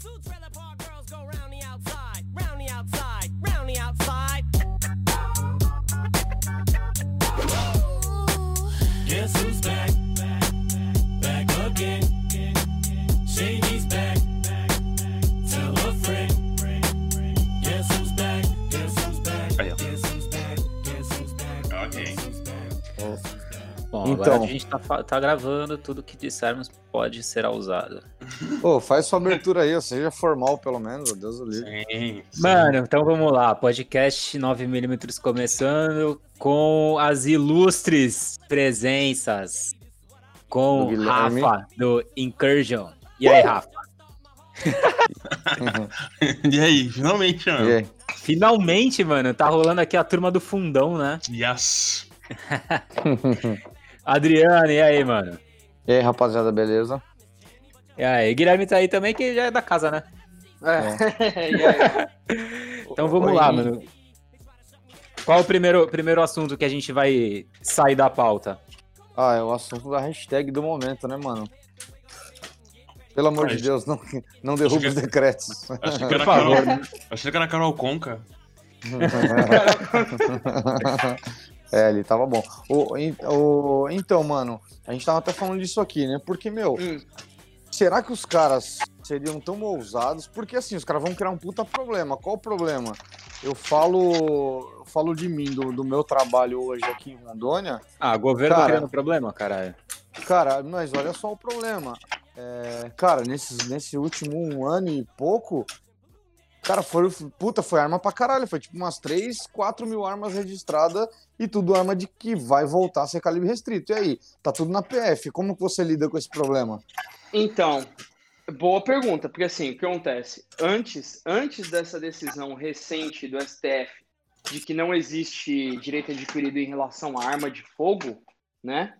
Two trailer park girls go round the outside, round the outside, round the outside. Guess who's back? Back again. Shady's back. Tell a friend. Guess who's back? Guess who's back? Aí, ó. Guess who's back? Guess who's back? Ok. Guess who's back? Bom, Então. agora a gente tá, fa- tá gravando, tudo que dissermos pode ser usado. Pô, faz sua abertura aí, seja formal pelo menos, Deus do livre. Sim, sim. Mano, então vamos lá. Podcast 9mm começando com as ilustres presenças. Com Do. Rafa, do Incursion. E aí, Rafa? E aí, finalmente, E mano. aí? Finalmente, mano, tá rolando aqui a turma do fundão, né? Yes. Adriano, e aí, mano? E aí, rapaziada, beleza? E aí, Guilherme tá aí também, que já é da casa, né? É. E aí? Então vamos Oi. lá, mano. Qual o primeiro, primeiro assunto que a gente vai sair da pauta? Ah, é o assunto da hashtag do momento, né, mano? Pelo amor de Mas- Deus, não, não derruba os decretos. Achei que era favor, Carol, né? achei que era Carol Conca. é, ele tava bom. O, o- então, mano, a gente tava até falando disso aqui, né? Porque, meu, Hum. Será que os caras seriam tão ousados? Porque, assim, os caras vão criar um puta problema. Qual o problema? Eu falo, eu falo de mim, do, do meu trabalho hoje aqui em Rondônia. Ah, governo Cara. criando problema, caralho. Cara, mas olha só o problema. É, cara, nesses, nesse último um ano e pouco, cara, foi, puta, foi arma pra caralho. Foi tipo umas 3, 4 mil armas registradas e tudo arma de que vai voltar a ser calibre restrito. E aí, tá tudo na PF. Como que você lida com esse problema? Então, boa pergunta, porque assim, o que acontece? Antes, antes dessa decisão recente do STF de que não existe direito adquirido em relação à arma de fogo, né?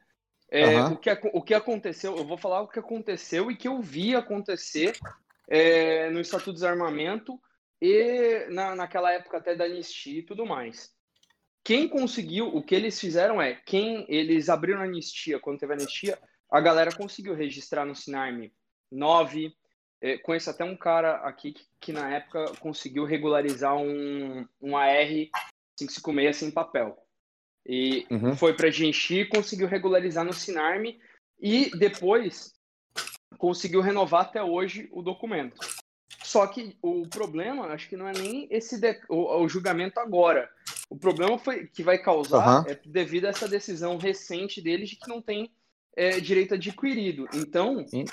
É, Aham. o, que, o que aconteceu, eu vou falar o que aconteceu e que eu vi acontecer é, no Estatuto de Desarmamento e na, naquela época até da anistia e tudo mais. Quem conseguiu, o que eles fizeram é, quem eles abriram a anistia, quando teve a anistia, a galera conseguiu registrar no Sinarme 9. Eh, conheço até um cara aqui que, que na época conseguiu regularizar um, um AR 556 sem papel. E Uhum. foi para Genchi, conseguiu regularizar no Sinarme e depois conseguiu renovar até hoje o documento. Só que o problema, acho que não é nem esse de- o, o julgamento agora. O problema foi que vai causar Aham. é devido a essa decisão recente deles de que não tem é, direito adquirido. Então, Sim.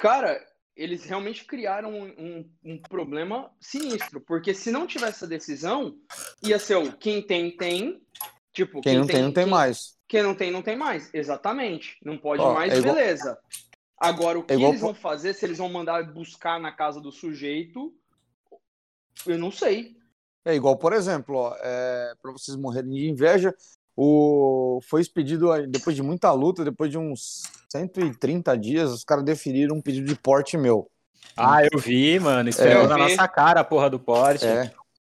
cara, eles realmente criaram um, um- um problema sinistro, porque se não tivesse essa decisão, ia ser o quem tem, tem. Tipo, Quem não tem, não tem quem- mais. quem não tem, não tem mais. Exatamente. Não pode Ó, mais, é igual- beleza. Agora, o que É igual eles vão fazer, se eles vão mandar buscar na casa do sujeito, eu não sei. É igual, por exemplo, ó, é, para vocês morrerem de inveja, o, foi expedido depois de muita luta, depois de uns 130 dias, os caras definiram um pedido de porte meu. Ah, eu vi, mano. Esfregou Eu na vi. nossa cara a porra do porte. É,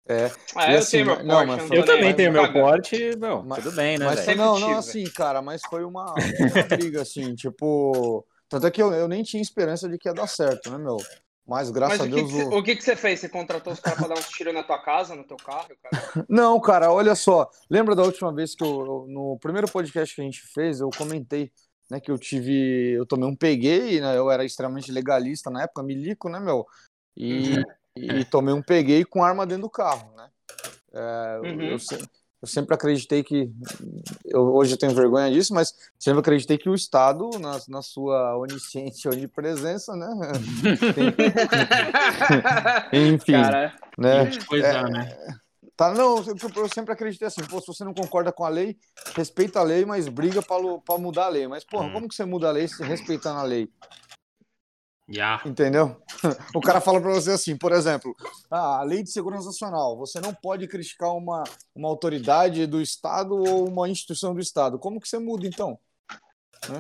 é. Ah, eu assim, tenho meu não, porte, mas não foi- Eu também tenho meu porte, meu, Mas- tudo bem, né, Mas sempre não, não, assim, cara, mas foi uma, uma briga, assim, tipo. Tanto é que eu, eu nem tinha esperança de que ia dar certo, né, meu? Mas graças Mas a que, Deus. que você, o- o que, que você fez? Você contratou os caras pra dar uns tiros na tua casa, no teu carro? Cara? Não, cara, olha só. Lembra da última vez que eu, no primeiro podcast que a gente fez, eu comentei, né, que eu tive, eu tomei um peguei, né? Eu era extremamente legalista na época, milico, né, meu? E, e tomei um peguei com arma dentro do carro, né? É, eu- Uhum. eu, eu sempre acreditei que, eu, hoje eu tenho vergonha disso, mas sempre acreditei que o Estado, na, na sua onisciência e onipresença, né? tem- enfim, Cara, né? Coisa, né? Tá, não, eu, eu sempre acreditei assim, pô, se você não concorda com a lei, respeita a lei, mas briga pra mudar a lei. Mas, porra, Hum. como que você muda a lei se respeitando a lei? Ya. Entendeu? O cara fala pra você assim, por exemplo, ah, a lei de segurança nacional, você não pode criticar uma, uma autoridade do Estado ou uma instituição do Estado. Como que você muda, então? Né?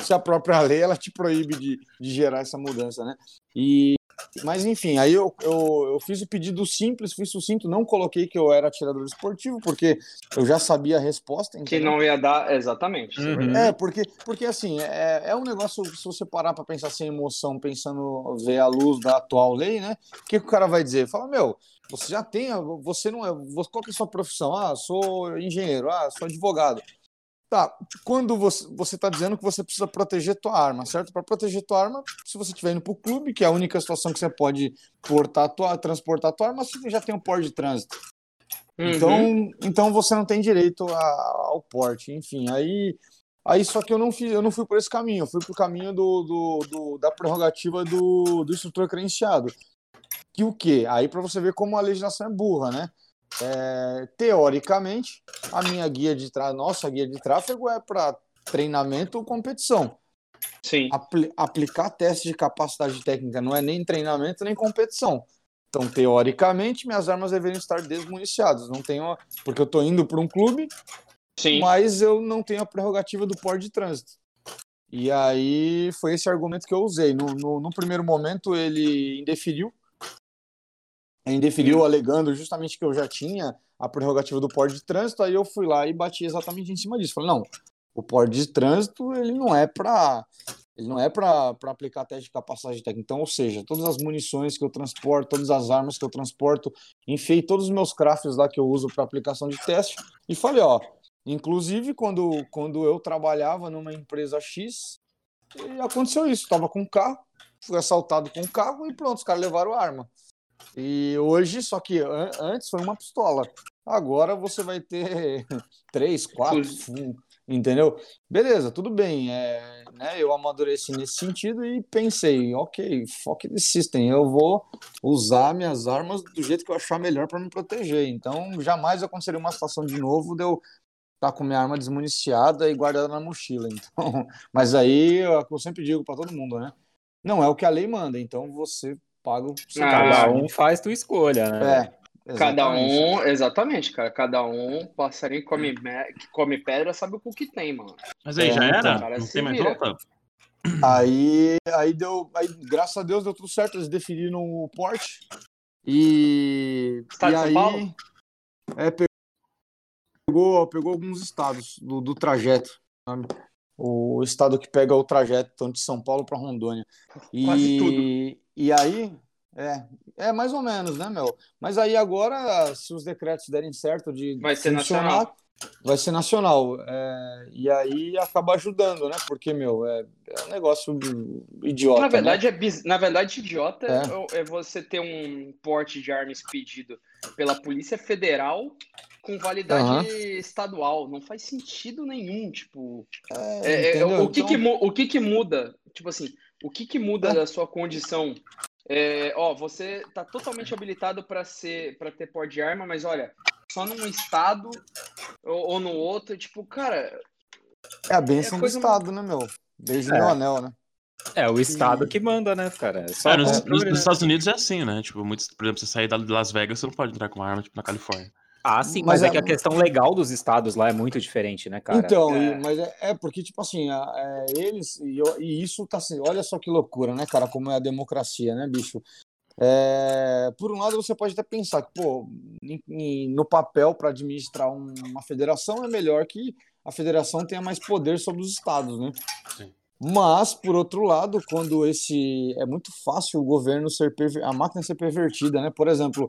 Se a própria lei, ela te proíbe de, de gerar essa mudança, né? E, Mas enfim, aí eu, eu, eu fiz o pedido simples, fui sucinto, não coloquei que eu era atirador esportivo, porque eu já sabia a resposta. Que entendeu? não ia dar. Exatamente. é Uhum. É, porque, porque assim, é, é um negócio, se você parar pra pensar sem emoção, pensando, ver a luz da atual lei, né? O que, que o cara vai dizer? Fala, meu, você já tem, você não é, você- qual que é a sua profissão? Ah, sou engenheiro, ah, sou advogado. Tá, quando você, você tá dizendo que você precisa proteger tua arma, certo? Para proteger tua arma, se você estiver indo pro clube, que é a única situação que você pode portar tua, transportar tua arma, você já tem um porte de trânsito. Uhum. Então, então você não tem direito a- ao porte, enfim. Aí, aí só que eu não fiz, eu não fui por esse caminho, eu fui pro caminho do, do, do- da prerrogativa do, do instrutor credenciado. Que o quê? Aí para você ver como a legislação é burra, né? É, teoricamente, a minha guia de tráfego, nossa guia de tráfego é para treinamento ou competição. Sim. Apli- aplicar teste de capacidade técnica não é nem treinamento nem competição. Então, teoricamente, minhas armas deveriam estar desmuniciadas. Não tenho, porque eu estou indo para um clube, Sim. mas eu não tenho a prerrogativa do porte de trânsito. E aí foi esse argumento que eu usei. No, no, no primeiro momento, ele indeferiu. Indeferiu alegando justamente que eu já tinha a prerrogativa do porte de trânsito. Aí eu fui lá e bati exatamente em cima disso. Falei, não, o porte de trânsito ele não é para ele não é para aplicar teste de capacidade técnica. Então, ou seja, todas as munições que eu transporto, todas as armas que eu transporto, enfiei todos os meus crafts lá que eu uso para aplicação de teste e falei, ó, inclusive quando, quando eu trabalhava numa empresa X, aconteceu isso, estava com um carro, fui assaltado com um carro e pronto, os caras levaram a arma. E hoje, só que an- antes foi uma pistola. Agora você vai ter três, quatro, um, entendeu? Beleza, tudo bem. É, né, eu amadureci nesse sentido e pensei, ok, fuck the system, eu vou usar minhas armas do jeito que eu achar melhor para me proteger. Então, jamais aconteceria uma situação de novo de eu estar com minha arma desmuniciada e guardada na mochila. Então, mas aí é eu sempre digo para todo mundo, né? Não é o que a lei manda, então você paga o seu Ah. Cada um faz tua escolha, né? É, Cada exatamente. um, exatamente, cara. Cada um, passarinho que come, me- que come pedra, sabe o que tem, mano. Mas aí, É, já então, era? cara, Não tem mais volta? Aí, aí deu, aí, graças a Deus deu tudo certo, eles definiram o porte. E, Estado e de São aí Paulo? é, pegou, pegou alguns estados do, do trajeto, sabe? O estado que pega o trajeto, tanto de São Paulo para Rondônia. E, Quase tudo. E aí, é, é mais ou menos, né, meu? Mas aí agora, se os decretos derem certo de Vai ser nacional. vai ser nacional. É, e aí acaba ajudando, né? Porque, meu, é, é um negócio idiota. Na né? verdade, é bis... Na verdade, idiota É. é. é você ter um porte de arma expedido pela Polícia Federal com validade estadual. Não faz sentido nenhum, tipo... É, É, é, o, que Então- que, o que que muda? Tipo assim, o que que muda É. da sua condição? É, ó, você tá totalmente habilitado para ser, para ter porte de arma, mas olha, só num estado ou, ou no outro, tipo, cara, É a benção é do Estado, né, meu? Desde É. meu anel, né? É o Estado que manda, né, cara? É só É, nos, controle, nos- né? nos Estados Unidos é assim, né? Tipo, muitos, por exemplo, você sair de Las Vegas, você não pode entrar com uma arma, tipo, na Califórnia. Ah, sim, Mas mas, é é- que a questão legal dos estados lá é muito diferente, né, cara? Então, É. mas é, é porque, tipo assim, a- é, eles. E, eu- e isso tá assim, olha só que loucura, né, cara? Como é a democracia, né, bicho? É, por um lado, você pode até pensar que, pô, em- em- no papel para administrar um- uma federação é melhor que a federação tenha mais poder sobre os estados, né? Sim. Mas, por outro lado, quando esse. É muito fácil o governo ser. perver- a máquina ser pervertida, né? Por exemplo,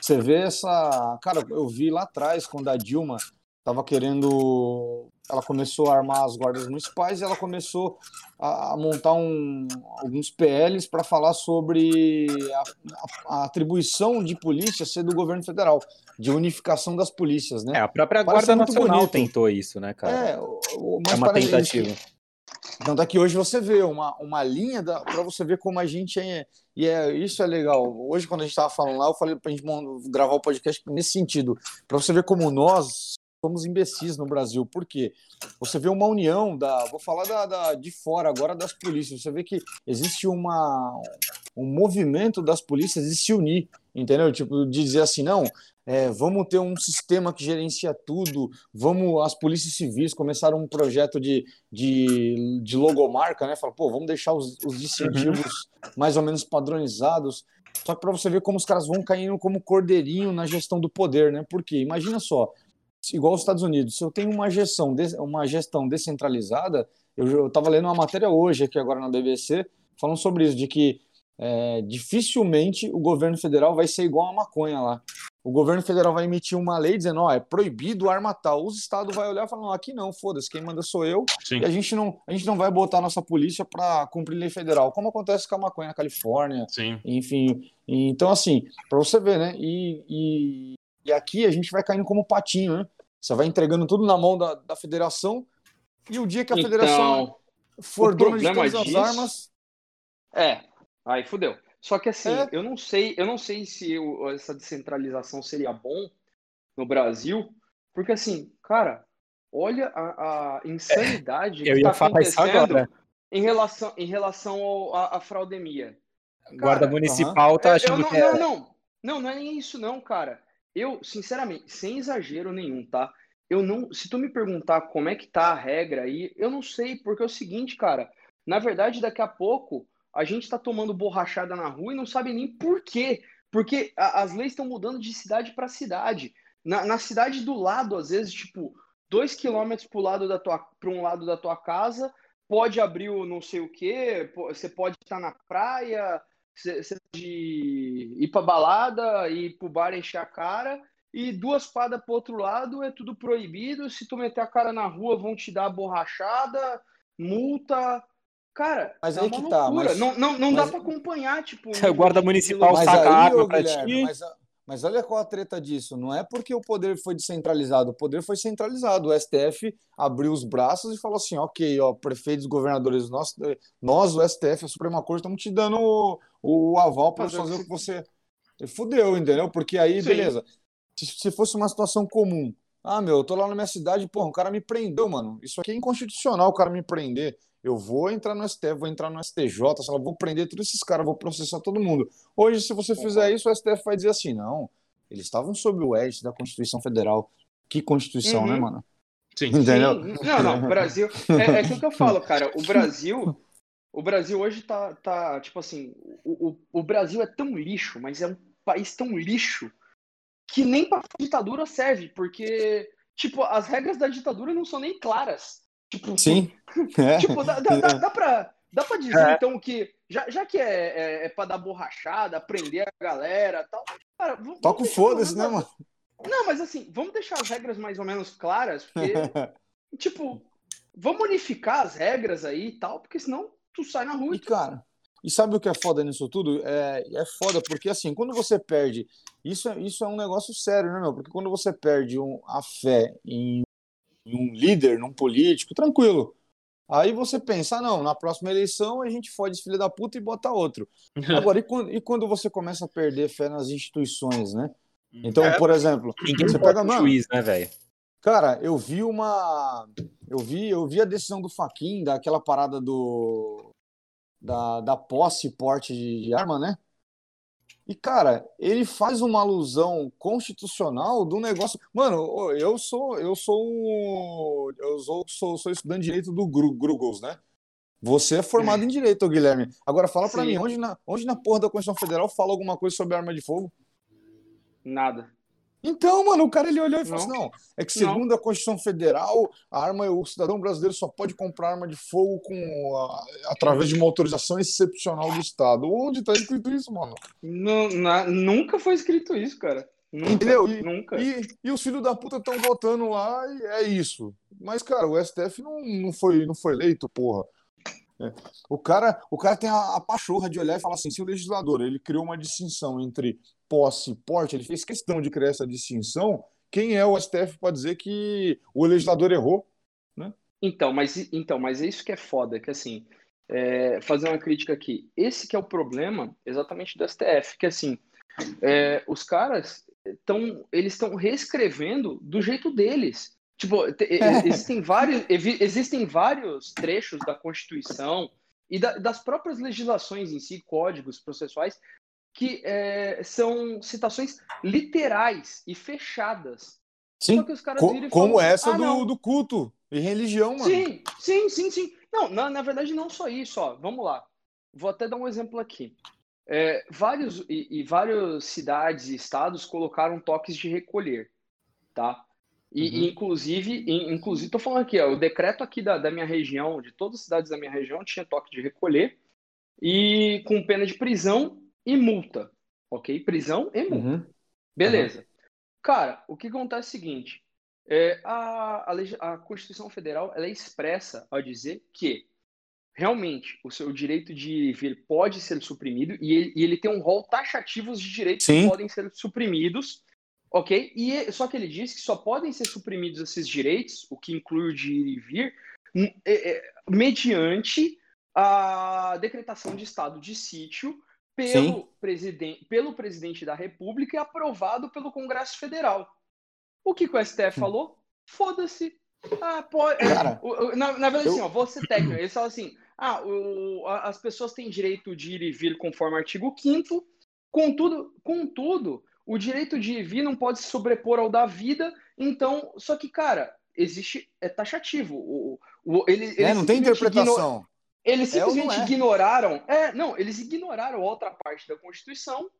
você vê essa. Cara, eu vi lá atrás, quando a Dilma estava querendo. Ela começou a armar as guardas municipais e ela começou a, montar um- alguns PLs para falar sobre a, a- a atribuição de polícia ser do governo federal, de unificação das polícias, né? É, a própria Parece Guarda muito Nacional bonito. tentou isso, né, cara? É, mas É uma parece- tentativa. Tanto é que hoje você vê uma, uma linha para você ver como a gente é. E é, isso é legal. Hoje, quando a gente estava falando lá, eu falei para a gente gravar o podcast nesse sentido. Para você ver como nós somos imbecis no Brasil. Por quê? Você vê uma união da. Vou falar da, da- de fora agora das polícias. Você vê que existe uma, um movimento das polícias de se unir. Entendeu? Tipo, de dizer assim, não. é, vamos ter um sistema que gerencia tudo. Vamos, as polícias civis começaram um projeto de, de, de logomarca, né? Fala, pô, vamos deixar os, os distintivos mais ou menos padronizados. Só que para você ver como os caras vão caindo como cordeirinho na gestão do poder, né? Porque imagina só, igual os Estados Unidos, se eu tenho uma gestão, uma gestão descentralizada, eu estava lendo uma matéria hoje aqui agora na BBC falando sobre isso, de que é, dificilmente o governo federal vai ser igual a maconha lá. O governo federal vai emitir uma lei dizendo, ó, é proibido arma tal. Os estados vai olhar e falar, não, aqui não, foda-se, quem manda sou eu. Sim. E a gente não, a gente não vai botar nossa polícia para cumprir lei federal, como acontece com a maconha na Califórnia, Sim. enfim. Então, assim, para você ver, né? E, e, e aqui a gente vai caindo como patinho, né? Você vai entregando tudo na mão da, da federação, e o dia que a federação Então, for o dona de todas as disso- armas. é, aí fudeu. Só que assim, É. eu não sei, eu não sei se o- essa descentralização seria bom no Brasil, porque assim, cara, olha a, a insanidade Eu que tá isso acontecendo agora. em relação, em relação ao- à fraudemia. Guarda Cara, municipal tá Eu- eu achando não, que é. não, não, não, não é nem isso não, cara. Eu, sinceramente, sem exagero nenhum, tá? Eu não, se tu me perguntar como é que tá a regra aí, eu não sei, porque é o seguinte, cara, na verdade, daqui a pouco a gente tá tomando borrachada na rua e não sabe nem por quê. Porque a- as leis estão mudando de cidade para cidade. Na, na cidade do lado, às vezes, tipo, dois quilômetros pro lado da tua, um lado da tua casa, pode abrir o não sei o quê, você pode estar na praia, você pode ir pra balada, ir pro bar encher a cara, e duas quadras pro outro lado é tudo proibido. Se tu meter a cara na rua, vão te dar borrachada, multa. Cara, Mas é aí uma que tá, loucura. mas- Não, não, não mas- dá pra acompanhar, tipo. O guarda municipal Mas saca a aí, arma ô, pra ti. mas, mas olha qual a treta disso. Não é porque o poder foi descentralizado, o poder foi centralizado. O STF abriu os braços e falou assim: ok, ó, prefeitos, governadores, nós, nós o STF, a Suprema Corte, estamos te dando o, o aval para Fazer o que você. Fudeu, entendeu? Porque aí, Sim. beleza. Se, se fosse uma situação comum, ah, meu, eu tô lá na minha cidade, porra, o cara me prendeu, mano. Isso aqui é inconstitucional, o cara me prender. Eu vou entrar no STF, vou entrar no STJ, sei lá, vou prender todos esses caras, vou processar todo mundo. Hoje, se você fizer isso, o STF vai dizer assim: não, eles estavam sob o edge da Constituição Federal. Que Constituição, Uhum. né, mano? Sim. Entendeu? Sim, não, não, o Brasil. É, é aquilo que eu falo, cara. O Brasil. O Brasil hoje tá, tá tipo assim. O, o, o Brasil é tão lixo, mas é um país tão lixo que nem pra ditadura serve, porque, tipo, as regras da ditadura não são nem claras. Tipo, Sim. É. Tipo, dá, dá, dá, dá, pra, dá pra dizer, É. então, que já, já que é, é, é pra dar borrachada, prender a galera e tal, cara, vamos, Toca o foda-se, né, mano? Não, mas assim, vamos deixar as regras mais ou menos claras, porque, tipo, vamos unificar as regras aí e tal, porque senão tu sai na rua E, e tu... cara, e sabe o que é foda nisso tudo? É, é foda porque, assim, quando você perde. Isso é, isso é um negócio sério, né, meu? Porque quando você perde um- a fé em, em um líder, num político, tranquilo. Aí você pensa, ah, não, na próxima eleição a gente fode esse filho da puta e bota outro. Agora, e quando, e quando você começa a perder fé nas instituições, né? Então, É. por exemplo, Ninguém você pega mano, juiz, né, velho? Cara, eu vi uma. Eu vi, eu vi a decisão do Faquin daquela parada do. Da, da posse e porte de, de arma, né? E, cara, ele faz uma alusão constitucional do negócio. Mano, eu sou. Eu sou um. Eu sou, sou, sou estudante de direito do Gru- Grugos, né? Você é formado em direito, Guilherme. Agora fala pra Sim. mim, onde na, onde na porra da Constituição Federal fala alguma coisa sobre arma de fogo? Nada. Então, mano, o cara ele olhou e falou Não. assim: não, é que Não. segundo a Constituição Federal, a arma, o cidadão brasileiro só pode comprar arma de fogo com a- através de uma autorização excepcional do Estado. Onde tá escrito isso, mano? Nu- na- nunca foi escrito isso, cara. Nunca, Entendeu? E- nunca. E, e os filhos da puta estão votando lá e é isso. Mas, cara, o STF não, não, foi, não foi eleito, porra. É. O, cara, o cara tem a, a pachorra de olhar e falar assim: se o legislador ele criou uma distinção entre posse e porte, ele fez questão de criar essa distinção. Quem é o STF para dizer que o legislador errou? Então, mas, então, mas é isso que é foda, que assim, é, fazer uma crítica aqui. Esse que é o problema exatamente do STF, que assim, é, os caras estão, eles estão reescrevendo do jeito deles. Tipo, e- existem vários, existem vários trechos da Constituição e da- das próprias legislações em si, códigos processuais, que é, são citações literais e fechadas. Só Sim. que os caras Co- viram e como falam, essa "Ah, não, do, do culto e religião, mano. Sim, sim, sim, sim. Não, na, na verdade, não só isso, ó. Vamos lá. vou até dar um exemplo aqui. É, vários e, e várias cidades e estados colocaram toques de recolher, tá? E, Uhum. inclusive, inclusive, tô falando aqui, ó, o decreto aqui da, da minha região, de todas as cidades da minha região, tinha toque de recolher e com pena de prisão e multa, ok? Prisão e multa. Uhum. Beleza. Cara, o que acontece é o seguinte: é, a, a, a Constituição Federal ela é expressa ao dizer que realmente o seu direito de vir pode ser suprimido e ele, e ele tem um rol taxativo de direitos Sim. que podem ser suprimidos, ok? E é- só que ele diz que só podem ser suprimidos esses direitos, o que inclui o de ir e vir, é- é, mediante a decretação de estado de sítio pelo presidente, pelo presidente da República e aprovado pelo Congresso Federal. O que, que o STF falou? Foda-se. Ah, pode. Cara, na, na verdade, eu- assim, ó, vou ser técnico. Eles falam assim: ah, o- as pessoas têm direito de ir e vir conforme o artigo 5. Contudo, contudo, o direito de ir vir não pode se sobrepor ao da vida. Então, só que, cara, existe. É taxativo. O, o, ele, É, eles não tem interpretação. eles É simplesmente é? ignoraram. É, não, eles ignoraram outra parte da Constituição,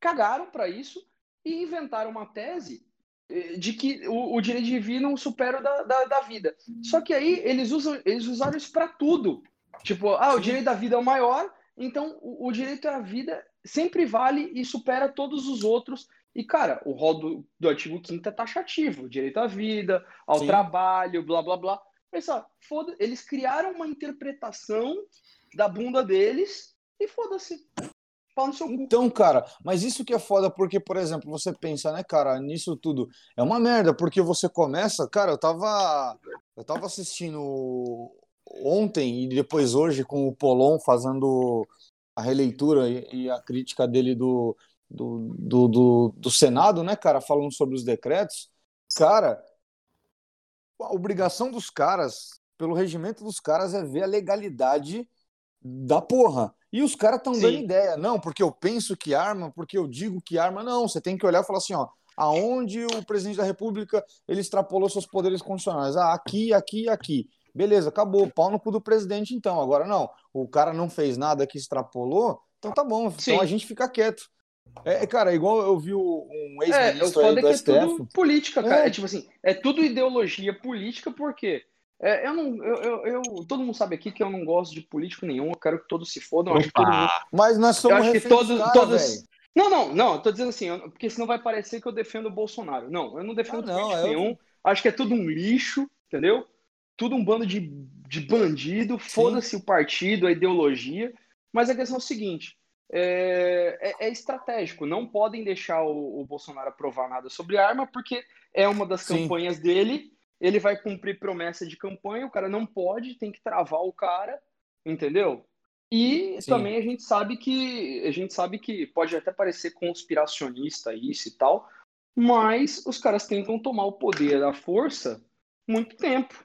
cagaram para isso e inventaram uma tese eh, de que o, o direito de vir não supera o da, da, da vida. Só que aí eles usam, eles usaram isso para tudo. Tipo, ah, o direito da vida é o maior, então o, o direito à vida sempre vale e supera todos os outros. E, cara, o rol do, do artigo 5 é taxativo: direito à vida, ao Sim. trabalho, blá blá blá. Pessoal, foda eles criaram uma interpretação da bunda deles e foda-se. Então, cara, mas isso que é foda, porque, por exemplo, você pensa, né, cara, nisso tudo. É uma merda, porque você começa, cara, eu tava. Eu tava assistindo ontem e depois hoje com o Polon fazendo a releitura e, e a crítica dele do, do, do, do, do Senado, né, cara, falando sobre os decretos. Cara, a obrigação dos caras, pelo regimento dos caras, é ver a legalidade da porra. E os caras estão dando ideia. Não, porque eu penso que arma, porque eu digo que arma. Não, você tem que olhar e falar assim, ó. Aonde o presidente da República ele extrapolou seus poderes constitucionais? Ah, aqui, aqui, aqui. Beleza, acabou. Pau no cu do presidente, então. Agora não. O cara não fez nada que extrapolou, então tá bom. Sim. Então a gente fica quieto. É, cara, igual eu vi um É, o ex-ministro aí é do que é STF. tudo política, cara. É. É. tipo assim, é tudo ideologia política, porque é, eu não. Eu, eu, eu- todo mundo sabe aqui que eu não gosto de político nenhum, eu quero que todos se fodam. acho que todo mundo! Mas nós somos Eu acho que todos- caras, todos-. Não, não, não, eu tô dizendo assim, eu- porque senão vai parecer que eu defendo o Bolsonaro. Não, eu não defendo Ah, não, político eu- nenhum. Acho que é tudo um lixo, entendeu? Tudo um bando de, de bandido, foda-se o partido, a ideologia. Mas a questão é o seguinte: é, é- é estratégico. Não podem deixar o, o Bolsonaro aprovar nada sobre arma, porque é uma das Sim. campanhas dele. Ele vai cumprir promessa de campanha, o cara não pode, tem que travar o cara, entendeu? E Sim. também a gente sabe que a gente sabe que pode até parecer conspiracionista isso e tal, mas os caras tentam tomar o poder à força muito tempo,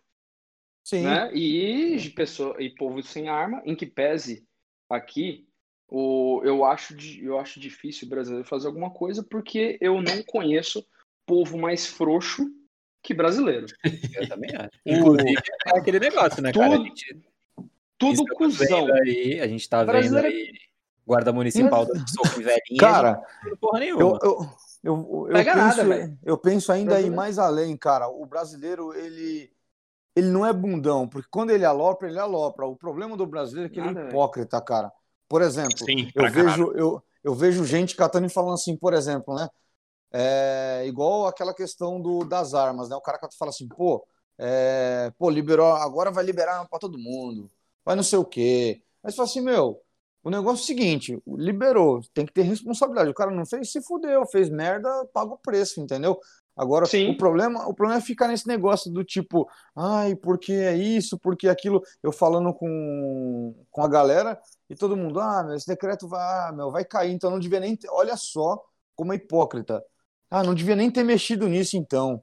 Sim. né? E de pessoa e povo sem arma, em que pese aqui, o, eu acho eu acho difícil o brasileiro fazer alguma coisa porque eu não conheço povo mais frouxo que brasileiro. Eu também acho. Inclusive, é aquele negócio, né, cara? A Tudo- gente, Tudo cuzão. aí, a gente tá vendo Brasileiro- aí guarda municipal dando soco velhinha. Cara, não tem porra eu, nenhuma. eu, eu, eu, Pega nada, penso, velho. eu penso ainda Brasileiro- mais além, cara. O brasileiro, ele, ele não é bundão, porque quando ele alopra, ele alopra. O problema do brasileiro é que ele Nada, é velho. hipócrita, cara. Por exemplo, Sim, eu caralho. vejo, eu, eu vejo gente catando e falando assim, por exemplo, né? É, igual aquela questão do, das armas, né? O cara e fala assim, pô, é, pô, liberou, agora vai liberar pra todo mundo, vai não sei o quê. Aí você fala assim, meu, o negócio é o seguinte, liberou, tem que ter responsabilidade. O cara não fez, se fudeu, fez merda, paga o preço, entendeu? Agora, Sim. o problema, o problema é ficar nesse negócio do tipo, ai, porque é isso, porque aquilo. Eu falando com, com a galera e todo mundo, ah, meu, esse decreto vai, ah, meu, vai cair, então não devia nem ter. Olha só como é hipócrita. Ah, não devia nem ter mexido nisso, então.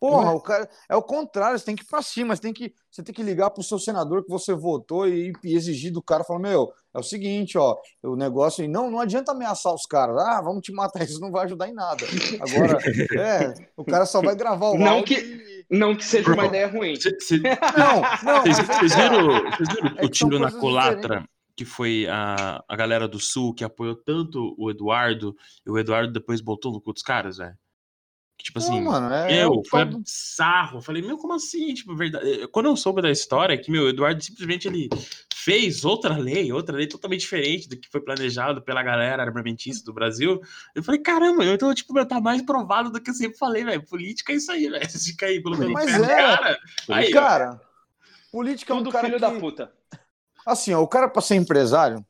Porra, o cara. É o contrário, você tem que ir pra cima, você tem que, você tem que ligar pro seu senador que você votou e, e exigir do cara, falar, meu, é o seguinte, ó, o negócio. E não, não adianta ameaçar os caras. Ah, vamos te matar, isso não vai ajudar em nada. Agora, é, o cara só vai gravar o Não áudio que- e- Não que seja uma ideia ruim. Cê- cê- Não, não. Vocês é vocês viram, vocês viram É o tiro na coisas culatra que foi a, a galera do Sul que apoiou tanto o Eduardo, e o Eduardo depois botou no cu dos caras, velho. Tipo assim, Não, mano, é, meu, foi tal do- bizarro. Eu falei, meu, como assim? Tipo, verdade. Quando eu soube da história, que, meu, o Eduardo simplesmente ele fez outra lei, outra lei totalmente diferente do que foi planejado pela galera armamentista do Brasil. Eu falei, caramba, eu então, tipo, meu, tá mais provado do que eu sempre falei, velho. Política é isso aí, velho. Você fica aí pelo menos. Mas é. cara. Aí, ó. cara, política é um Tudo cara filho que... da puta. Assim, ó, o cara pra ser empresário,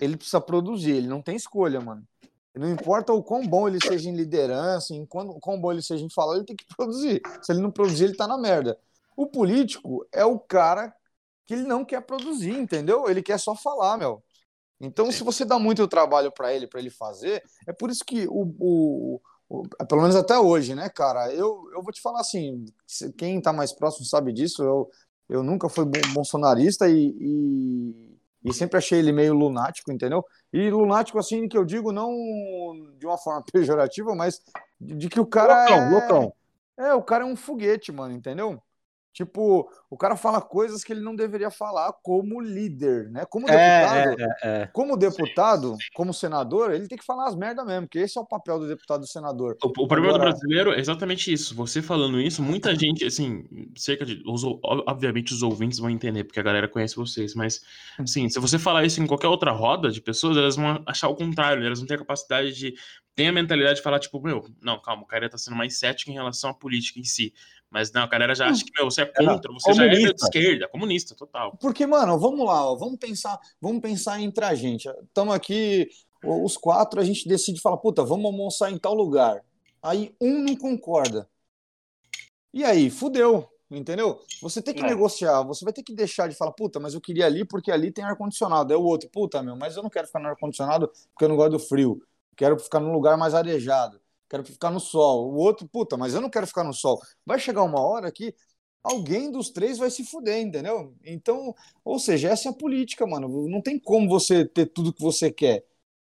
ele precisa produzir, ele não tem escolha, mano. Não importa o quão bom ele seja em liderança, em quão, quão bom ele seja em falar, ele tem que produzir. Se ele não produzir, ele tá na merda. O político é o cara que ele não quer produzir, entendeu? Ele quer só falar, meu. Então, se você dá muito trabalho pra ele, pra ele fazer, é por isso que o, o- o- pelo menos até hoje, né, cara? Eu, eu vou te falar assim, quem tá mais próximo sabe disso. Eu, eu nunca fui bo- bolsonarista e, e, e sempre achei ele meio lunático, entendeu? E lunático, assim, que eu digo não de uma forma pejorativa, mas de, de que o cara loucão, é... loucão. É, o cara é um foguete, mano, entendeu? Tipo, o cara fala coisas que ele não deveria falar como líder, né? Como deputado, É, é, é. como deputado, como senador, ele tem que falar as merda mesmo, porque esse é o papel do deputado e senador. O, o problema Agora- do brasileiro é exatamente isso. Você falando isso, muita gente, assim, cerca de. os obviamente os ouvintes vão entender, porque a galera conhece vocês, mas, assim, se você falar isso em qualquer outra roda de pessoas, elas vão achar o contrário, elas vão ter a capacidade de. ter a mentalidade de falar, tipo, meu, não, calma, o cara tá sendo mais cético em relação à política em si. Mas não, a galera já acha que, meu, você é contra, você já é de comunista. esquerda, comunista, total. Porque, mano, vamos lá, ó, vamos pensar, vamos pensar entre a gente. Estamos aqui, os quatro, a gente decide falar, puta, vamos almoçar em tal lugar. Aí um não concorda. E aí, fudeu, entendeu? Você tem que É. negociar, você vai ter que deixar de falar, puta, mas eu queria ali porque ali tem ar-condicionado. É o outro, puta, meu, mas eu não quero ficar no ar-condicionado porque eu não gosto do frio. Quero ficar num lugar mais arejado. Quero ficar no sol. O outro, puta, mas eu não quero ficar no sol. Vai chegar uma hora que alguém dos três vai se fuder, entendeu? Então, ou seja, essa é a política, mano. Não tem como você ter tudo que você quer.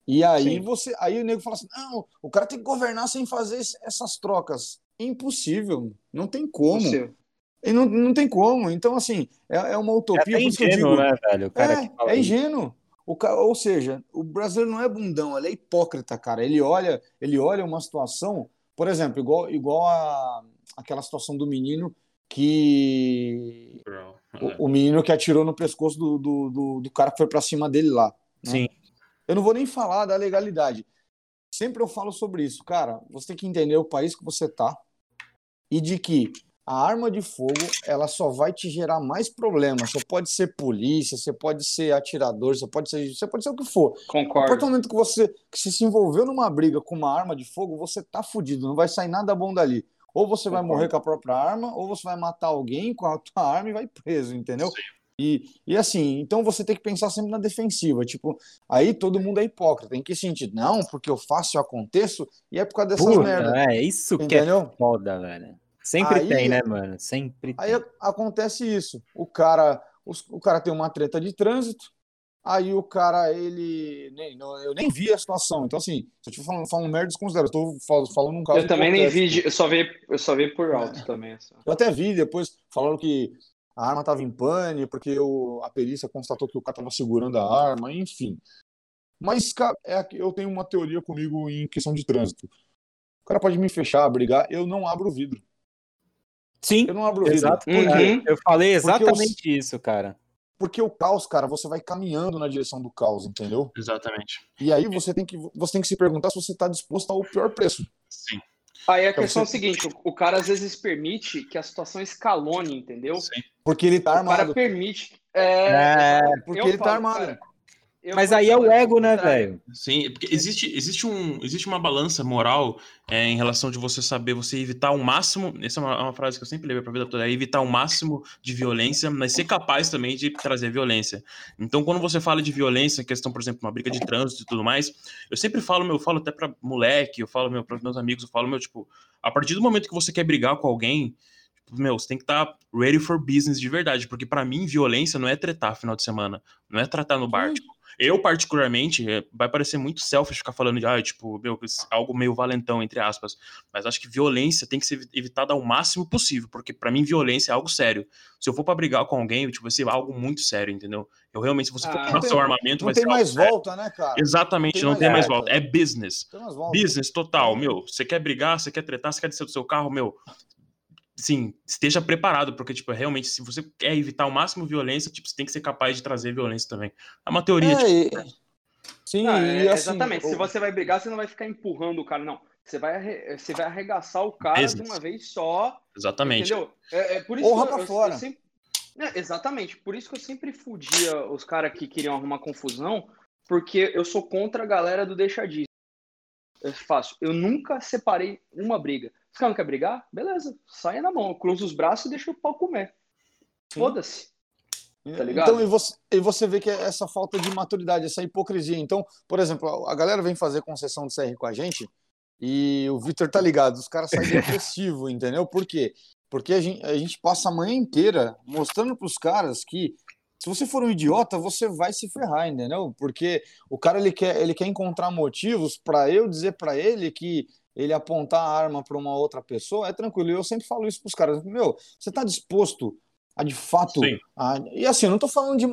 E aí Sim. você, aí o nego fala assim: "Não, o cara tem que governar sem fazer essas trocas". Impossível, não tem como. Possível. E não, não tem como. Então assim, é, é uma É utopia, eu ingênuo, digo, né, velho? O cara é, que fala é ingênuo. O. Ou seja, o brasileiro não é bundão, ele é hipócrita, cara. Ele olha, ele olha uma situação, por exemplo, igual, igual a aquela situação do menino que É. o, o menino que atirou no pescoço do, do, do, do cara que foi pra cima dele lá. né? Sim. Eu não vou nem falar da legalidade. Sempre eu falo sobre isso, cara. Você tem que entender o país que você tá e de que a arma de fogo ela só vai te gerar mais problemas. Você pode ser polícia, você pode ser atirador, você pode ser, você pode ser o que for. A partir do Concordo. momento que você, que você se envolveu numa briga com uma arma de fogo, você tá fudido, não vai sair nada bom dali. Ou você vai Concordo. morrer com a própria arma, ou você vai matar alguém com a tua arma e vai preso, entendeu? E, e assim, então você tem que pensar sempre na defensiva. Tipo, aí todo mundo é hipócrita. Em que sentido? Não, porque eu faço e eu aconteço, e é por causa dessas Puta, merda. é isso que é Entendeu? foda, velho. Sempre Aí- tem, né, mano? Sempre Aí tem. a- acontece isso. O cara, os- o cara tem uma treta de trânsito, aí o cara, ele. Nem, não- eu nem vi a situação. Então, assim, se eu estiver falando, falando merda, desconsidero. Eu tô fal- falando um caso. Eu também nem vi, eu só vi, eu só vi por alto também. assim. Eu até vi depois falando que a arma estava em pane, porque o, a perícia constatou que o cara estava segurando a arma, enfim. Mas, cara, é, que eu tenho uma teoria comigo em questão de trânsito. O cara pode me fechar, brigar, eu não abro o vidro. Sim, Eu não abro o vidro. exato. Uhum. Eu falei exatamente isso, cara. Porque o caos, cara, você vai caminhando na direção do caos, entendeu? Exatamente. E aí você tem que, você tem que se perguntar se você está disposto ao pior preço. Sim. Aí a Então, questão você- é a seguinte: o, cara às vezes permite que a situação escalone, entendeu? Sim. Porque ele tá O cara armado. permite. É, É, porque eu ele tá falo, armado. cara, eu Mas aí é o ego, né, velho? Sim, porque existe, existe, um, existe uma balança moral é, em relação de você saber, você evitar o máximo. Essa é uma, uma frase que eu sempre levei pra vida toda: é evitar o máximo de violência, mas ser capaz também de trazer violência. Então, quando você fala de violência, questão, por exemplo, uma briga de trânsito e tudo mais, eu sempre falo, meu, eu falo até pra moleque, eu falo, meu, pros meus amigos, eu falo, meu, tipo, a partir do momento que você quer brigar com alguém. meu, você tem que estar ready for business de verdade, porque pra mim violência não é tretar final de semana, não é tratar no bar, tipo, eu, particularmente, é, vai parecer muito selfish ficar falando de, ah, tipo, meu, algo meio valentão, entre aspas. Mas acho que violência tem que ser evitada ao máximo possível, porque para mim violência é algo sério. Se eu for pra brigar com alguém, tipo, vai ser algo muito sério, entendeu? Eu realmente, se você for Ah, tem- seu armamento, Não vai tem ser algo mais sério. volta, né, cara? Exatamente, tem não mais tem mais volta. É business. Tem mais. Business total, meu. Você quer brigar, você quer tretar, você quer descer do seu carro, meu. Sim, esteja preparado, porque, tipo, realmente, se você quer evitar ao máximo violência, tipo, você tem que ser capaz de trazer violência também. É uma teoria, É, tipo, e- Sim, Não, e é, assim, exatamente. Se o- você vai brigar, você não vai ficar empurrando o cara, não. Você vai, arre- você vai arregaçar o cara Business. de uma vez só. exatamente. Entendeu? É, é por isso Porra que eu- fora. eu sempre- É, exatamente. Por isso que eu sempre fudia os caras que queriam arrumar confusão, porque eu sou contra a galera do deixa disso. Eu faço. Eu nunca separei uma briga. Os caras não querem brigar? Beleza. Saia na mão. Cruza os braços e deixa o pau comer. Foda-se. Tá ligado? Então, e você, e você vê que é essa falta de maturidade, essa hipocrisia. Então, por exemplo, a galera vem fazer concessão de CR com a gente e o Vitor tá ligado, os caras saem depressivo, entendeu? Por quê? Porque a gente, a gente passa a manhã inteira mostrando pros caras que se você for um idiota, você vai se ferrar, entendeu? Porque o cara ele quer, ele quer encontrar motivos para eu dizer para ele que ele apontar a arma para uma outra pessoa é tranquilo. Eu sempre falo isso pros caras, meu, você tá disposto a de fato ah, e assim, eu não tô falando de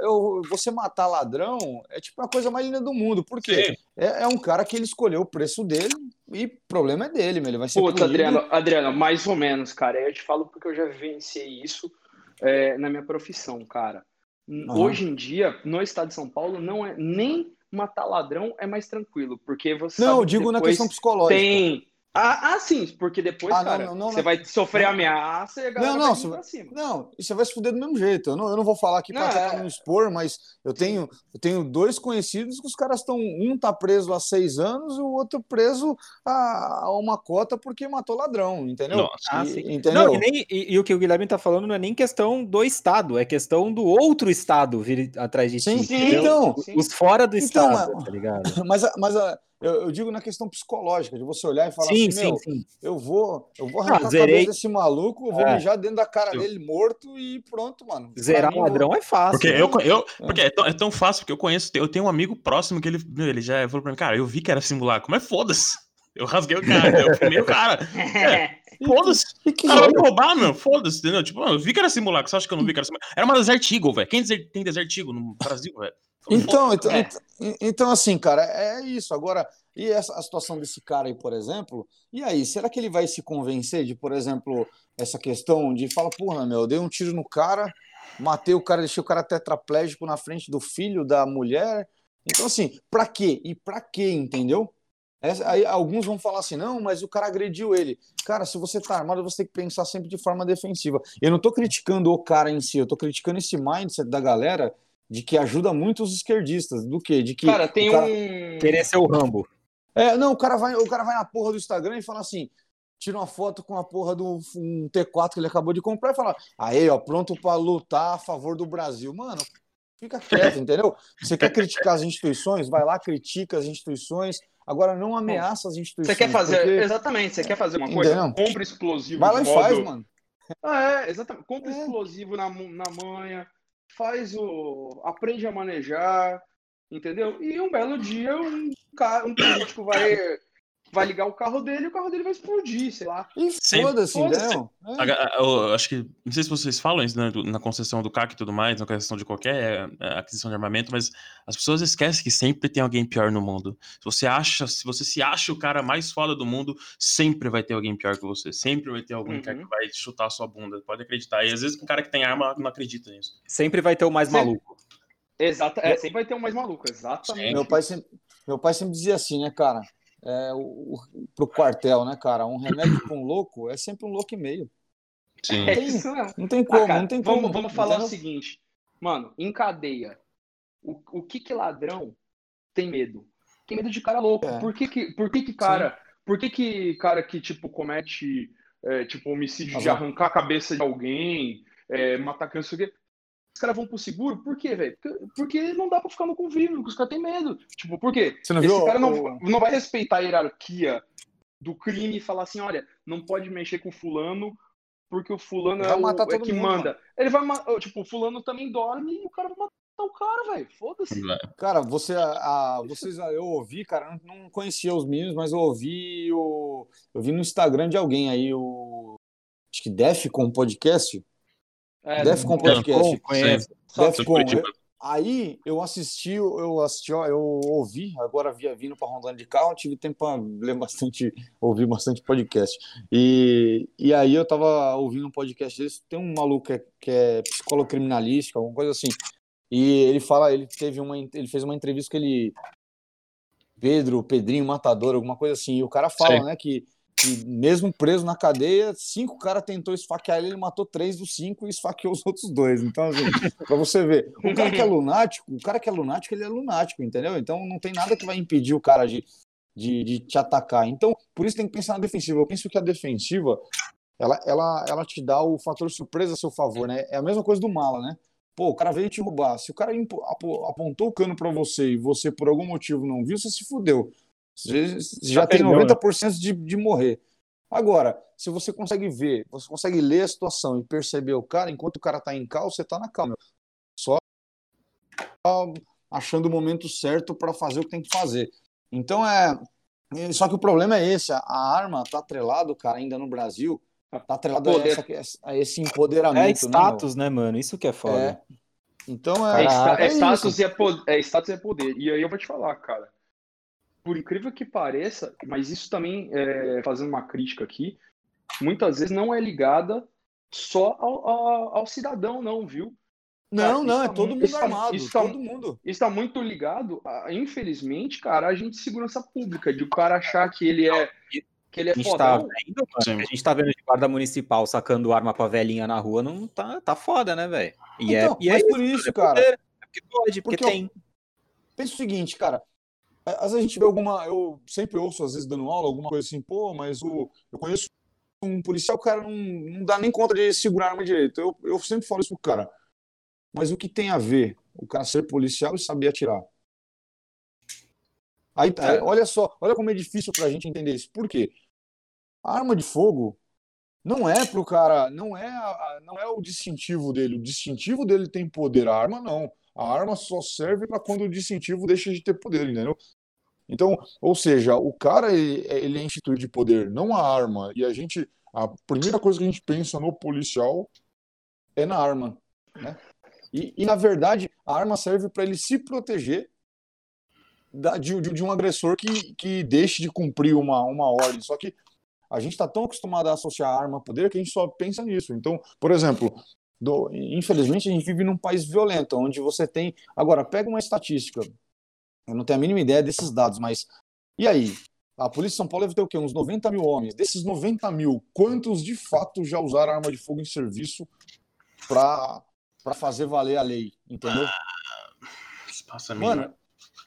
eu, você matar ladrão é tipo a coisa mais linda do mundo, porque é, é um cara que ele escolheu o preço dele e o problema é dele, meu, ele vai ser Puta. Adriano, Adriano, mais ou menos, cara. Eu te falo porque eu já vivenciei isso é, na minha profissão, cara. Aham. Hoje em dia, no estado de São Paulo, não é nem matar ladrão é mais tranquilo, porque você Não, eu digo na questão psicológica. tem. Ah, ah, sim, porque depois, Ah, cara, não, não, você não. vai sofrer Não. ameaça e a galera Não, não, vai cima. Não, você vai se fuder do mesmo jeito. Eu não, eu não vou falar aqui Não, pra, é- não expor, mas eu tenho, eu tenho dois conhecidos que os caras estão. Um tá preso há seis anos e o outro preso a, a uma cota porque matou ladrão, entendeu? Nossa. Ah, E- sim. Entendeu? Não, e, nem- e- e o que o Guilherme tá falando não é nem questão do Estado, é questão do outro Estado vir atrás de Sim, ti. sim, entendeu? então. Sim. Os fora do Então, Estado, mas- tá ligado? Mas, mas a- eu, eu digo na questão psicológica, de você olhar e falar Sim, assim, sim, meu, sim. eu vou, eu vou arrancar a zerei. cabeça desse maluco, eu vou É. mijar dentro da cara Eu- dele morto e pronto, mano. Zerar mim, ladrão é fácil. Porque né? eu, eu porque é tão, é tão fácil, porque eu conheço, eu tenho um amigo próximo que ele, meu, ele já falou pra mim, cara, eu vi que era simulacro, mas foda-se. Eu rasguei o cara, eu fumei o cara. É, foda-se. O que cara vai me roubar, meu. Foda-se, entendeu? Tipo, mano, eu vi que era simulacro. Você acha que eu não vi que era simulacro? Era uma Desert Eagle, velho. Quem tem Desert Eagle no Brasil, velho? Então, então, É. então, então, assim, cara, é isso. Agora, e essa, a situação desse cara aí, por exemplo, e aí, será que ele vai se convencer de, por exemplo, essa questão de fala, porra, meu, eu dei um tiro no cara, matei o cara, deixei o cara tetraplégico na frente do filho da mulher. Então, assim, pra quê? E pra quê, entendeu? Essa- aí alguns vão falar assim, não, mas o cara agrediu ele. Cara, se você tá armado, você tem que pensar sempre de forma defensiva. Eu não tô criticando o cara em si, eu tô criticando esse mindset da galera de que ajuda muito os esquerdistas. Do quê? De que Cara, tem cara- um. Querer ser o Rambo. É, não, o cara vai, o cara vai na porra do Instagram e fala assim, tira uma foto com a porra do um T4 que ele acabou de comprar e fala, aí, ó, pronto pra lutar a favor do Brasil. Mano, fica quieto, entendeu? Você quer criticar as instituições? Vai lá, critica as instituições. Agora não ameaça as instituições. Você quer fazer. porque- Exatamente, você quer fazer uma coisa? Entendeu? Compra explosivo. Vai lá e faz, modo- mano. Ah, é, exatamente. Compra É. explosivo na, na manha, faz o. aprende a manejar, entendeu? E um belo dia um, ca- um político vai, vai ligar o carro dele e o carro dele vai explodir, sei lá. Sempre- foda-se, foda-se. entendeu? É. Eu acho que. Não sei se vocês falam isso né, na concessão do CAC e tudo mais, na concessão de qualquer é, aquisição de armamento, mas as pessoas esquecem que sempre tem alguém pior no mundo. Se você acha, se você se acha o cara mais foda do mundo, sempre vai ter alguém pior que você. Sempre vai ter cara Uhum. que vai chutar a sua bunda. Pode acreditar. E às vezes um cara que tem arma não acredita nisso. Sempre vai ter o mais Sim. maluco. Exata, é, sempre vai ter um mais maluco, exatamente. Meu pai sempre, meu pai sempre dizia assim, né, cara? É, o, o, pro quartel, né, cara? Um remédio pra um louco é sempre um louco e meio. Sim. É isso mesmo. Não tem Ah, como, cara, não tem como. vamos, vamos falar o seguinte, mano, em cadeia, o, o que que ladrão tem medo? Tem medo de cara louco. É. Por que que, por que que cara, por que que cara que, tipo, comete, é, tipo, homicídio de Azar. arrancar a cabeça de alguém, é, matar criança, os caras vão pro seguro? Por quê, velho? Porque, porque não dá pra ficar no convívio, porque os caras têm medo. Tipo, por quê? Você não Esse viu cara não, o- não vai respeitar a hierarquia do crime e falar assim, olha, não pode mexer com fulano porque o fulano Vai é, o, matar é todo que mundo, manda. Ele vai matar. Tipo, o fulano também dorme e o cara vai matar o cara, velho. Foda-se. Cara, você, a, a- vocês, eu ouvi, cara, não não conhecia os meninos, mas eu ouvi o, eu vi no Instagram de alguém aí o, acho que Defcon Podcast, É, Defcon Podcast, Conheço. Defcon. Aí eu assisti, eu assisti, eu ouvi, agora via vindo para Rondônia de carro, tive tempo para ler bastante, ouvir bastante podcast. E, e aí eu tava ouvindo um podcast desse, tem um maluco que é, que é psicólogo criminalístico, alguma coisa assim. E ele fala, ele teve uma, ele fez uma entrevista que ele Pedro, Pedrinho Matador, alguma coisa assim. E o cara fala, Sim. né, que, que mesmo preso na cadeia, cinco caras tentou esfaquear ele, ele matou três dos cinco e esfaqueou os outros dois. Então, assim, pra você ver, o cara que é lunático, o cara que é lunático, ele é lunático, entendeu? Então não tem nada que vai impedir o cara de, de, de te atacar. Então, por isso tem que pensar na defensiva. Eu penso que a defensiva, ela, ela, ela te dá o fator surpresa a seu favor, né? É a mesma coisa do mala, né? Pô, o cara veio te roubar. Se o cara apontou o cano pra você e você por algum motivo não viu, você se fudeu. Você já tem perdeu, né? 90% de, de morrer. Agora, se você consegue ver, você consegue ler a situação e perceber o cara, enquanto o cara tá em cal, você tá na calma. Só achando o momento certo para fazer o que tem que fazer. Então é. Só que o problema é esse: a arma tá atrelado, cara, ainda no Brasil, tá atrelado a, Poder. essa- a esse empoderamento. É né, status, né, mano? Isso que é foda. É. Então É, é. é é status e é, po- é status e é poder. E aí eu vou te falar, cara. Por incrível que pareça, mas isso também, é, fazendo uma crítica aqui, muitas vezes não é ligada só ao, ao- ao cidadão, não, viu? Não, Cara, não, é tá todo mu- mundo isso tá- armado. isso tá- todo mundo. Isso está muito ligado, a, infelizmente, cara, a gente de segurança pública, de o cara achar que ele é que ele é A gente tá fodão. vendo, mano, a gente tá vendo de guarda municipal sacando arma pra velhinha na rua, não tá, tá foda, né, velho? E Então, é, e é por isso, é cara. é porque pode, porque, Porque eu- tem. Pensa o seguinte, cara. Às vezes a gente vê alguma. Eu sempre ouço, às vezes, dando aula, alguma coisa assim, pô, mas o, eu conheço um policial, o cara não, não dá nem conta de segurar a arma direito. Eu, eu sempre falo isso pro cara. Mas o que tem a ver o cara ser policial e saber atirar? Aí, aí, olha só, olha como é difícil pra gente entender isso. Por quê? A arma de fogo não é pro cara, não é, não é o distintivo dele. O distintivo dele tem poder, a arma não. A arma só serve para quando o distintivo deixa de ter poder, entendeu? Então, ou seja, o cara ele, ele é instituído de poder, não a arma. E a gente, a primeira coisa que a gente pensa no policial é na arma, né? E, e, na verdade, a arma serve para ele se proteger da- de, de- de um agressor que, que deixe de cumprir uma, uma ordem. Só que a gente está tão acostumado a associar arma a poder que a gente só pensa nisso. Então, por exemplo, do- infelizmente a gente vive num país violento, onde você tem. Agora, pega uma estatística. Eu não tenho a mínima ideia desses dados, mas. E aí? A Polícia de São Paulo deve ter o quê? Uns 90 mil homens. Desses 90 mil, quantos de fato já usaram arma de fogo em serviço para fazer valer a lei? Entendeu? Mínimo. Mano,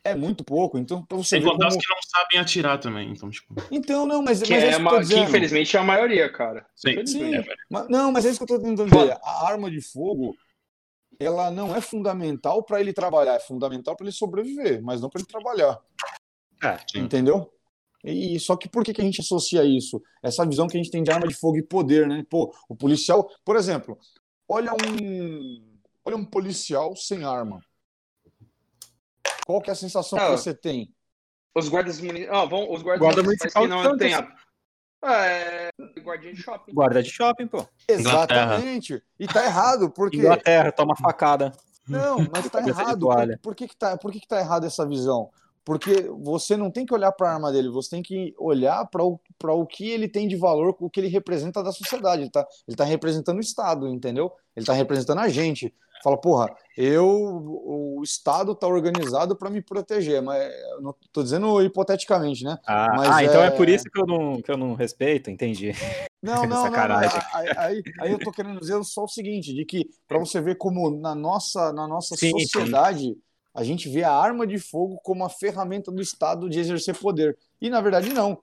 é muito pouco. Então, pra você Sem ver contar os como... que não sabem atirar também. Então, tipo. Então, não, mas, Que, mas é é isso que uma- infelizmente é a maioria, cara. Sim. Sim, mas, não, mas é isso que eu tô tentando dizer. A arma de fogo, ela não é fundamental para ele trabalhar, é fundamental para ele sobreviver, mas não para ele trabalhar. É. Entendeu? E só que por que, que a gente associa isso? Essa visão que a gente tem de arma de fogo e poder, né? Pô, o policial, por exemplo, olha um, olha um policial sem arma. Qual que é a sensação Ah, que você tem? Os guardas municipais. Ah, vão, os guardas Guarda municipais municipal não tem a. Ah, é. Guardinha de shopping. Guarda de shopping, pô. Exatamente. E tá errado, porque Inglaterra, toma facada. Não, mas tá errado. Por, por que que tá, por que que tá errado essa visão? Porque você não tem que olhar para a arma dele, você tem que olhar para o, pra o que ele tem de valor, o que ele representa da sociedade. Ele tá, ele tá representando o Estado, entendeu? Ele tá representando a gente. Fala, porra, eu, o Estado tá organizado para me proteger, mas não tô dizendo hipoteticamente, né? Ah, Mas ah, então é... é- por isso que eu não, que eu não respeito, entendi. Não, não, não, não. Sacanagem. Aí, aí, aí eu tô querendo dizer só o seguinte, de que para você ver como na nossa, na nossa Sim, sim. sociedade a gente vê a arma de fogo como a ferramenta do Estado de exercer poder. E na verdade não.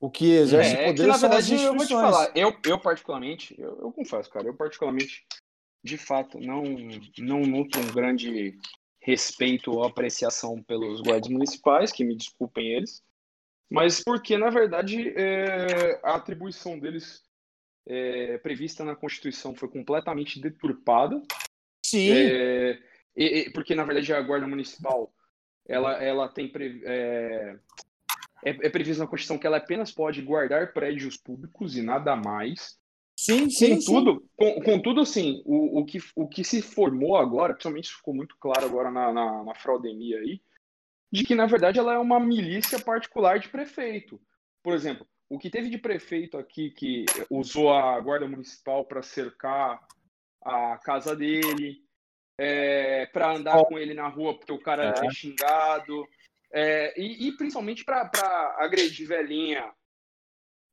O que exerce É, é poder que na são as verdade eu vou te falar, eu, eu particularmente, eu, eu confesso, cara, eu particularmente, de fato, não, não nutro um grande respeito ou apreciação pelos guardas municipais, que me desculpem eles, mas porque, na verdade, é, a atribuição deles é, prevista na Constituição foi completamente deturpada. Sim, É, e- e- porque, na verdade, a Guarda Municipal ela, ela tem pre- é, é, é previsto na Constituição que ela apenas pode guardar prédios públicos e nada mais. Sim, sim, sim. Contudo, com, contudo assim, o, o, que, o que se formou agora, principalmente ficou muito claro agora na, na, na fraudemia aí, de que, na verdade, ela é uma milícia particular de prefeito. Por exemplo, o que teve de prefeito aqui que usou a guarda municipal para cercar a casa dele, para andar com ele na rua porque o cara É. xingado, é, e, e principalmente para agredir velhinha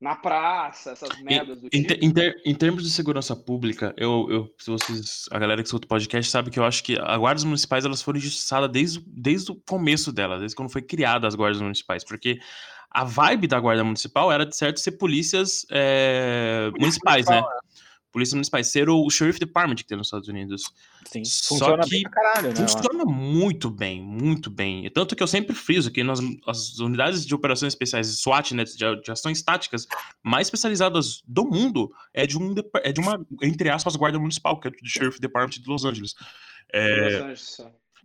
na praça, essas merdas do Em, tipo. em ter- em termos de segurança pública, eu, eu, se vocês, a galera que escuta o podcast sabe que eu acho que as guardas municipais elas foram injustiçadas desde, o- desde o começo dela, desde quando foi criada as guardas municipais, porque a vibe da guarda municipal era de certo ser polícias é, municipais, né? Polícia municipais, ser o sheriff department que tem nos Estados Unidos. Sim. Só Funciona que caralho, né? Funciona muito bem, muito bem. Tanto que eu sempre friso que nas as unidades de operações especiais SWAT, né, de, de ações táticas mais especializadas do mundo, é de, um, é de uma, entre aspas, guarda municipal, que é do Sheriff Department de Los Angeles. É, Los Angeles.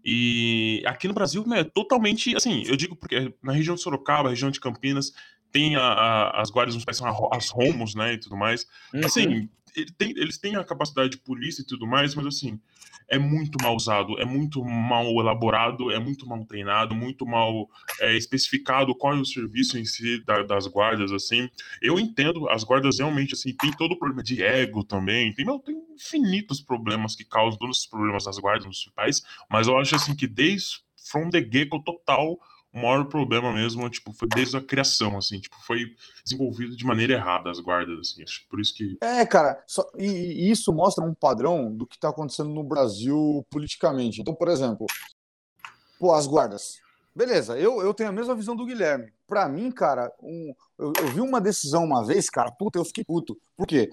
e aqui no Brasil, né, é totalmente, assim, eu digo porque na região de Sorocaba, região de Campinas, tem a- a- as guardas municipais, são as romos, né, e tudo mais. Uhum. Ele tem- eles têm a capacidade de polícia e tudo mais, mas assim, é muito mal usado, é muito mal elaborado, é muito mal treinado, muito mal é, especificado qual é o serviço em si da- das guardas, assim. Eu entendo, as guardas realmente, assim, tem todo o problema de ego também, tem, meu, tem infinitos problemas que causam todos esses problemas das guardas municipais, mas eu acho, assim, que desde from the get-go total, o maior problema mesmo, tipo, foi desde a criação, assim, tipo, foi desenvolvido de maneira errada as guardas, assim, acho por isso que É, cara, só- e, e isso mostra um padrão do que está acontecendo no Brasil politicamente. Então, por exemplo, pô, as guardas. Beleza, eu, eu tenho a mesma visão do Guilherme. Pra mim, cara, um- eu, eu vi uma decisão uma vez, cara, puta, eu fiquei puto. Por quê?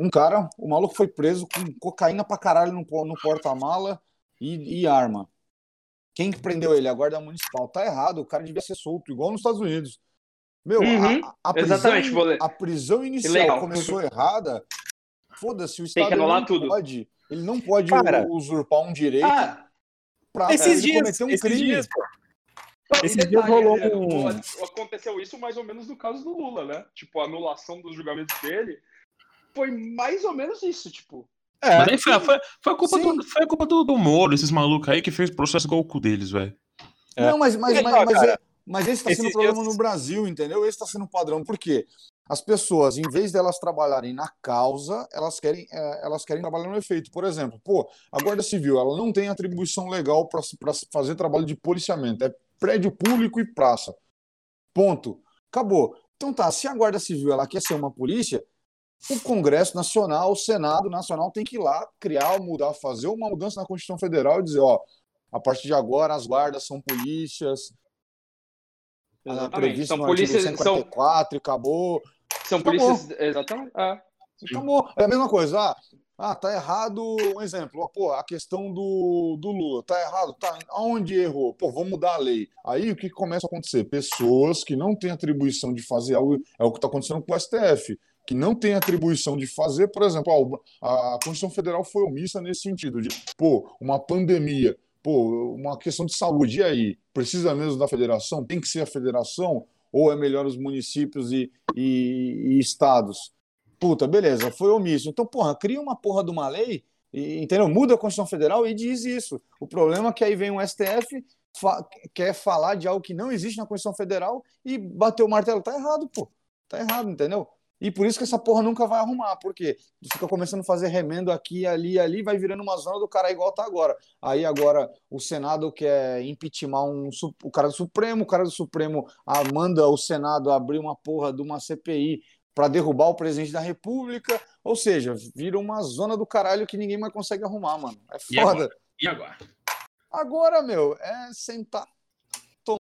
Um cara, o maluco foi preso com cocaína pra caralho no, no porta-mala e, e arma. Quem que prendeu ele? A guarda municipal. Tá errado, o cara devia ser solto, igual nos Estados Unidos. Meu, a- Uhum, a, a prisão, a prisão inicial começou errada. Foda-se, o Estado não tudo. pode. Ele não pode Cara, usurpar um direito Ah, pra Esses dias, cometer um esses crime. dias, e detalhe, dias rolou um- Aconteceu isso mais ou menos no caso do Lula, né? Tipo, a anulação dos julgamentos dele foi mais ou menos isso, tipo. É, Mas aí foi, foi, foi a culpa, Sim. do, foi a culpa do, do Moro, esses malucos aí que fez processo igual o cu deles, velho. É. Não, mas, mas, É, mas, mas, é- mas esse está sendo o esses problema dias- no Brasil, entendeu? Esse está sendo o padrão. Por quê? As pessoas, em vez delas trabalharem na causa, elas querem, é, elas querem trabalhar no efeito. Por exemplo, pô, a Guarda Civil ela não tem atribuição legal para fazer trabalho de policiamento. É prédio público e praça. Ponto. Acabou. Então tá, se a Guarda Civil ela quer ser uma polícia, o Congresso Nacional, o Senado Nacional tem que ir lá criar, mudar, fazer uma mudança na Constituição Federal e dizer, ó, a partir de agora as guardas são polícias, ah, Exatamente. São polícias. São, 144 e acabou. são Acabou. polícias. Exatamente. É. Acabou. É a mesma coisa. Ah, ah, tá errado. Um exemplo. Pô, a questão do, do Lula. Tá errado? Tá. Aonde errou? Pô, vamos mudar a lei. Aí o que começa a acontecer? Pessoas que não têm atribuição de fazer algo. É o que está acontecendo com o STF. Que não tem atribuição de fazer, por exemplo, ó, a Constituição Federal foi omissa nesse sentido, de, pô, uma pandemia, pô, uma questão de saúde, e aí? Precisa mesmo da federação? Tem que ser a federação? Ou é melhor os municípios e, e- e estados? Puta, beleza, foi omisso. Então, porra, cria uma porra de uma lei, e, entendeu? Muda a Constituição Federal e diz isso. O problema é que aí vem o STF, fa- quer falar de algo que não existe na Constituição Federal e bater o martelo. Tá errado, pô. Tá errado, entendeu? E por isso que essa porra nunca vai arrumar, porque fica começando a fazer remendo aqui, ali, ali, vai virando uma zona do cara igual tá agora. Aí agora o Senado quer impeachment um, o cara do Supremo, o cara do Supremo manda o Senado abrir uma porra de uma CPI para derrubar o presidente da República, ou seja, vira uma zona do caralho que ninguém mais consegue arrumar, mano. É E foda. agora? E agora? Agora, meu, é sentar, tomar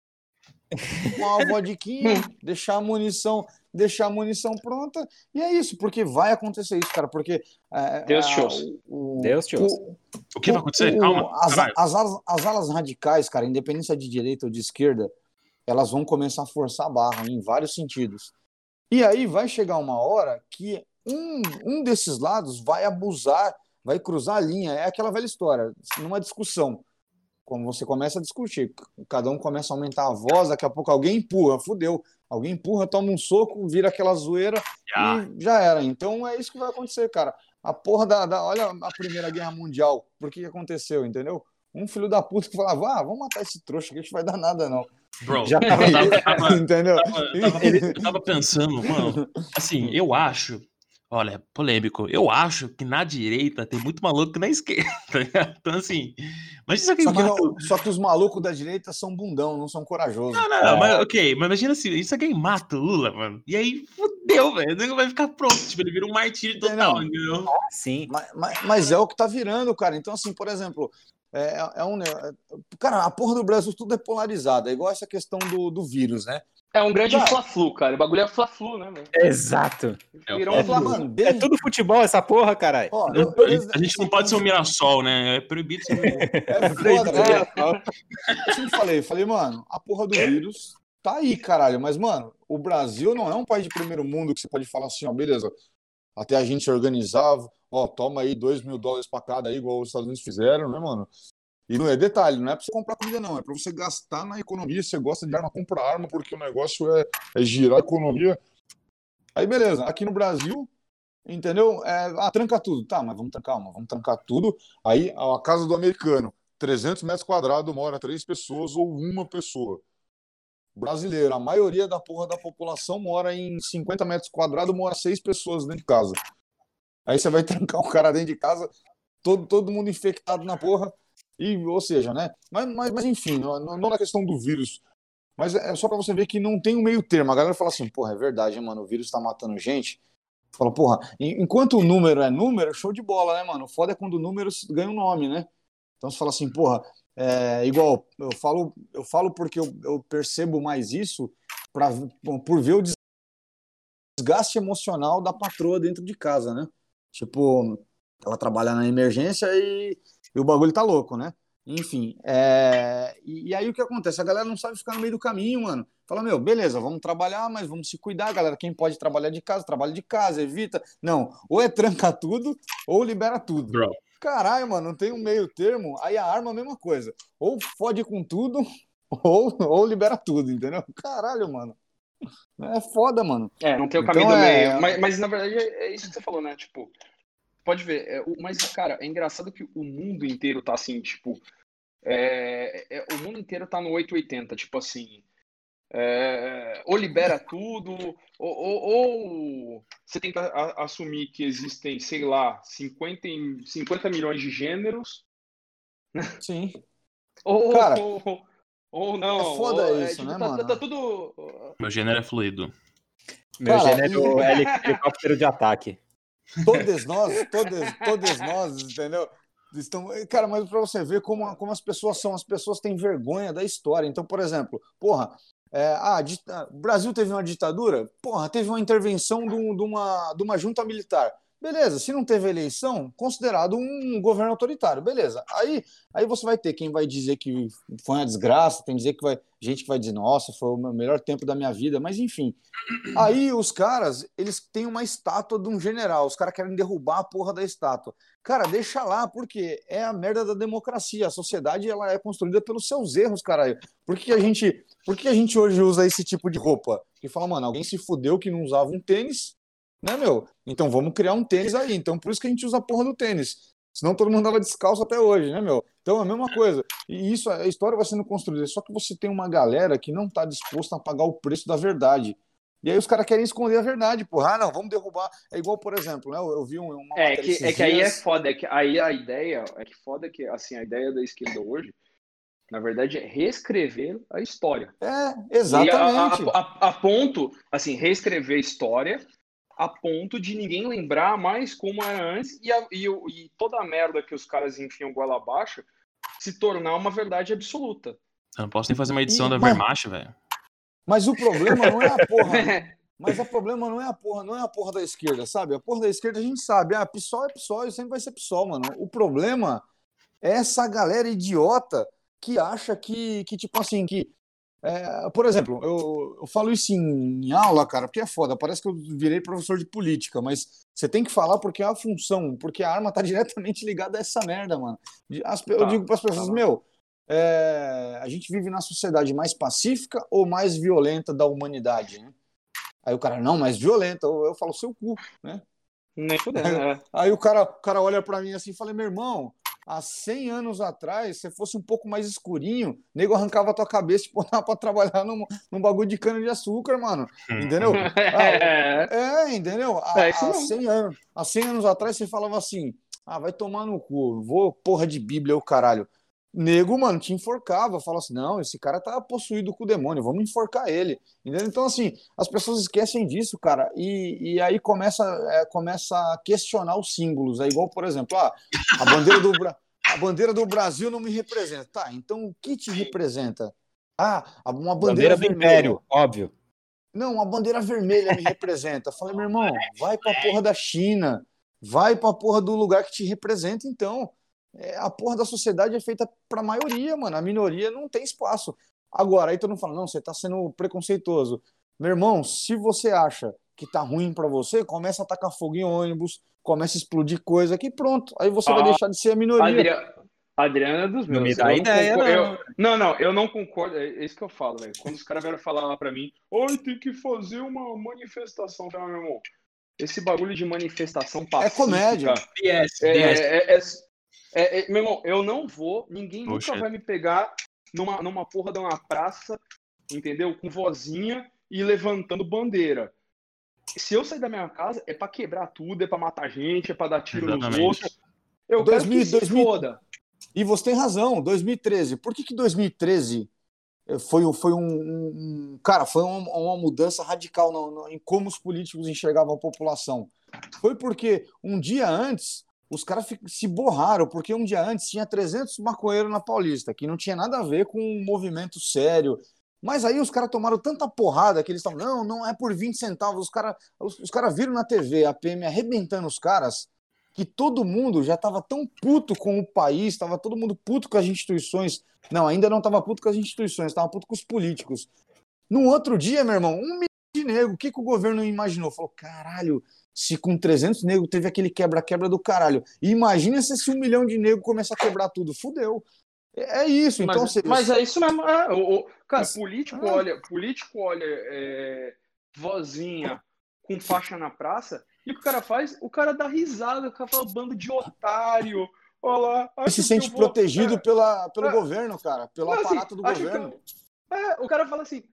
uma vodquinha, deixar a munição, deixar a munição pronta, e é isso, porque vai acontecer isso, cara, porque é, Deus é, te ouça. o- o- Deus te ouça. o- O que vai acontecer? o- Calma. As, as alas, as alas radicais, cara, independência de direita ou de esquerda, elas vão começar a forçar a barra em vários sentidos. E aí vai chegar uma hora que um, um desses lados vai abusar, vai cruzar a linha. É aquela velha história, numa discussão. Quando você começa a discutir, cada um começa a aumentar a voz, daqui a pouco alguém empurra, fudeu. Alguém empurra, toma um soco, vira aquela zoeira Já. e já era. Então é isso que vai acontecer, cara. A porra da, da- Olha a Primeira Guerra Mundial. Por que que aconteceu, entendeu? Um filho da puta que falava, ah, vamos matar esse trouxa aqui, a gente vai dar nada, não. Bro, Já tava, tava- entendeu? eu tava- eu tava pensando, mano, assim, eu acho, olha, polêmico, eu acho que na direita tem muito maluco que na esquerda, tá? Então, assim, mas isso aqui Só que, mata não- só que os malucos da direita são bundão, não são corajosos. Não, não, não, mas ok, mas imagina assim, isso aqui mata o Lula, mano. E aí, fudeu, velho. Vai ficar pronto, tipo, ele vira um martírio total, entendeu? Sim. Mas, mas- mas é o que tá virando, cara. Então, assim, por exemplo, é, é um. ne- Cara, a porra do Brasil tudo é polarizado. É igual essa questão do, do vírus, né? É um grande fla-flu, cara. O bagulho é fla-flu, né, velho? Exato. É o Virou um É, fla-flu. mano, É tudo futebol essa porra, caralho. ó, eu- gente- eu- a gente não pode ser um Mirassol, né? É proibido ser. É foda, cara. Eu sempre falei, falei, mano, a porra do vírus tá aí, caralho. Mas, mano, o Brasil não é um país de primeiro mundo que você pode falar assim, ó, beleza. Até a gente se organizava, ó, toma aí dois mil dólares pra cada aí, igual os Estados Unidos fizeram, né, mano? E não é detalhe, não é pra você comprar comida, não. É pra você gastar na economia. Você gosta de arma, compra arma, porque o negócio é, é girar a economia. Aí, beleza. Aqui no Brasil, entendeu? É, ah, tranca tudo. Tá, mas vamos trancar, calma, vamos trancar tudo. Aí, a casa do americano, 300 metros quadrados, mora três pessoas ou uma pessoa. Brasileiro, a maioria da porra da população mora em 50 metros quadrados, mora seis pessoas dentro de casa. Aí você vai trancar o cara dentro de casa, todo, todo mundo infectado na porra, e, ou seja, né? Mas, mas, mas enfim, não, não na questão do vírus, mas é só pra você ver que não tem um meio termo. A galera fala assim, porra, é verdade, mano, o vírus tá matando gente. Fala, porra, en- enquanto o número é número, show de bola, né, mano? O foda é quando o número ganha um nome, né? Então você fala assim, porra, é igual, eu falo, eu falo porque eu, eu percebo mais isso pra, por ver o desgaste emocional da patroa dentro de casa, né? Tipo, ela trabalha na emergência e, e o bagulho tá louco, né? Enfim, é, e, e aí o que acontece? A galera não sabe ficar no meio do caminho, mano. Fala, meu, beleza, vamos trabalhar, mas vamos se cuidar, galera. Quem pode trabalhar de casa, trabalha de casa, evita. Não, ou é tranca tudo, ou libera tudo. Bro. Caralho, mano, não tem um meio termo. Aí a arma é a mesma coisa. Ou fode com tudo, ou, ou libera tudo, entendeu? Caralho, mano. É foda, mano. É, não tem o Então caminho do é- meio. Mas, mas, na verdade é, é isso que você falou, né? Tipo, pode ver. é, o- mas, cara, é engraçado que o mundo inteiro tá assim, tipo. é, é, o mundo inteiro tá no 880, tipo assim. é, ou libera tudo, ou, ou- ou você tenta a- assumir que existem, sei lá, 50, em- 50 milhões de gêneros, Sim. ou, Cara, ou, ou não. é foda ou, isso, né, tá, mano? Tá, tudo. Meu gênero é fluido. Meu Cara, gênero é helicóptero de ataque. Todos nós, todos, todos nós, entendeu? Estão, cara, mas para você ver como, como as pessoas são, as pessoas têm vergonha da história. Então, por exemplo, porra, é, ah, o Brasil teve uma ditadura, porra, teve uma intervenção de, um- de uma, de uma junta militar. Beleza, se não teve eleição, considerado um governo autoritário, beleza. Aí, aí você vai ter quem vai dizer que foi uma desgraça, tem dizer que vai, gente que vai dizer, nossa, foi o melhor tempo da minha vida, mas enfim. Aí os caras, eles têm uma estátua de um general, os caras querem derrubar a porra da estátua. Cara, deixa lá, porque é a merda da democracia. A sociedade ela é construída pelos seus erros, caralho. Por que a gente, por que a gente hoje usa esse tipo de roupa? Que fala, mano, alguém se fudeu que não usava um tênis, né, meu? Então vamos criar um tênis aí. Então por isso que a gente usa a porra do tênis. Senão todo mundo andava descalço até hoje, né, meu? Então é a mesma coisa. E isso, a história vai sendo construída. Só que você tem uma galera que não tá disposta a pagar o preço da verdade. E aí os caras querem esconder a verdade, porra. Ah, não, vamos derrubar. É igual, por exemplo, né? Eu, eu vi um- uma É que, é que aí é foda, é que aí a ideia, é que foda que, assim, a ideia da esquerda hoje, na verdade, é reescrever a história. É, E a, exatamente. a, a- a ponto, assim, reescrever a história a ponto de ninguém lembrar mais como era antes e, a- e e toda a merda que os caras enfiam goela abaixo se tornar uma verdade absoluta. Eu não posso nem fazer uma edição Ih, da Vermacht, velho. Mas o problema não é a porra. Mas o problema não é a porra, não é a porra da esquerda, sabe? A porra da esquerda a gente sabe, ah, PSOL é PSOL e sempre vai ser PSOL, mano. O problema é essa galera idiota que acha que, que tipo assim, que É, por exemplo, eu, eu falo isso em, em aula, cara, porque é foda. Parece que eu virei professor de política, mas você tem que falar porque é a função, porque a arma tá diretamente ligada a essa merda, mano. As eu Tá, digo para as pessoas, tá. meu, é, a gente vive na sociedade mais pacífica ou mais violenta da humanidade, né? Aí o cara, não, mais violenta. Eu, eu falo, seu cu, né? Nem fudendo, é. Aí o cara, o cara olha pra mim assim e fala: meu irmão, há 100 anos atrás, se fosse um pouco mais escurinho, nego arrancava a tua cabeça e botava pra trabalhar num, num bagulho de cana de açúcar, mano. Entendeu? Ah, É. é, entendeu? Há, É há, mesmo. 100 anos, há 100 anos atrás você falava assim: ah, vai tomar no cu, vou porra de Bíblia, o caralho. Nego, mano, te enforcava, fala assim: não, esse cara tá possuído com o demônio, vamos enforcar ele. Entendeu? Então, assim, as pessoas esquecem disso, cara, e, e aí começa, é, começa a questionar os símbolos. É igual, por exemplo, ah, a bandeira do, a bandeira do Brasil não me representa. Tá, então o que te representa? Ah, uma bandeira, Bandeira do vermelha. Império, óbvio. Não, a bandeira vermelha me representa. Falei, meu irmão, vai pra porra da China. Vai pra porra do lugar que te representa, então. É, a porra da sociedade é feita pra maioria, mano. A minoria não tem espaço. Agora, aí todo mundo fala, não, você tá sendo preconceituoso. Meu irmão, se você acha que tá ruim pra você, começa a tacar fogo em ônibus, começa a explodir coisa aqui, pronto. Aí você vai Ah, deixar de ser a minoria. Adria... Adriana é dos meus. Não me dá Eu ideia, não. eu- Não, não, eu não concordo. É isso que eu falo, velho. Quando os caras vieram falar lá pra mim, oi, tem que fazer uma manifestação. Meu irmão, esse bagulho de manifestação pacífica... comédia. DS, É, DS. é, é, é, é, meu irmão, eu não vou, ninguém nunca vai me pegar numa, numa porra de uma praça, entendeu? Com vozinha e levantando bandeira. Se eu sair da minha casa, é pra quebrar tudo, é pra matar gente, é pra dar tiro nos Exatamente. outros. Eu 2000, quero que se 2000. foda. E você tem razão, 2013. Por que, que 2013 foi, um- foi um, um- um- Cara, foi uma, uma mudança radical no- no- em como os políticos enxergavam a população. Foi porque um dia antes os caras se borraram, porque um dia antes tinha 300 maconheiros na Paulista, que não tinha nada a ver com um movimento sério. Mas aí os caras tomaram tanta porrada que eles estavam, não, não é por 20 centavos. Os caras os, os cara viram na TV a PM arrebentando os caras que todo mundo já estava tão puto com o país, estava todo mundo puto com as instituições. Não, ainda não estava puto com as instituições, estava puto com os políticos. No outro dia, meu irmão, um de negros, o que, que o governo imaginou? Falou, caralho, se com 300 negros teve aquele quebra-quebra do caralho. E imagina se esse um milhão de negros começa a quebrar tudo. Fudeu. É é isso, então... mas, você- mas é isso mesmo. é, o- o- cara, Mas- político ah. olha, político olha é, vozinha com faixa na praça, e o que o cara faz? O cara dá risada, o cara fala bando de otário. Olha lá. Ele acha se que sente vou- protegido é, pela, pelo é. governo, cara, pelo assim, aparato do acho que governo. eu- é, o cara fala assim,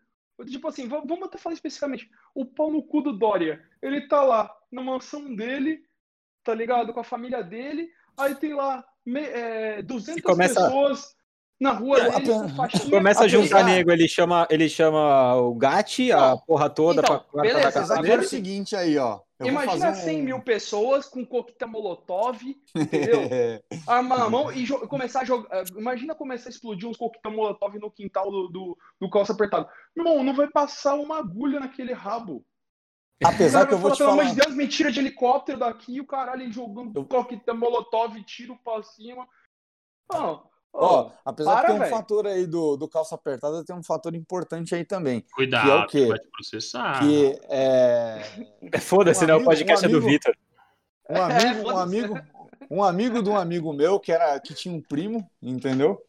tipo assim, vamos até falar especificamente, o pau no cu do Dória, ele tá lá na mansão dele, tá ligado, com a família dele, aí tem lá me, é, 200 começa- pessoas na rua É, dele, com faixinha, Começa a juntar nego, ele chama, ele chama o Gatti, a Não. porra toda Então, pra, pra beleza, caçada que é o seguinte aí, ó. eu vou Imagina fazer um- 100 mil pessoas com coquetel molotov, entendeu? arma na mão e começar a jogar. Imagina começar a explodir uns coquetel molotov no quintal do, do, do calça apertado. Irmão, não vai passar uma agulha naquele rabo. Apesar que eu vou vai te falar, falar. Pelo amor de Deus, me tira de helicóptero daqui e o caralho jogando Eu- coquetel molotov, tiro pra cima. Ó, Ó, apesar para, que tem um velho. fator aí do, do calça apertada, tem um fator importante aí também. Cuidado, Que é o quê? vai te processar. Que é Foda-se, Um né? O amigo- podcast um é do amigo- Vitor. um amigo, um amigo, um amigo de um amigo meu que era que tinha um primo, entendeu?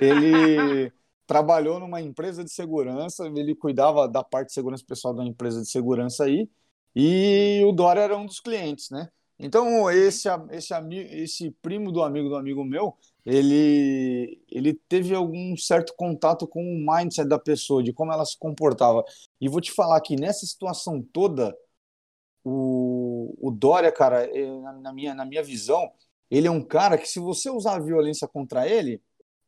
Ele trabalhou numa empresa de segurança, ele cuidava da parte de segurança pessoal da empresa de segurança aí, e o Dória era um dos clientes, né? Então, esse, esse, ami- esse primo do amigo do amigo meu, ele, ele teve algum certo contato com o mindset da pessoa, de como ela se comportava. E vou te falar que nessa situação toda, o, o Dória, cara, na, minha, na minha visão, ele é um cara que, se você usar violência contra ele,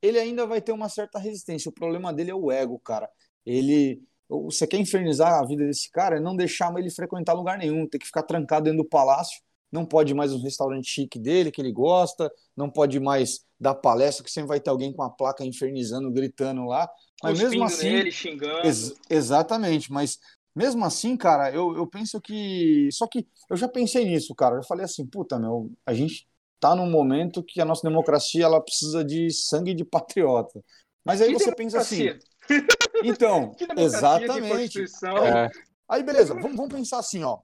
ele ainda vai ter uma certa resistência. O problema dele é o ego, cara. Ele. Você quer infernizar a vida desse cara, é não deixar ele frequentar lugar nenhum, ter que ficar trancado dentro do palácio, não pode ir mais no restaurante chique dele, que ele gosta, não pode mais dar palestra, que sempre vai ter alguém com a placa infernizando, gritando lá. Mas mesmo assim. nele, xingando. Ex- exatamente, mas mesmo assim, cara, eu, eu penso que. Só que eu já pensei nisso, cara. Eu falei assim, puta, meu, a gente tá num momento que a nossa democracia ela precisa de sangue de patriota. Mas aí Que você pensa assim, democracia? Então, Que democracia, que exatamente. É. Aí, beleza, vamos, vamos pensar assim, ó.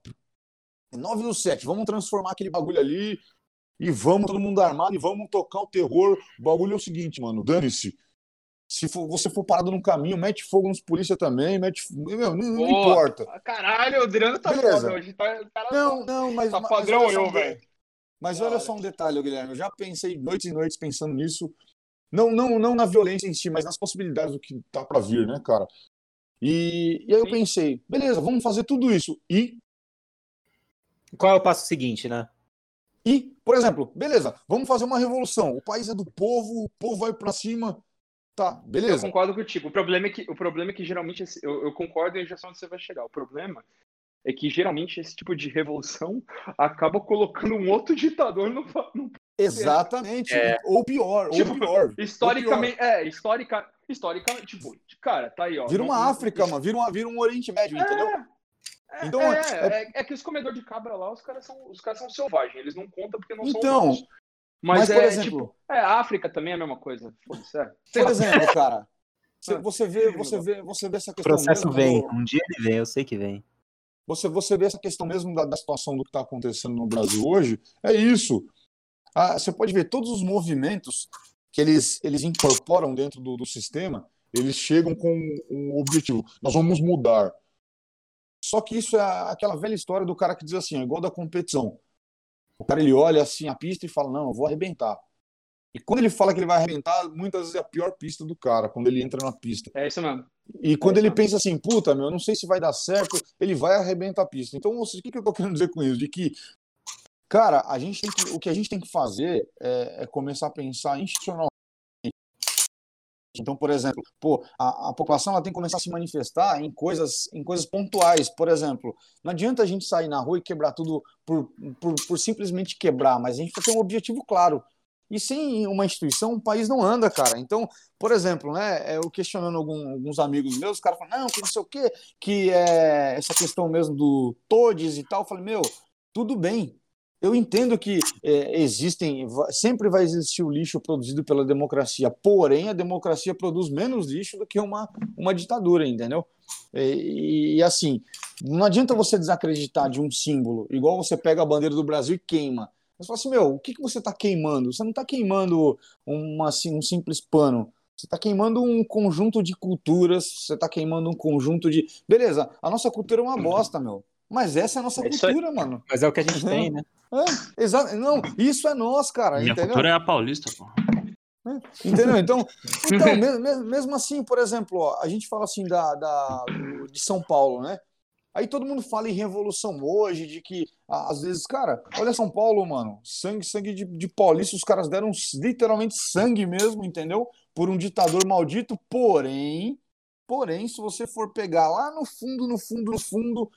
9 do 7, vamos transformar aquele bagulho ali e vamos todo mundo armado e vamos tocar o terror. O bagulho é o seguinte, mano, dane-se. Se for- você for parado no caminho, mete fogo nos polícia também, mete. Meu, não, não importa. Caralho, o Adriano tá Beleza. foda hoje. Tá, cara Não, não, mas. Tá mas padrão só eu, um velho. Mas olha só um detalhe, Guilherme. Eu já pensei noites e noites pensando nisso. Não, não, não na violência em si, mas nas possibilidades do que tá pra vir, né, cara? E, e aí eu pensei, beleza, vamos fazer tudo isso. E Qual é o passo seguinte, né? E, por exemplo, beleza, vamos fazer uma revolução. O país é do povo, o povo vai pra cima. Tá, Eu beleza. concordo contigo. O problema é que, o problema é que geralmente eu, eu concordo em direção onde você vai chegar. O problema é que geralmente esse tipo de revolução acaba colocando um outro ditador no, no Exatamente. É. Ou pior, Tipo, ou pior. historicamente, é, histórica, historicamente, tipo, cara, tá aí, ó. Vira uma não- África, mano. Vira, uma, vira um Oriente Médio, entendeu? É, Então, é, é- é, é que os comedores de cabra lá, os caras são, os caras são selvagens, eles não contam porque não Então, são humanos. Mas, mas, é, por exemplo- tipo, é, a África também é a mesma coisa. É. Por exemplo, cara, você, Ah, você vê, você vê, você vê essa O questão processo mesmo vem. do- Um dia ele vem, eu sei que vem. você, você vê essa questão mesmo da, da situação do que está acontecendo no Brasil hoje, é isso. Ah, você pode ver todos os movimentos que eles, eles incorporam dentro do, do sistema, eles chegam com um objetivo. Nós vamos mudar. Só que isso é aquela velha história do cara que diz assim, é igual da competição. O cara ele olha assim a pista e fala, não, eu vou arrebentar. E quando ele fala que ele vai arrebentar, muitas vezes é a pior pista do cara, quando ele entra na pista. É isso mesmo. E quando É, ele então. pensa assim, puta, meu, eu não sei se vai dar certo, ele vai arrebentar a pista. Então, o que, que eu tô querendo dizer com isso? De que, cara, a gente que, o que a gente tem que fazer é, é começar a pensar institucionalmente. Então, por exemplo, pô, a, a população ela tem que começar a se manifestar em coisas, em coisas pontuais. Por exemplo, não adianta a gente sair na rua e quebrar tudo por, por, por simplesmente quebrar, mas a gente ter um objetivo claro. E sem uma instituição, o país não anda, cara. Então, por exemplo, né, eu questionando algum- alguns amigos meus, os caras falam, não, que não sei o quê, que é essa questão mesmo do todes e tal. Eu falei, meu, tudo bem. Eu entendo que é, existem, sempre vai existir o lixo produzido pela democracia, porém a democracia produz menos lixo do que uma, uma ditadura, entendeu? E, e, assim, não adianta você desacreditar de um símbolo, igual você pega a bandeira do Brasil e queima. Você fala assim, meu, o que, que você está queimando? Você não está queimando uma, assim, um simples pano. Você está queimando um conjunto de culturas, você está queimando um conjunto de. Beleza, a nossa cultura é uma bosta, meu. Mas essa é a nossa É cultura, mano. Mas é o que a gente tem, né? É, exato. Não, isso é nós, cara. Minha entendeu? cultura é a paulista, pô. Entendeu? Então, então me- me- mesmo assim, por exemplo, ó, a gente fala assim da, da- de São Paulo, né? Aí todo mundo fala em revolução hoje, de que às vezes, cara, olha São Paulo, mano, sangue, sangue de, de paulista, os caras deram literalmente sangue mesmo, entendeu? Por um ditador maldito, porém, porém, se você for pegar lá no fundo, no fundo, no fundo,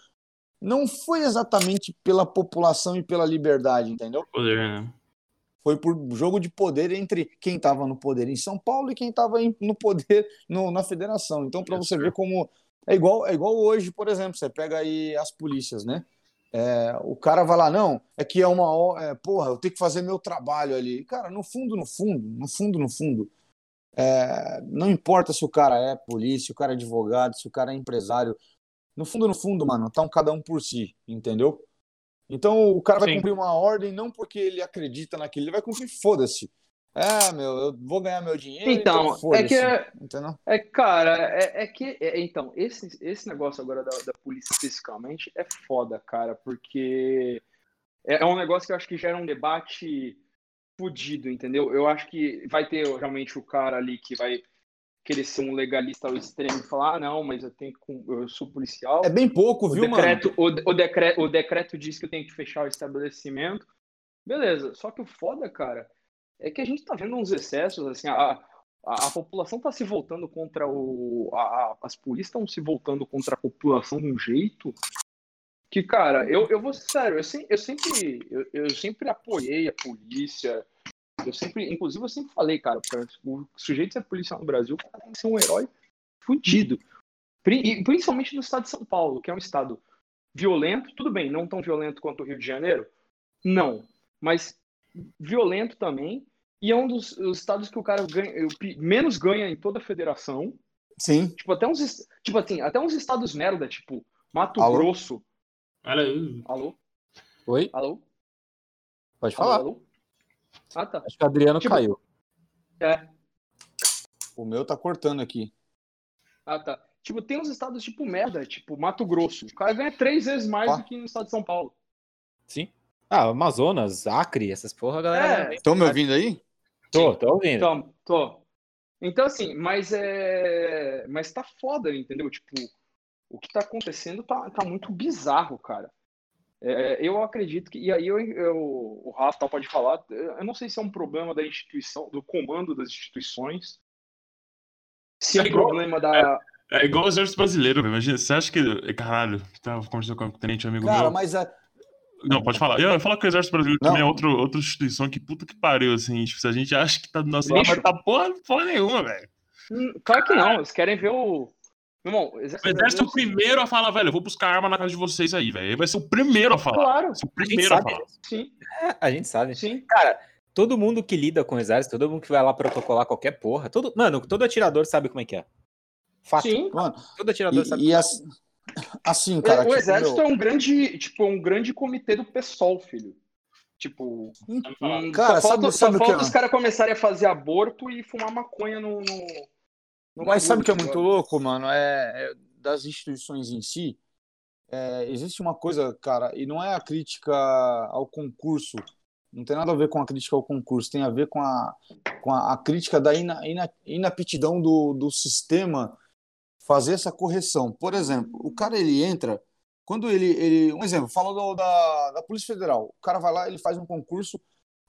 não foi exatamente pela população e pela liberdade, entendeu? Poder, né? foi por jogo de poder entre quem estava no poder em São Paulo e quem estava no poder no- na federação. Então, para você ver como é igual é igual hoje, por exemplo, você pega aí as polícias, né? É, o cara vai lá, não, é que é uma é, porra, eu tenho que fazer meu trabalho ali. Cara, no fundo, no fundo, no fundo, no fundo, é, não importa se o cara é polícia, se o cara é advogado, se o cara é empresário. No fundo, no fundo, mano, tá um cada um por si, entendeu? Então o cara vai Sim. cumprir uma ordem não porque ele acredita naquilo, ele vai cumprir, foda-se. É, meu, eu vou ganhar meu dinheiro, então, Então, é que é, Entendeu? é, cara, é, é que, é, então, esse, esse negócio agora da, da polícia especificamente é foda, cara, porque é, é um negócio que eu acho que gera um debate fudido, entendeu? Eu acho que vai ter realmente o cara ali que vai querer ser um legalista ao extremo e falar, ah, não, mas eu tenho que, eu sou policial. É bem pouco, O viu, decreto, o, o, decreto, o decreto diz que eu tenho que fechar o estabelecimento. Beleza, só que o foda, cara, é que a gente tá vendo uns excessos, assim, a, a, a população tá se voltando contra o. a- as polícias estão se voltando contra a população de um jeito que, cara, eu, eu vou ser sério, eu, eu sempre, eu, eu sempre apoiei a polícia. Eu sempre, inclusive, eu sempre falei, cara, pra- o sujeito ser policial no Brasil, o cara tem que ser um herói fudido. Pri- e Principalmente no estado de São Paulo, que é um estado violento, tudo bem, não tão violento quanto o Rio de Janeiro, não, mas violento também, e é um dos os estados que o cara ganha, menos ganha em toda a federação, Sim. Tipo, até uns, tipo assim, até uns estados merda, tipo Mato Alô? Grosso. Aí. Alô? Oi? Alô? Pode Alô? falar. Alô? Ah, tá. Acho que o Adriano Tipo- caiu. É. O meu tá cortando aqui. Ah, tá. Tipo, tem uns estados tipo merda, tipo Mato Grosso. O cara ganha três vezes mais Ó. do que no estado de São Paulo. Sim. Ah, Amazonas, Acre, essas porra, galera. É. Estão me ouvindo aí? Tô, tô ouvindo. Então, tô. Então, assim, mas é. Mas tá foda, entendeu? Tipo, o que tá acontecendo tá, tá muito bizarro, cara. É, eu acredito que. E aí eu, eu- o Rafa pode falar. Eu não sei se é um problema da instituição, do comando das instituições. Se é um É igual- problema da. É igual o exército brasileiro. Imagina, você acha que. Caralho, tava conversando com um tenente amigo Cara, meu. mas é. Não, pode falar. Eu ia falar que o exército brasileiro Não. também é outro, outra instituição que puta que pariu, assim. Tipo, se a gente acha que tá do nosso lado, mas tá porra, porra nenhuma, velho. Hum, Claro que não, eles querem ver o. Meu irmão, o O exército exército é o primeiro a falar, velho, eu vou buscar arma na casa de vocês aí, velho. Ele vai ser o primeiro a falar. Claro, o A gente primeiro a sabe. falar. sim, É, a gente sabe. sim. Cara, todo mundo que lida com o exército, todo mundo que vai lá protocolar qualquer porra, todo, mano, todo atirador sabe como é que é. Fato. Sim. Mano, Todo atirador sabe. e, e assim, assim, cara. o tipo, exército meu, é um grande, tipo, um grande comitê do PSOL, filho. Tipo, hum, Cara, só sabe- falta, sabe só que falta é? os caras começarem a fazer aborto e fumar maconha no. no, Mas sabe o que é muito louco, mano? É, é das instituições em si. é, existe uma coisa, cara, e não é a crítica ao concurso. Não tem nada a ver com a crítica ao concurso, tem a ver com a, com a, a crítica da ina, ina, inaptidão do, do sistema fazer essa correção. Por exemplo, o cara ele entra, quando ele. ele um exemplo, fala do- da, da Polícia Federal. O cara vai lá, ele faz um concurso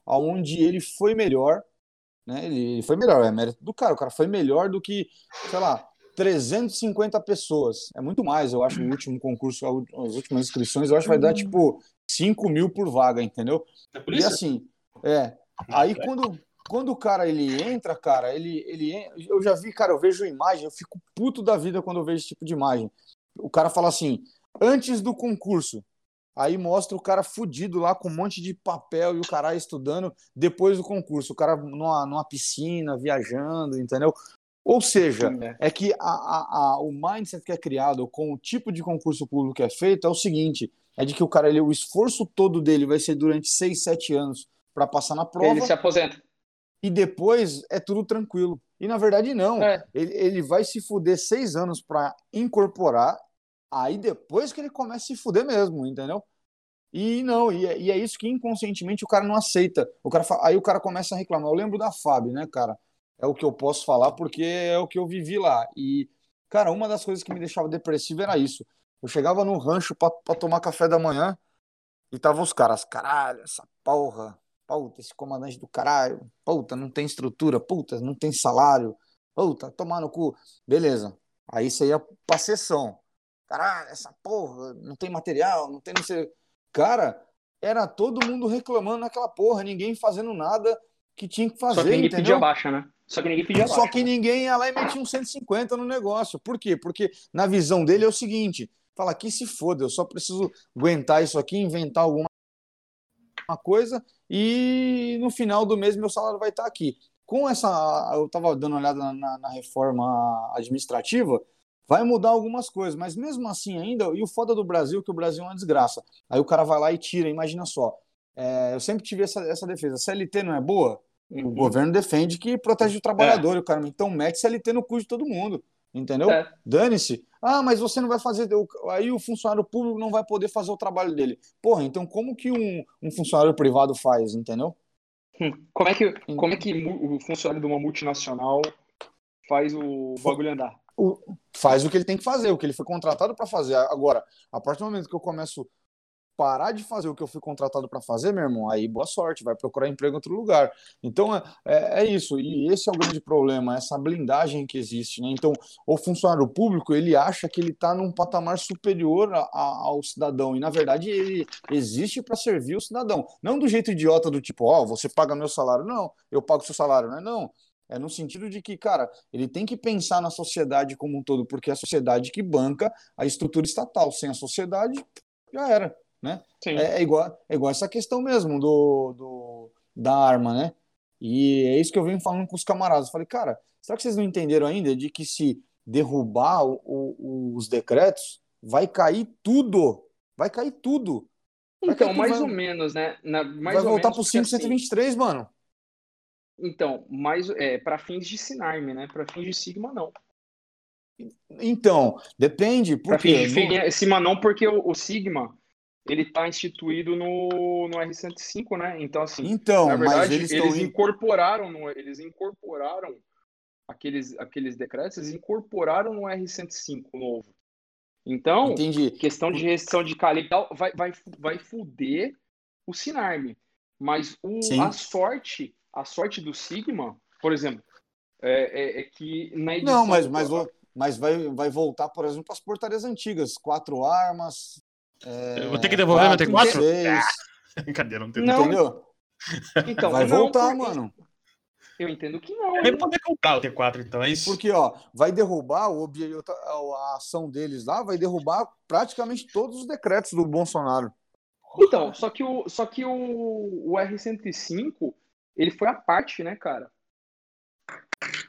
onde ele foi melhor, né? Ele, ele foi melhor, é mérito do cara. O cara foi melhor do que, sei lá, 350 pessoas. É muito mais, eu acho, o último concurso, as últimas inscrições, eu acho que vai dar tipo 5 mil por vaga, entendeu? É E polícia? assim, é. Aí quando, quando o cara ele entra, cara, ele, ele eu já vi, cara, eu vejo imagem, eu fico puto da vida quando eu vejo esse tipo de imagem. O cara fala assim, antes do concurso. Aí mostra o cara fudido lá com um monte de papel e o cara estudando depois do concurso. O cara numa, numa piscina, viajando, entendeu? Ou seja, É. é que a, a, a- o mindset que é criado com o tipo de concurso público que é feito é o seguinte: é de que o cara, ele, o esforço todo dele vai ser durante 6, 7 anos para passar na prova Ele se aposenta. e depois é tudo tranquilo. E na verdade, não. É. Ele, ele vai se fuder seis anos para incorporar, aí depois que ele começa a se fuder mesmo, entendeu? E não, e é, e é isso que inconscientemente o cara não aceita. O cara aí o cara começa a reclamar. Eu lembro da Fábio, né, cara? É o que eu posso falar porque é o que eu vivi lá. E, cara, uma das coisas que me deixava depressivo era isso. Eu chegava no rancho pra tomar café da manhã e tava os caras, caralho, essa porra, puta, esse comandante do caralho, puta, não tem estrutura, puta, não tem salário, puta, tomar no cu. Beleza. Aí você ia pra sessão. Caralho, essa porra, não tem material, não tem não sei. Cara, era todo mundo reclamando naquela porra, ninguém fazendo nada que tinha que fazer, Só que ninguém entendeu? pedia baixa, né? Só que ninguém pedia baixa. Só que né? ninguém ia lá e metia um 150 no negócio. Por quê? Porque na visão dele é o seguinte: fala que se foda, eu só preciso aguentar isso aqui, inventar alguma coisa e no final do mês meu salário vai estar aqui. Com essa, eu estava dando uma olhada na, na- na reforma administrativa, vai mudar algumas coisas, mas mesmo assim ainda, e o foda do Brasil, é que o Brasil é uma desgraça. Aí o cara vai lá e tira, imagina só. É, eu sempre tive essa, essa defesa. CLT não é boa? O Uhum. governo defende que protege o trabalhador, e o cara, então mete CLT no cu de todo mundo, entendeu? É. Dane-se. Ah, mas você não vai fazer. o- Aí o funcionário público não vai poder fazer o trabalho dele. Porra, então como que um, um funcionário privado faz, entendeu? Hum, Como é que, como é que mu- o funcionário de uma multinacional faz o bagulho andar? O- faz o que ele tem que fazer, o que ele foi contratado para fazer. Agora, a partir do momento que eu começo parar de fazer o que eu fui contratado para fazer, meu irmão, aí boa sorte, vai procurar emprego em outro lugar. Então é, é, é isso, e esse é o grande problema, essa blindagem que existe, né? Então, o funcionário público, ele acha que ele está num patamar superior a- a- ao cidadão, e na verdade ele existe para servir o cidadão, não do jeito idiota do tipo, ó, você paga meu salário, não, eu pago seu salário, não é não. É no sentido de que, cara, ele tem que pensar na sociedade como um todo, porque é a sociedade que banca a estrutura estatal. Sem a sociedade, já era. Né? É, é igual, é igual essa questão mesmo do, do, da arma, né? E é isso que eu venho falando com os camaradas. Eu falei, cara, será que vocês não entenderam ainda de que se derrubar o- o- os decretos, vai cair tudo. Vai cair tudo. Vai Então, cair mais tudo, ou vai- menos, né? Na, mais vai ou voltar menos, pro porque, assim, 5123, mano. Então, mais é, para fins de Sinarme, né? Para fins de Sigma, não. Então, depende, Para porque fins de Fig- Sigma, não, porque o, o Sigma ele tá instituído no, no R105, né? Então, assim, então, na mas verdade, eles eles, incorporaram, no, eles incorporaram aqueles, aqueles decretos, eles incorporaram no R105 novo. Então, entendi. questão de restrição de tal, vai, vai, vai fuder o Sinarme. Mas o, Sim. a sorte, a sorte do Sigma, por exemplo, é, é- é que na edição. Não, mas, mas, mas vai, vai voltar, por exemplo, as portarias antigas. Quatro armas. é, Eu vou ter que devolver meu quatro, T4? seis, Brincadeira, não tem Não, entendeu? Então, vai não, voltar, porque- mano. Eu entendo que não. Nem poder comprar o T4, então é isso. Porque, ó, vai derrubar o obje- a ação deles lá, vai derrubar praticamente todos os decretos do Bolsonaro. Então, só que o, só que o, o R105, ele foi a parte, né, cara?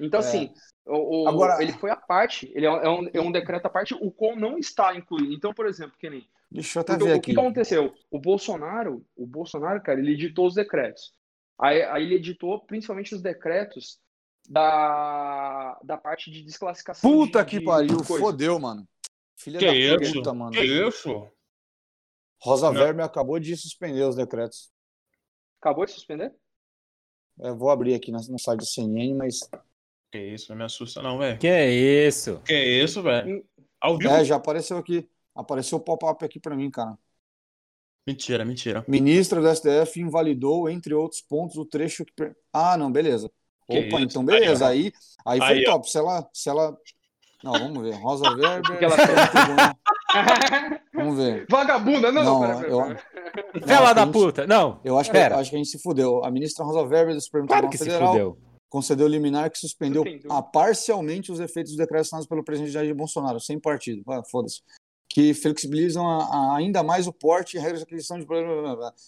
Então, É. assim, o, o- Agora- ele foi a parte, ele é um, é um, é decreto à parte, o qual não está incluído. Então, por exemplo, que nem Deixa eu até Porque ver o que aqui. aconteceu? O Bolsonaro, o Bolsonaro, cara, ele editou os decretos. Aí, aí ele editou principalmente os decretos da, da parte de desclassificação. Puta de- que de pariu, coisa. fodeu, mano. Filha Que da isso? puta, mano. Que isso? Rosa Não. Verme acabou de suspender os decretos. Acabou de suspender? Eu vou abrir aqui no no site do CNN, mas. Que isso, não me assusta não, velho. Que é isso? Que isso, velho? Ao vivo? É, já apareceu aqui. Apareceu o pop-up aqui pra mim, cara. Mentira, mentira. Ministra do STF invalidou, entre outros pontos, o trecho que. Ah, não, beleza. Que Opa, isso? então beleza. Aí, Aí, aí, foi Aí, ó. top. Se ela, se ela. Não, vamos ver. Rosa Weber. que ela Vamos ver. Vagabunda, não, Não, pera, pera, eu-. Não, Fela da a gente- puta. Não, Eu acho que, acho que a gente se fudeu. A ministra Rosa Weber do Supremo claro Tribunal Federal concedeu liminar que suspendeu ah, parcialmente os efeitos dos decretos assinados pelo presidente Jair Bolsonaro, sem partido. Ah, Foda-se. Que flexibilizam a- a- ainda mais o porte e regras de aquisição de.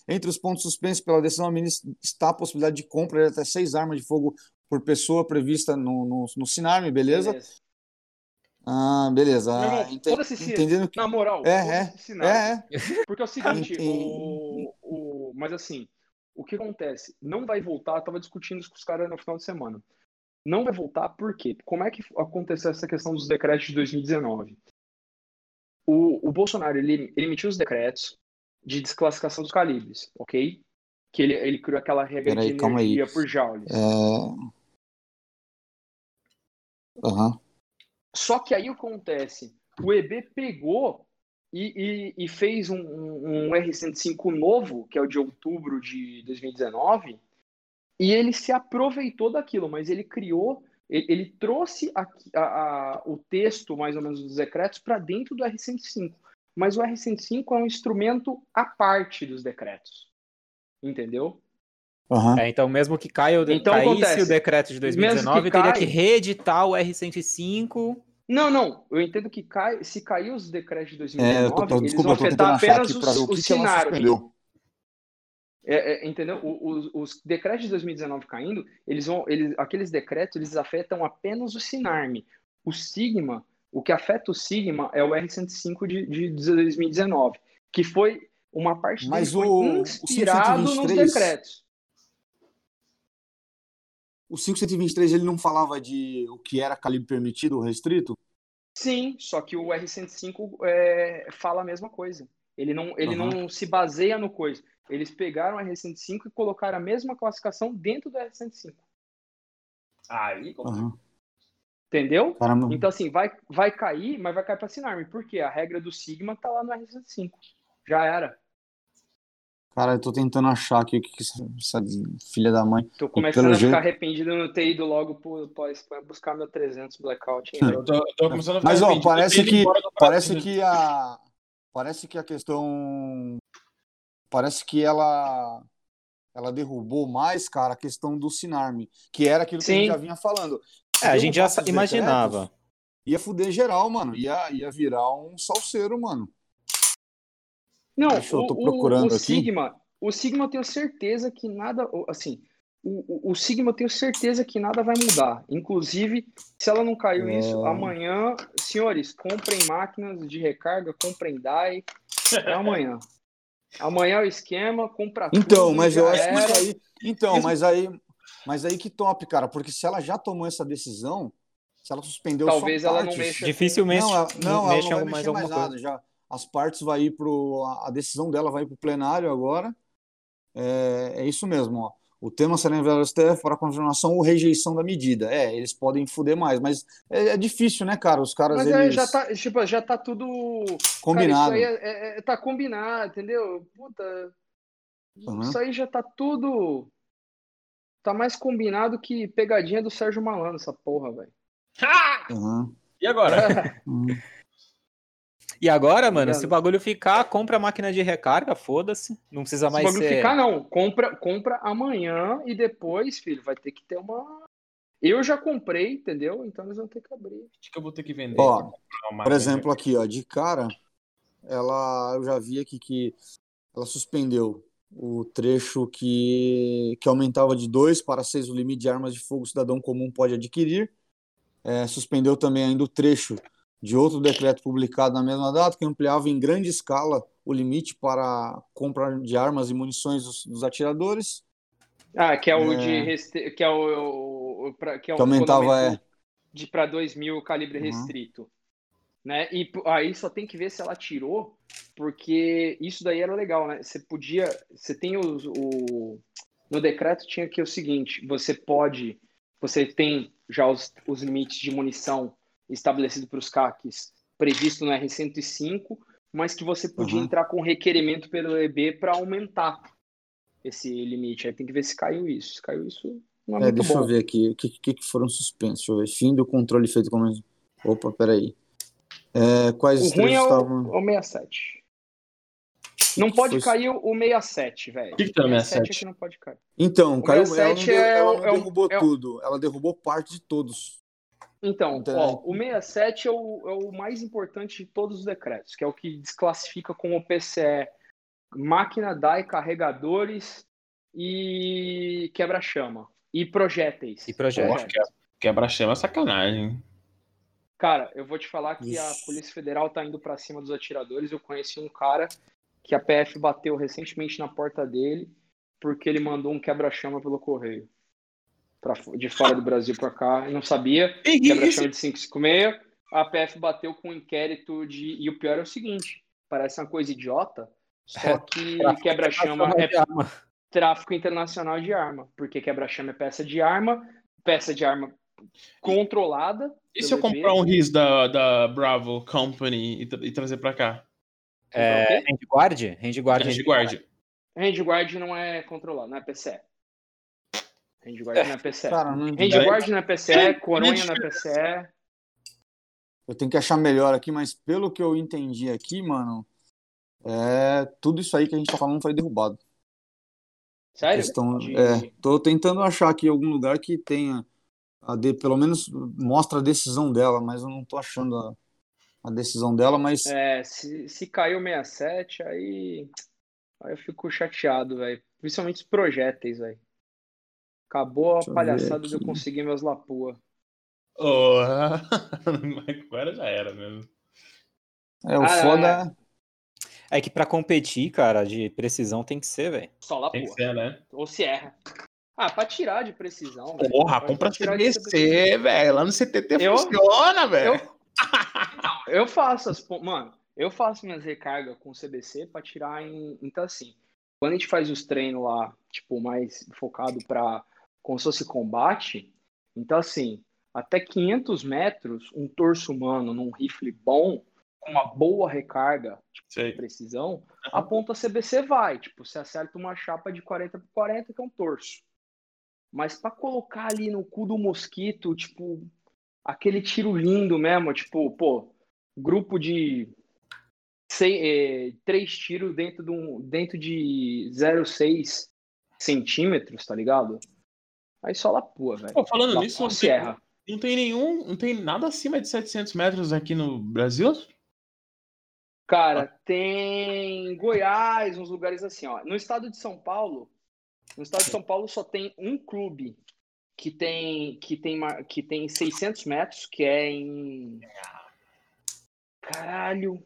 Entre os pontos suspensos pela decisão, a ministra está a possibilidade de compra de até seis armas de fogo por pessoa prevista no, no, no Sinarme, beleza? Ah, beleza. Meu irmão, Ah, ente- foda-se que. Na moral, É, é. É, é. Porque é o seguinte, o, o, mas assim, o que acontece? Não vai voltar, eu tava discutindo isso com os caras no final de semana. Não vai voltar por quê? Como é que aconteceu essa questão dos decretos de 2019? O, o Bolsonaro, ele, ele emitiu os decretos de desclassificação dos calibres, ok? Que ele, ele criou aquela regra Peraí, de energia por joules. É... Aham. Só que aí o que acontece? O EB pegou e, e- e fez um, um- um R105 novo, que é o de outubro de 2019, e ele se aproveitou daquilo, mas ele criou, ele, ele trouxe aqui- a- a- o texto, mais ou menos, dos decretos para dentro do R105. Mas o R105 é um instrumento à parte dos decretos. Entendeu? Aham. É, então, mesmo que caia o de... Então, caísse acontece. o decreto de Mesmo 2019, que teria cai- que reeditar o R105. Não, não. Eu entendo que cai, se cair os decretos de É, 2019, eu tô, tô- eles desculpa, vão tô tentando afetar apenas os, o os que cenários. É, é, entendeu? O- Os, os decretos de 2019 caindo, eles vão, eles, aqueles decretos, eles afetam apenas o Sinarme. O Sigma, o que afeta o Sigma é o R105 de, de 2019, que foi uma parte dele Mas foi o- o inspirado nos 523 decretos. O 5123 ele não falava de o que era calibre permitido ou restrito? Sim, só que o R105 é, fala a mesma coisa. Ele não, ele Aham. não se baseia no coisa. Eles pegaram o R105 e colocaram a mesma classificação dentro do R105. Aí, Aham. Entendeu? Caramba. Então, assim, vai, vai cair, mas vai cair para Sinarme. Por quê? A regra do Sigma tá lá no R105. Já era. Cara, eu tô tentando achar aqui o que que essa, filha da mãe. Tô começando a ficar jeito- arrependido de não ter ido logo pra buscar meu 300 Blackout. hein, Eu tô, tô começando a ficar Mas ó, arrependido parece que parece que a parece que a questão parece que ela ela derrubou mais, cara, a questão do Sinarme, que era aquilo que a gente já vinha falando. É, a gente já imaginava. decretos, Ia fuder geral, mano. Ia, ia virar um salseiro, mano. Não, Deixa eu- o, tô o- procurando o aqui. Sigma, o Sigma eu tenho certeza que nada, o- assim, o, o Sigma eu tenho certeza que nada vai mudar. Inclusive, se ela não caiu É. isso, amanhã, senhores, comprem máquinas de recarga, comprem DAI. É amanhã. Amanhã é o esquema, compra Então, tudo, mas já eu acho que isso aí. Então, mas aí, mas aí que top, cara, porque se ela já tomou essa decisão, se ela suspendeu Talvez só ela não partes, mexa. Dificilmente Não, ela, não, ela mexe não vai em mexer mais mais, alguma coisa. nada. Já as partes vai ir pro a, a decisão dela vai para o plenário agora. É, é isso mesmo, ó. O tema será enviado ao STF para confirmação ou rejeição da medida. É, eles podem fuder mais, mas é, é difícil, né, cara? Os caras Mas é, eles já tá, tipo, já tá tudo. combinado. Cara, isso aí é, é- é- tá combinado, entendeu? Puta. Uhum. Isso aí já tá tudo. Tá mais combinado que pegadinha do Sérgio Malandro, essa porra, velho. Uhum. E agora? Uhum. E agora, mano, Obrigado. se o bagulho ficar, compra a máquina de recarga, foda-se. Não precisa Se o mais bagulho ser. ficar, não. Compra, compra amanhã e depois, filho, vai ter que ter uma. Eu já comprei, entendeu? Então eles vão ter que abrir. Acho que eu vou ter que vender. Ó, Por exemplo, aqui, ó, de cara, ela, eu já vi aqui que ela suspendeu o trecho que, que aumentava de 2 para 6 o limite de armas de fogo o cidadão comum pode adquirir. É, suspendeu também ainda o trecho de outro decreto publicado na mesma data, que ampliava em grande escala o limite para compra de armas e munições dos, dos atiradores. Ah, que é o É. de. restri- Que é o. o- pra- que é o Que aumentava, é. de para 2 mil calibre Uhum. restrito. Né? E aí só tem que ver se ela tirou, porque isso daí era legal, né? Você podia. Você tem os, o. No decreto tinha que o seguinte: você pode. Você tem já os, os limites de munição estabelecidos para os CACs previsto no R105, mas que você podia Uhum. entrar com requerimento pelo EB para aumentar esse limite. Aí tem que ver se caiu isso. Se caiu isso, não é, É, muito deixa bom. eu ver aqui, o que, que, que foram suspensos? Deixa eu ver. Fim do controle feito como. Opa, peraí. É, quais O ruim é o, estavam. o 67. Não pode foi- cair o 67, velho. O que que tem no 67 é 67? que não pode cair. Então, O caiu, ela não, 67 deu- é ela o- é o- derrubou é o- tudo, ela derrubou parte de todos. Então, Então, ó, o 67 é o, é o mais importante de todos os decretos, que é o que desclassifica como PCE máquina, DAI, carregadores e quebra-chama. E projéteis. E projéteis. Que- Quebra-chama é sacanagem. Cara, eu vou te falar que a. Polícia Federal tá indo pra cima dos atiradores. Eu conheci um cara que a PF bateu recentemente na porta dele porque ele mandou um quebra-chama pelo correio. Pra, de fora do Brasil pra cá. Eu não sabia. Quebra-chama de 556. A PF bateu com um inquérito de. E o pior é o seguinte: parece uma coisa idiota, só que quebra-chama é tráfico internacional de arma. Porque quebra-chama é peça de arma, peça de arma controlada. E se eu comprar um RIS da, da Bravo Company e, e trazer pra cá? É, Handguard? Handguard. Handguard. Handguard não é controlado, não é PCE. Handguard não é PCE. Cara, não. Handguard é PCE, Coronha é PCE. Eu tenho que achar melhor aqui, mas pelo que eu entendi aqui, mano, é tudo isso aí que a gente tá falando foi derrubado. Sério? Questão, De- é, tô tentando achar aqui algum lugar que tenha a de, pelo menos mostra a decisão dela, mas eu não tô achando a, a decisão dela, mas É, se, se caiu 67, aí, aí eu fico chateado, velho. Principalmente os projéteis, velho. Acabou a Deixa palhaçada de eu conseguir meus Lapua. Oh, agora já era mesmo. é o Ah, foda. É que pra competir, cara, de precisão tem que ser, velho. Só Tem que Lapua. ser, né? Ou Sierra. Ah, pra tirar de precisão. velho. Porra, Pra- compra pra tirar de CBC, velho. Lá no CTT Eu- funciona, velho. Eu, eu faço as. Mano, eu faço minhas recargas com CBC pra tirar em. Então, assim, quando a gente faz os treinos lá, tipo, mais focado pra. Como se fosse combate. Então, assim, até 500 metros, um torso humano num rifle bom, com uma boa recarga, tipo, de precisão, a ponta CBC vai. Tipo, você acerta uma chapa de 40 por 40, que é um torso. Mas pra colocar ali no cu do mosquito, tipo, aquele tiro lindo mesmo, tipo, pô, grupo de sei, é, três tiros dentro de, um, dentro de 0,6 centímetros, tá ligado? Aí só lapua, velho. Pô, falando Lapua nisso, não tem, Sierra. não tem nenhum, não tem nada acima de 700 metros aqui no Brasil? Cara, tem Goiás, uns lugares assim, ó. No estado de São Paulo, No estado de São Paulo só tem um clube que tem que tem que tem 600 metros, que é em caralho.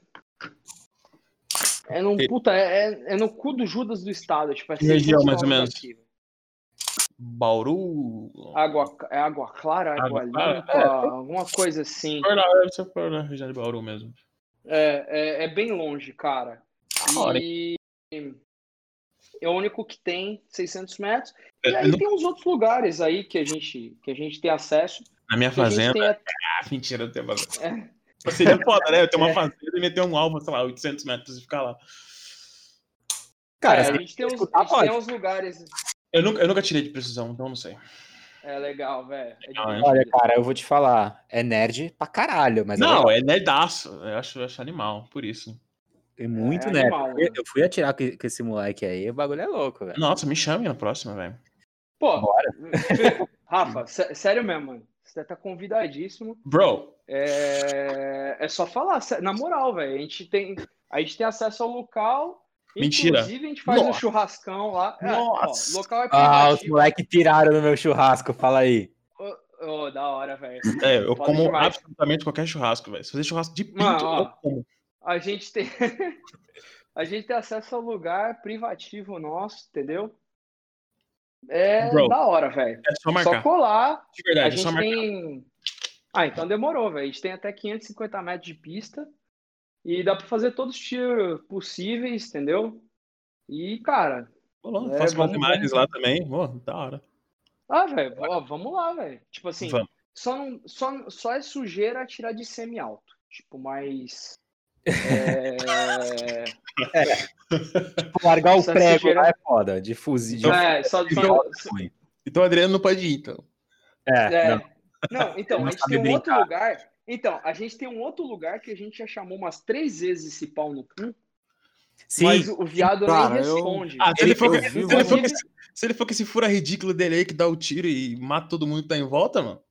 É no, E- puta, é, é- no cu do Judas do estado, tipo, é região, 600 mais ou menos? velho. Bauru. Água, é água clara, água, Água limpa, É. alguma coisa assim. For lá, ser for na região de Bauru mesmo. É, é, é bem longe, cara. E é o único que tem 600 metros. E aí no- tem uns outros lugares aí que a gente, que a gente tem acesso. Na minha fazenda. tem Ah, mentira, eu tenho fazenda. É. Seria foda, né? Eu ter uma É. fazenda e meter um alvo, sei lá, 800 metros e ficar lá. Cara, é, se a gente tem uns, gente tem uns lugares. Eu nunca, eu nunca tirei de precisão, então não sei. É legal, velho. É. Olha, cara, eu vou te falar. É nerd pra caralho, mas é não, legal. é nerdaço. Eu acho, eu acho animal, por isso. é muito é nerd. animal, Eu- né? Eu fui atirar com, com esse moleque aí, o bagulho é louco, velho. Nossa, me chame na próxima, velho. Pô, Bora. Rafa, sé- sério mesmo, mano. Você tá convidadíssimo. Bro, É, é só falar, na moral, velho. A gente tem, a gente tem acesso ao local. Mentira. Inclusive, a gente faz um Nossa. churrascão lá. É, ó, Nossa. local é Ah, os moleques tiraram no meu churrasco, fala aí. Ô, ô, da hora, velho. é, eu Foda como demais. absolutamente qualquer churrasco, velho. Se fazer churrasco de pinto, Mano, ó. eu como. A gente tem. a gente tem acesso ao lugar privativo nosso, entendeu? É Bro. da hora, velho. É só Só marcar. colar. De A verdade, é só gente marcar. tem. Ah, então demorou, velho. A gente tem até 550 metros de pista. E dá pra fazer todos os tiros possíveis, entendeu? E, cara. Rolou, É, Faço umas imagens vamos- lá também. Pô, da hora. Ah, velho, vamos lá, velho. Tipo assim, Vamos. só, não, só, só é sujeira atirar de semi-alto. Tipo, mas. É... Largar o Essa prego sujeira- lá é foda, de fuzil. de- é, só, só, Então o Adriano não pode ir, então. É, É. não. Não, então, Não a gente tem um outro brincar. lugar. Então, a gente tem um outro lugar que a gente já chamou umas três vezes esse pau no cu, Sim, mas o viado cara, nem eu- responde. Ah, se ele, for, eu se, ele for se ele for com esse fura ridículo dele aí que dá o tiro e mata todo mundo que tá em volta, mano.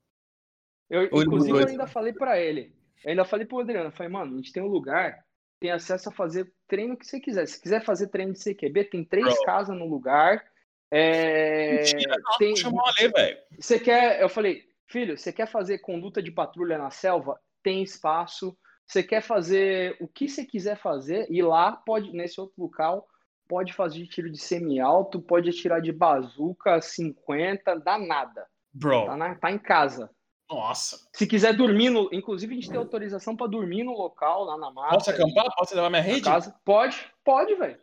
Eu, Ou inclusive, eu ainda falei pra ele. Eu ainda falei pro Adriano, eu falei, mano, a gente tem um lugar, tem acesso a fazer treino que você quiser. Se quiser fazer treino de CQB, tem três Bro. casas no lugar. É, Mentira, não, tem, chamou a ler, velho. Você quer, eu falei, filho, você quer fazer conduta de patrulha na selva? Tem espaço. Você quer fazer o que você quiser fazer e lá pode nesse outro local pode fazer tiro de semi-alto, pode atirar de bazuca 50, dá nada. Tá, Bro, na- tá em casa. nossa. Se quiser dormir no, inclusive a gente tem autorização pra dormir no local lá na mata. Posso acampar? Posso levar minha rede? casa. Pode, pode, velho.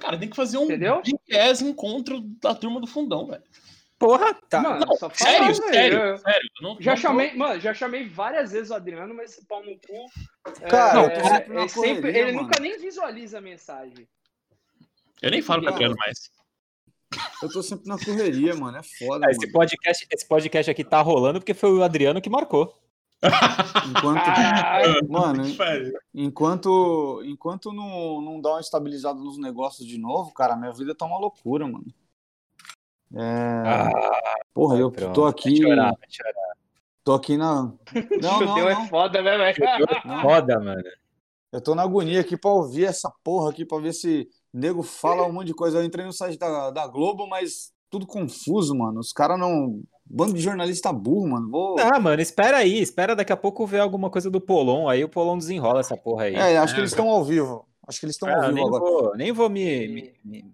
Cara, tem que fazer um Entendeu? Big encontro da turma do fundão, velho. Porra, tá. Mano, não, Sério, sério, Eu- sério. eu Não, Já não tô- chamei, mano, já chamei várias vezes o Adriano, mas esse pau no cu. é, Cara, é, tô sempre é sempre- correria, ele mano. nunca nem visualiza a mensagem. Eu nem falo com o Adriano mais. Eu tô sempre na correria, mano. É foda, Ah, Esse mano. podcast, esse podcast aqui tá rolando porque foi o Adriano que marcou. Enquanto, mano, enquanto, enquanto não, não dá uma estabilizada nos negócios de novo, cara, minha vida tá uma loucura, mano. É, Ah, porra, eu pronto, tô vai aqui, chorar, vai chorar. tô aqui na. Não, não, é não. foda, né, velho? Não. Foda, mano. Eu tô na agonia aqui pra ouvir essa porra aqui, pra ver se nego fala um monte de coisa. Eu entrei no site da, da Globo, mas tudo confuso, mano. Os caras não. Bando de jornalista burro, mano. Vou... Ah, mano, espera aí. Espera daqui a pouco ver alguma coisa do Polon. Aí o Polon desenrola essa porra aí. É, acho É, que eles estão ao vivo. Acho que eles estão Ah, ao vivo nem, agora. vou, nem vou me, me, me-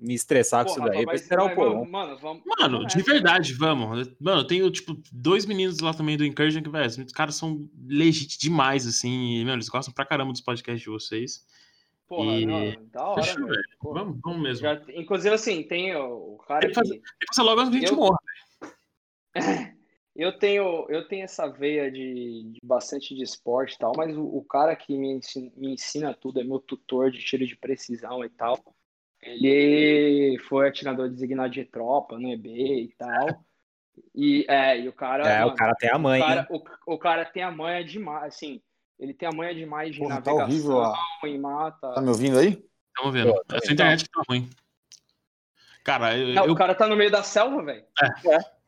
me estressar com Porra, isso daí. Mas- esperar o vamos- Mano, vamos. Mano, de verdade, vamos. Mano, eu tenho, tipo, dois meninos lá também do Incursion que, velho, os caras são legit demais, assim. E, meu, eles gostam pra caramba dos podcasts de vocês. Porra, E- não, da hora, velho. Porra. Vamos, vamos mesmo. Já- inclusive, assim, tem o, cara Tem que fazer-. Tem que passar logo antes que a gente Eu- morra. Eu tenho, eu tenho essa veia de, de bastante de esporte e tal, mas o, o cara que me ensina, me ensina tudo, é meu tutor de tiro de precisão e tal. Ele foi atirador designado de tropa no EB e tal. E, é, e o cara. É, o mano, cara tem a mãe, o hein? cara, o, o cara tem a manha demais, assim. Ele tem a manha demais de Porra, tá navegação horrível. a- e mata. Tá me ouvindo aí? Tamo vendo. Tô, tô Essa internet que tá ruim. Cara, eu, Não, eu- o cara tá no meio da selva, velho.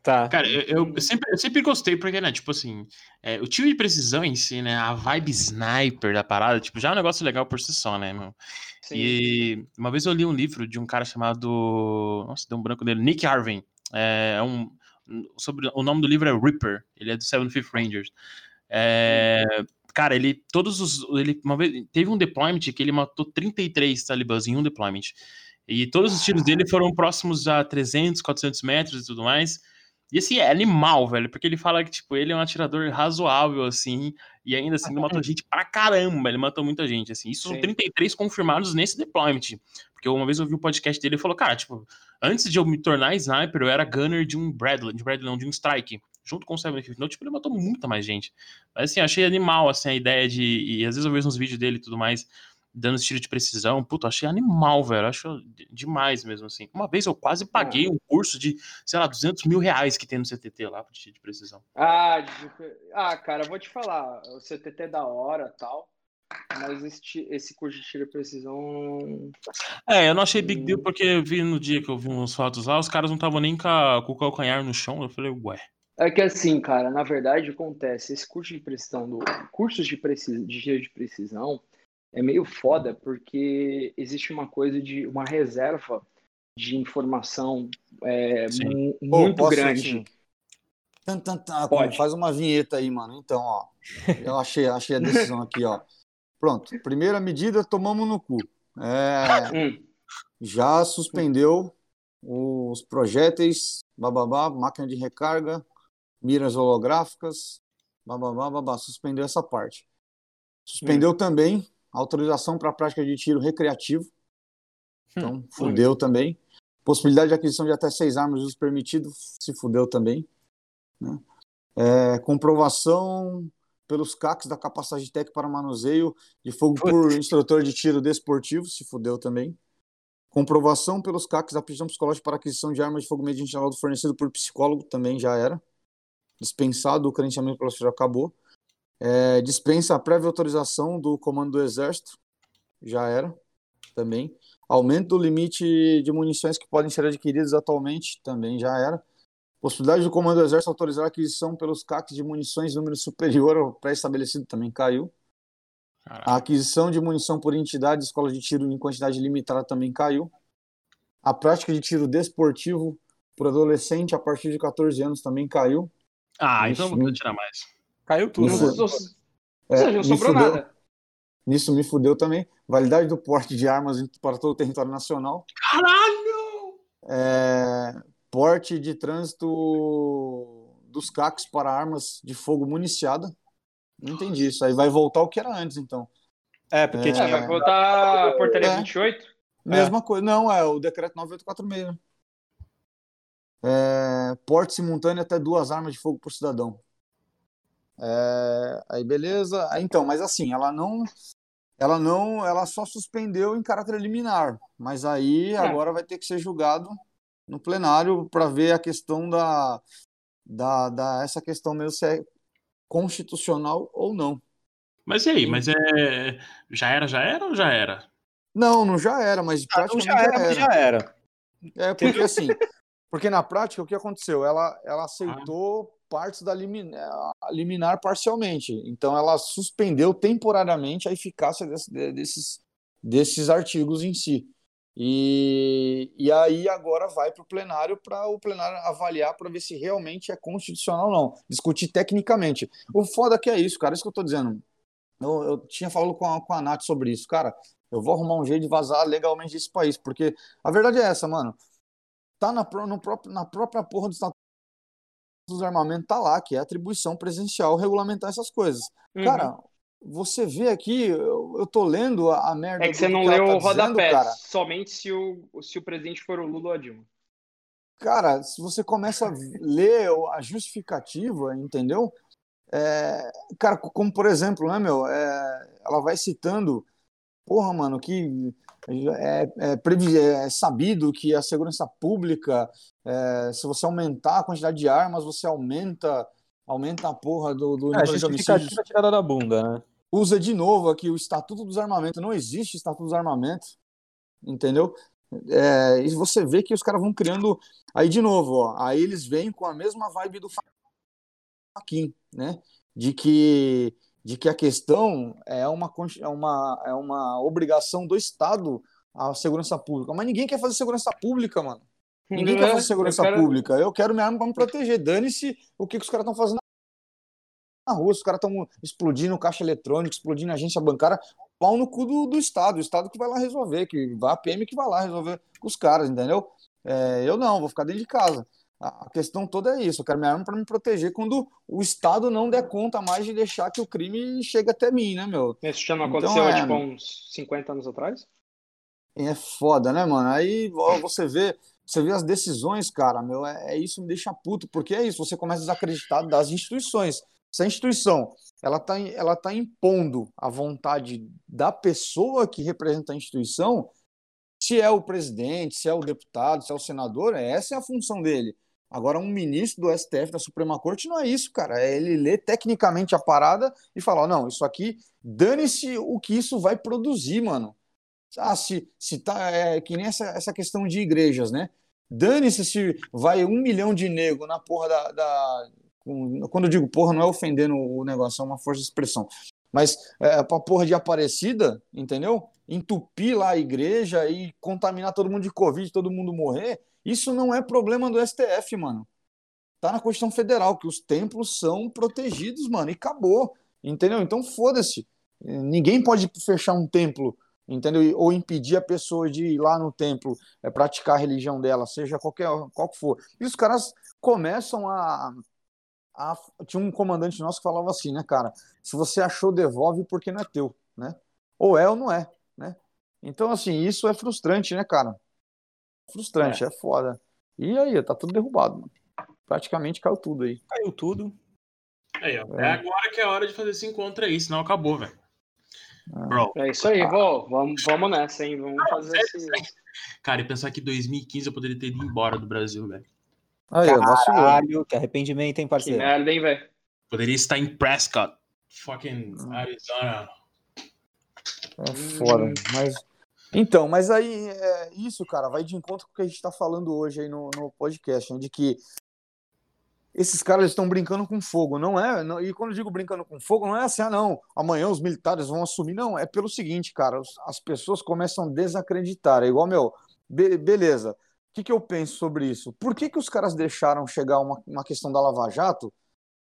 Tá. Cara, eu, eu- sempre, eu sempre gostei, porque, né, tipo assim, é, o tiro de precisão em si, né, a vibe sniper da parada, tipo, já é um negócio legal por si só, né, meu? Sim. E uma vez eu li um livro de um cara chamado. Nossa, deu um branco dele. Nick Arvin. É um. Sobre, o nome do livro é Reaper. Ele é do 75th Rangers. É, cara, ele. Todos os. Ele, uma vez, teve um deployment que ele matou 33 talibãs em um deployment. E todos os tiros dele foram próximos a 300, 400 metros e tudo mais. E assim, é animal, velho, porque ele fala que, tipo, ele é um atirador razoável, assim, e ainda assim ele matou gente pra caramba, ele matou muita gente, assim. Isso são Sim. 33 confirmados nesse deployment. Porque uma vez eu vi um podcast dele e falou, cara, tipo, antes de eu me tornar sniper, eu era gunner de um Bradley, de Bradley não, de um Strike, junto com o 750. Então, tipo, ele matou muita mais gente. Mas assim, eu achei animal, assim, a ideia de... E às vezes eu vejo uns vídeos dele e tudo mais, dando esse tiro de precisão. Puta, achei animal, velho. Acho de- demais mesmo, assim. Uma vez eu quase paguei um curso de, sei lá, 200 mil reais que tem no CTT lá, de tiro de precisão. Ah, de- ah, cara, vou te falar, o CTT é da hora tal, mas esse, esse curso de tiro e precisão. É, eu não achei big deal porque eu vi no dia que eu vi uns fotos lá, os caras não estavam nem com, a- com o calcanhar no chão. Eu falei, ué. É que assim, cara, na verdade acontece, esse curso de precisão, do, cursos de, preci, de tiro de precisão é meio foda porque existe uma coisa de uma reserva de informação é, mu- Pô, muito grande. Tan, tan, tan, Pode. Faz uma vinheta aí, mano. Então, ó. Eu achei, achei a decisão aqui, ó. Pronto. Primeira medida, tomamos no cu. É, Hum, já suspendeu os projéteis, bababá, máquina de recarga, miras holográficas, bababá, babá, suspendeu essa parte. Suspendeu também a autorização para prática de tiro recreativo. Então, fudeu também. Possibilidade de aquisição de até seis armas de uso permitido, se fudeu também. né? É, comprovação pelos CACs da capacidade técnica para manuseio de fogo por instrutor de tiro desportivo, se fudeu também. Comprovação pelos CACs da aptidão psicológica para aquisição de armas de fogo mediante laudo fornecido por psicólogo, também já era. Dispensado, o credenciamento pela já acabou. É, dispensa a prévia autorização do comando do Exército, já era, também. Aumento do limite de munições que podem ser adquiridas atualmente, também já era. Possibilidade do comando do Exército autorizar a aquisição pelos CACs de munições número superior ao pré-estabelecido, também caiu. Caralho. A aquisição de munição por entidade de escola de tiro em quantidade limitada também caiu. A prática de tiro desportivo por adolescente a partir de 14 anos também caiu. Ah, Isso, então vou tirar mais. Caiu tudo. não, Isso- mano. ou É, seja, não sobrou fudeu. nada. Nisso me fudeu também. Validade do porte de armas para todo o território nacional. Caralho! É, porte de trânsito dos CACs para armas de fogo municiada. Não entendi isso. Aí vai voltar o que era antes, então. É, porque É. É, tinha. vai voltar a portaria É. 28? Mesma coisa. Não, é o decreto 9846. né? É, porte simultâneo até duas armas de fogo por cidadão. É, aí beleza. Aí, então, mas assim, ela não, ela não, ela só suspendeu em caráter liminar. Mas aí agora vai ter que ser julgado no plenário para ver a questão da, da, da essa questão mesmo se é constitucional ou não. Mas e aí? Mas é. Já era, já era ou já era? Não, não já era, mas Ah, não, praticamente já era, já era. É porque assim, porque na prática o que aconteceu? Ela, ela aceitou partes da liminar, liminar parcialmente. Então ela suspendeu temporariamente a eficácia desse- de- desses, desses artigos em si. E, e aí agora vai para o plenário para o plenário avaliar para ver se realmente é constitucional ou não. Discutir tecnicamente. O foda que é isso, cara, isso que eu tô dizendo. Eu, eu tinha falado com a, com a Nath sobre isso, cara. Eu vou arrumar um jeito de vazar legalmente desse país, porque a verdade é essa, mano tá na, no próprio, na própria porra do dos Armamentos, tá lá, que é atribuição presencial regulamentar essas coisas. Uhum. Cara, você vê aqui, eu, eu tô lendo a, a merda é que você não que leu tá o rodapé, cara. somente se o, se o presidente for o Lula ou a Dilma. Cara, se você começa a ler a justificativa, entendeu? É, cara, como por exemplo, né, meu, é, ela vai citando, porra, mano, que é, é é sabido que a segurança pública, é, se você aumentar a quantidade de armas, você aumenta, aumenta a porra do, do É, de homicídios. justificativa tirada da bunda, né? Usa de novo aqui o Estatuto dos Armamentos. Não existe Estatuto dos Armamentos, entendeu? É, e você vê que os caras vão criando. Aí, de novo, ó, aí eles vêm com a mesma vibe do Faquin, né? De que, de que a questão é uma, é, uma, é uma obrigação do Estado a segurança pública. Mas ninguém quer fazer segurança pública, mano. Ninguém quer É, fazer segurança eu quero- pública. Eu quero minha arma pra me proteger. Dane-se o que, que os caras estão fazendo na rua. Os caras estão explodindo caixa eletrônica, explodindo agência bancária. Pau no cu do, do Estado. O Estado que vai lá resolver, que vai a PM que vai lá resolver com os caras, entendeu? É, eu não, vou ficar dentro de casa. A questão toda é isso. Eu quero minha arma para me proteger quando o Estado não der conta mais de deixar que o crime chegue até mim, né, meu? Isso já não Então, aconteceu há é, tipo uns 50 anos atrás? É foda, né, mano? Aí ó, você vê, você vê as decisões, cara, meu, é, é isso me deixa puto, porque é isso, você começa a desacreditar das instituições. Se a instituição, ela tá, ela tá impondo a vontade da pessoa que representa a instituição, se é o presidente, se é o deputado, se é o senador, essa é a função dele. Agora, um ministro do STF, da Suprema Corte, não é isso, cara. É ele ler tecnicamente a parada e falar: ó, não, isso aqui, dane-se o que isso vai produzir, mano. Ah, se, se tá. É que nem essa, essa questão de igrejas, né? Dane-se se vai um milhão de nego na porra da. da- quando eu digo porra, não é ofendendo o negócio, é uma força de expressão. Mas é, pra porra de Aparecida, entendeu? Entupir lá a igreja e contaminar todo mundo de Covid, todo mundo morrer, isso não é problema do STF, mano. Tá na Constituição Federal, que os templos são protegidos, mano, e acabou. Entendeu? Então foda-se. Ninguém pode fechar um templo entendeu? Ou impedir a pessoa de ir lá no templo é, praticar a religião dela, seja qualquer qual que for. E os caras começam a, a- Tinha um comandante nosso que falava assim, né, cara? Se você achou, devolve porque não é teu, né? Ou é ou não é, né? Então, assim, isso é frustrante, né, cara? Frustrante, é, foda. E aí, tá tudo derrubado, mano. Praticamente caiu tudo aí. Caiu tudo. Aí, ó. É. É. agora que é a hora de fazer esse encontro aí, senão acabou, velho. Ah. Bro, É isso aí, vô. Vamos, vamos nessa, hein? Vamos fazer esse. cara, e pensar que em 2015 eu poderia ter ido embora do Brasil, velho. Aí. Caralho, que arrependimento, hein, Que parceiro? merda, hein, velho? Poderia estar em Prescott, fucking Arizona. É foda, mas. Então, mas aí, é, isso, cara, vai de encontro com o que a gente tá falando hoje aí no, no podcast, né, de que esses caras estão brincando com fogo, não é? não- e quando eu digo brincando com fogo, não é assim, ah, não, amanhã os militares vão assumir, não, é pelo seguinte, cara, os- as pessoas começam a desacreditar, é igual, meu, be- beleza, o que, que eu penso sobre isso? Por que, que os caras deixaram chegar uma, uma questão da Lava Jato,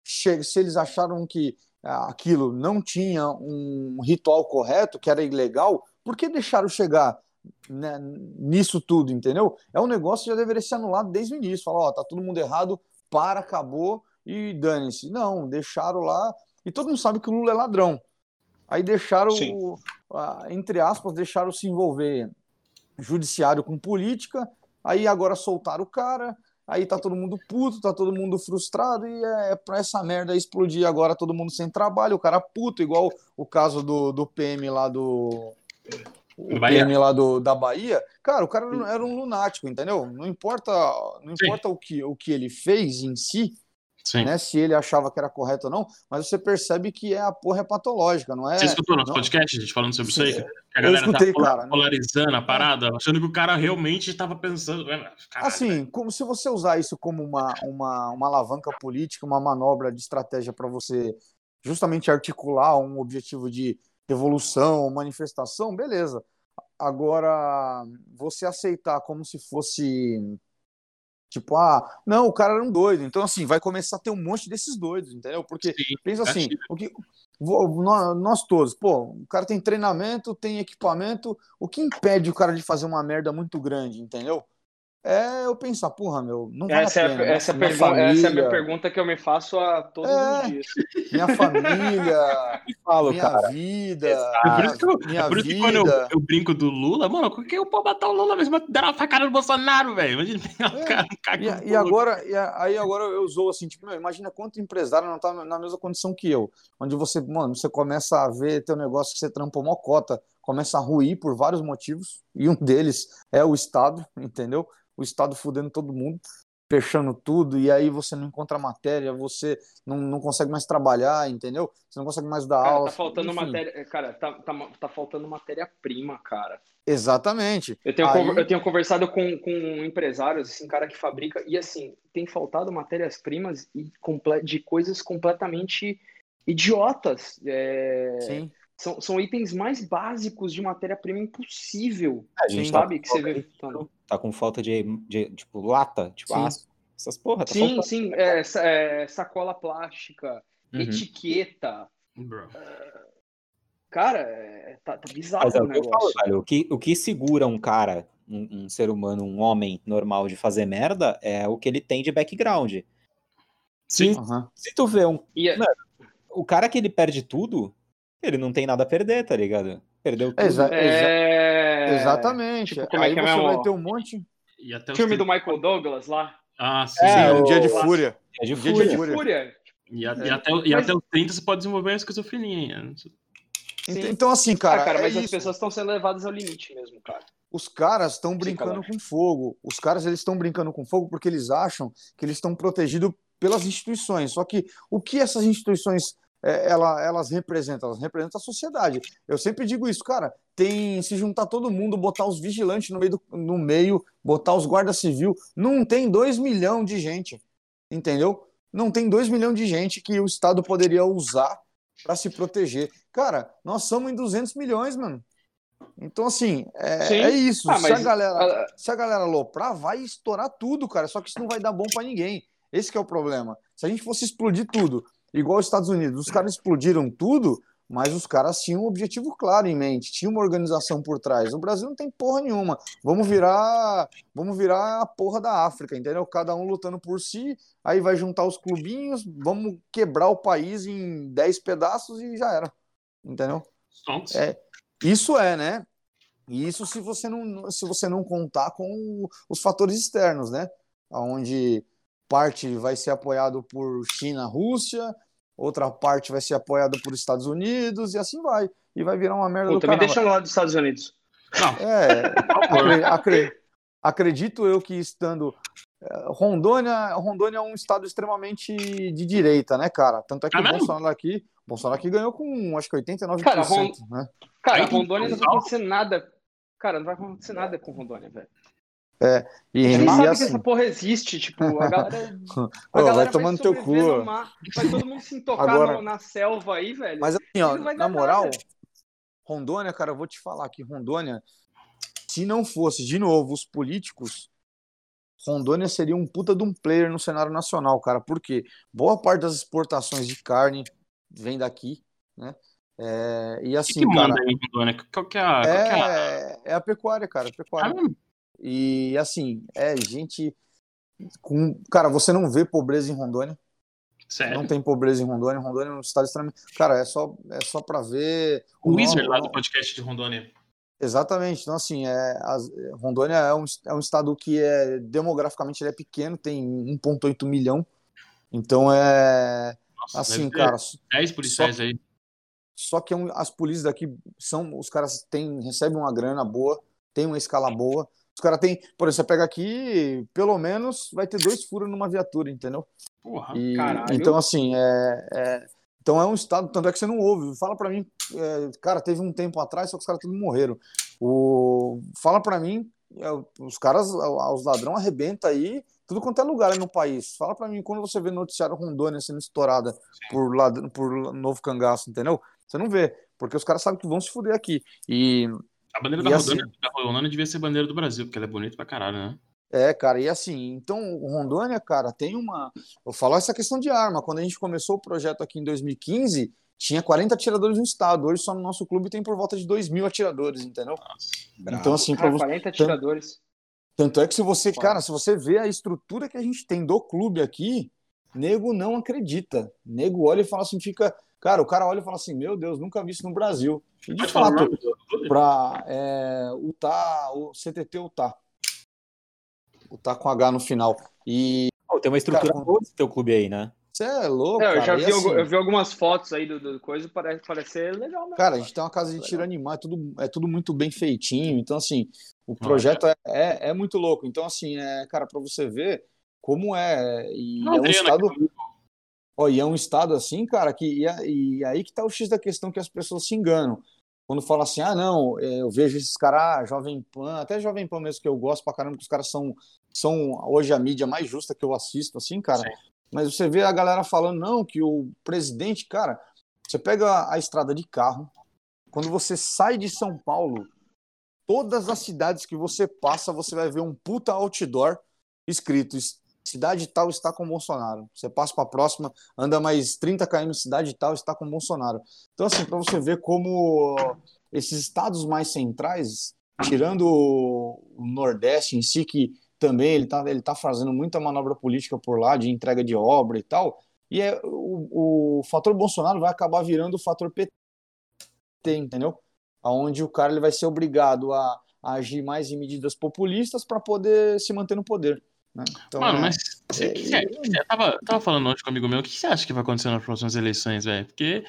se eles acharam que ah, aquilo não tinha um ritual correto, que era ilegal, por que deixaram chegar né, nisso tudo, entendeu? É um negócio que já deveria ser anulado desde o início. Falar, ó, tá todo mundo errado, para, acabou e dane-se. Não, deixaram lá. E todo mundo sabe que o Lula é ladrão. Aí deixaram, o- entre aspas, deixaram se envolver judiciário com política. Aí agora soltaram o cara. Aí tá todo mundo puto, tá todo mundo frustrado. E é, é pra essa merda explodir agora todo mundo sem trabalho. O cara puto, igual o caso do, do PM lá do. O. PM lá do, da Bahia, cara, o cara era um lunático, entendeu? Não importa, não Sim. importa o que, o que ele fez em si, Sim. né? Se ele achava que era correto ou não, mas você percebe que é a porra é patológica, não é? Você escutou nosso não- podcast, a gente falando sobre isso aí? Sim, Que a galera escutei, tá cara. polarizando a parada, achando que o cara realmente estava pensando. Caralho, Assim, como se você usar isso como uma, uma, uma alavanca política, uma manobra de estratégia para você justamente articular um objetivo de revolução, manifestação, beleza. Agora, você aceitar como se fosse tipo, ah, não, o cara era um doido. Então, assim, vai começar a ter um monte desses doidos, entendeu? Porque Sim, pensa assim, o que, nós todos, pô, o cara tem treinamento, tem equipamento, o que impede o cara de fazer uma merda muito grande, entendeu? É eu pensar, porra, meu, não vale Essa, a é, pena. a- essa, minha pergun- essa é a minha família, pergunta que eu me faço a todos É. os dias. minha família, Falo, minha cara. vida, É por isso que, eu, minha é por isso que quando eu, eu brinco do Lula, mano, por que eu posso matar o Lula mesmo? Dar uma facada no Bolsonaro, velho. Imagina pegar É, o cara, um cara E, e agora, e a- aí agora eu usou assim, tipo, meu, imagina quanto empresário não tá na mesma condição que eu, onde você, mano, você começa a ver teu negócio que você trampou mó cota, começa a ruir por vários motivos, e um deles é o Estado, entendeu? O Estado fudendo todo mundo. fechando tudo, e aí você não encontra matéria, você não, não consegue mais trabalhar, entendeu? Você não consegue mais dar Cara, aula. tá faltando enfim. matéria. Cara, tá, tá, tá faltando matéria-prima, cara. Exatamente. Eu tenho, Aí- eu tenho conversado com, com empresários, assim, cara que fabrica, e assim, tem faltado matérias-primas de coisas completamente idiotas. É, Sim. São, são itens mais básicos de matéria-prima impossível, A gente tá, sabe? Que você vê. tá com falta de, de, tipo, lata, tipo, Sim. aço. Essas porra, tá Sim, sim, é, é, sacola plástica, Uhum. etiqueta. Bro. Cara, é, tá, tá bizarro Mas é o negócio. falo, velho. O que, o que segura um cara, um, um ser humano, um homem normal de fazer merda é o que ele tem de background. Sim. Aham. Se tu vê um. E é- O cara que ele perde tudo, ele não tem nada a perder, tá ligado? Perdeu tudo. Exa- exa- é, Exatamente. tipo, como é aí que é você mesmo? vai ter um monte. E até filme do Michael Douglas lá. Ah, sim. É, Sim, um o- dia de fúria. É Dia de fúria. De Fúria. Fúria. E, a- e É. até, e Mas- até os 30 você pode desenvolver uma esquizofrenia. Sim. Então, assim, cara, ah, cara, é mas as isso. pessoas estão sendo levadas ao limite mesmo, cara. Os caras estão brincando com fogo. Os caras eles estão brincando com fogo porque eles acham que eles estão protegidos pelas instituições. Só que o que essas instituições é, ela- elas representam? Elas representam a sociedade. Eu sempre digo isso, cara. Tem se juntar todo mundo, botar os vigilantes no meio, do- no meio botar os guarda civil. Não tem 2 milhões de gente, entendeu? Não tem 2 milhões de gente que o Estado poderia usar para se proteger. Cara, nós somos em 200 milhões, mano. Então, assim, é, é isso. Ah, se, a mas- galera, ah, se a galera aloprar, vai estourar tudo, cara. Só que isso não vai dar bom pra ninguém. Esse que é o problema. Se a gente fosse explodir tudo, igual os Estados Unidos, os caras explodiram tudo, mas os caras tinham um objetivo claro em mente, tinha uma organização por trás. O Brasil não tem porra nenhuma. Vamos virar, vamos virar a porra da África, entendeu? Cada um lutando por si, aí vai juntar os clubinhos, vamos quebrar o país em 10 pedaços e já era. Entendeu? É. Isso é, né? E isso se você não, se você não contar com os fatores externos, né? Onde parte vai ser apoiado por China, Rússia, outra parte vai ser apoiada por Estados Unidos e assim vai. E vai virar uma merda Puta, do me caramba. deixa lado dos Estados Unidos. Não, É, acre- acre- acredito eu que estando eh, Rondônia, Rondônia é um estado extremamente de direita, né, cara? Tanto é que Ah, o mesmo? Bolsonaro aqui, Bolsonaro aqui ganhou com acho que 89%, Cara, né? Cara, Rondônia não vai acontecer nada. Cara, não vai acontecer nada com Rondônia, velho. E, Você e nem sabe assim, que essa porra existe, tipo, a galera. Ô, A galera vai tomando teu cu. no mar, Vai todo mundo se intocar Agora- no- na selva aí, velho. Mas assim, ó, na moral, nada. Rondônia, cara, eu vou te falar que Rondônia, se não fosse, de novo, os políticos, Rondônia seria um puta de um player no cenário nacional, cara. Por quê? Boa parte das exportações de carne vem daqui, né? É, e o assim, que, que cara, manda aí, Rondônia? Qual que é a. Qual que é a... é, é a pecuária, cara, a Ah, pecuária. mesmo? E assim, é gente com. Cara, você não vê pobreza em Rondônia. Sério? Não tem pobreza em Rondônia. Rondônia é um estado extremamente. Cara, é só, é só pra ver. O Wizard lá do podcast de Rondônia. Exatamente. Então, assim, é, as- Rondônia é um, é um estado que é demograficamente ele é pequeno, tem 1,8 milhão. Então é Nossa, assim, cara. 10 policiais aí. Só que é as polícias daqui são. Os caras têm, recebem uma grana boa, tem uma escala boa. Os caras têm. Por exemplo, você pega aqui, pelo menos vai ter dois furos numa viatura, entendeu? Porra. E- Caralho. então, assim, é, é- então é um estado, tanto é que você não ouve. Fala pra mim, é, cara, teve um tempo atrás, só que os caras todos morreram. O, fala pra mim, é, os caras, os ladrão arrebenta aí, tudo quanto é lugar no país. Fala pra mim quando você vê noticiário Rondônia sendo estourada por, ladrão, por novo cangaço, entendeu? Você não vê, porque os caras sabem que vão se fuder aqui. E A bandeira E da assim- Rondônia, da Rondônia devia ser bandeira do Brasil, porque ela é bonita pra caralho, né? É, cara, e assim, então o Rondônia, cara, tem uma. Eu falo essa questão de arma. Quando a gente começou o projeto aqui em 2015, tinha 40 atiradores no estado. Hoje só no nosso clube tem por volta de 2 mil atiradores, entendeu? Nossa. Então, assim, pra Ah, você. 40 atiradores. Tanto é que se você, cara, se você vê a estrutura que a gente tem do clube aqui, nego não acredita. Nego olha e fala assim, fica. Cara, o cara olha e fala assim, meu Deus, nunca vi isso no Brasil. E de fato, pra é, Utah, o CTT Utah. Utah com H no final. E Pô, tem uma estrutura Cara, boa desse teu clube aí, né? você é louco, É, eu cara. já vi, assim, eu vi algumas fotos aí do, do coisa, parece, parece ser legal mesmo. Cara, a gente tem uma casa de tiro animal, é tudo, é tudo muito bem feitinho. Então, assim, o projeto é, é, é muito louco. Então, assim, é, cara, para você ver, como é. E Não, é um Adriana, estado. Ó, e é um estado assim, cara, que e, e aí que tá o X da questão que as pessoas se enganam. Quando fala assim, ah, não, é, eu vejo esses caras, ah, Jovem Pan, até Jovem Pan mesmo, que eu gosto pra caramba, que os caras são, são hoje a mídia mais justa que eu assisto, assim, cara. Sim. Mas você vê a galera falando, não, que o presidente, cara, você pega a estrada de carro, quando você sai de São Paulo, todas as cidades que você passa, você vai ver um puta outdoor escrito cidade tal está com Bolsonaro. Você passa para a próxima, anda mais 30 km, cidade tal está com Bolsonaro. Então, assim, para você ver como esses estados mais centrais, tirando o Nordeste em si, que também ele está ele tá fazendo muita manobra política por lá, de entrega de obra e tal, e é, o, o fator Bolsonaro vai acabar virando o fator PT, entendeu? Onde o cara ele vai ser obrigado a, a agir mais em medidas populistas para poder se manter no poder. Né? Então, Mano, é- mas você, é- você- eu tava, tava falando ontem com um amigo meu, o que você acha que vai acontecer nas próximas eleições, velho? Porque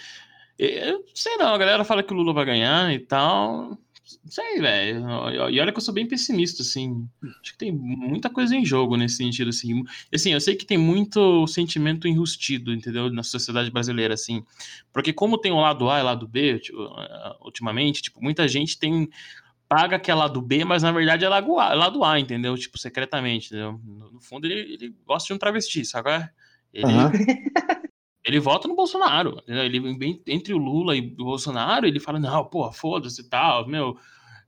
eu sei não, a galera fala que o Lula vai ganhar e tal. Não sei, velho. E olha que eu sou bem pessimista, assim. Acho que tem muita coisa em jogo nesse sentido, assim. Assim, eu sei que tem muito sentimento enrustido, entendeu? Na sociedade brasileira, assim. Porque como tem o lado A e o lado B, tipo, ultimamente, tipo, muita gente tem paga que é lado B, mas na verdade é lado A, é lado A entendeu? Tipo, secretamente, entendeu? No, no fundo, ele, ele gosta de um travesti, sabe? é? Ele, Aham. ele vota no Bolsonaro, entendeu? Ele, entre o Lula e o Bolsonaro, ele fala, não, pô, foda-se e tal, meu...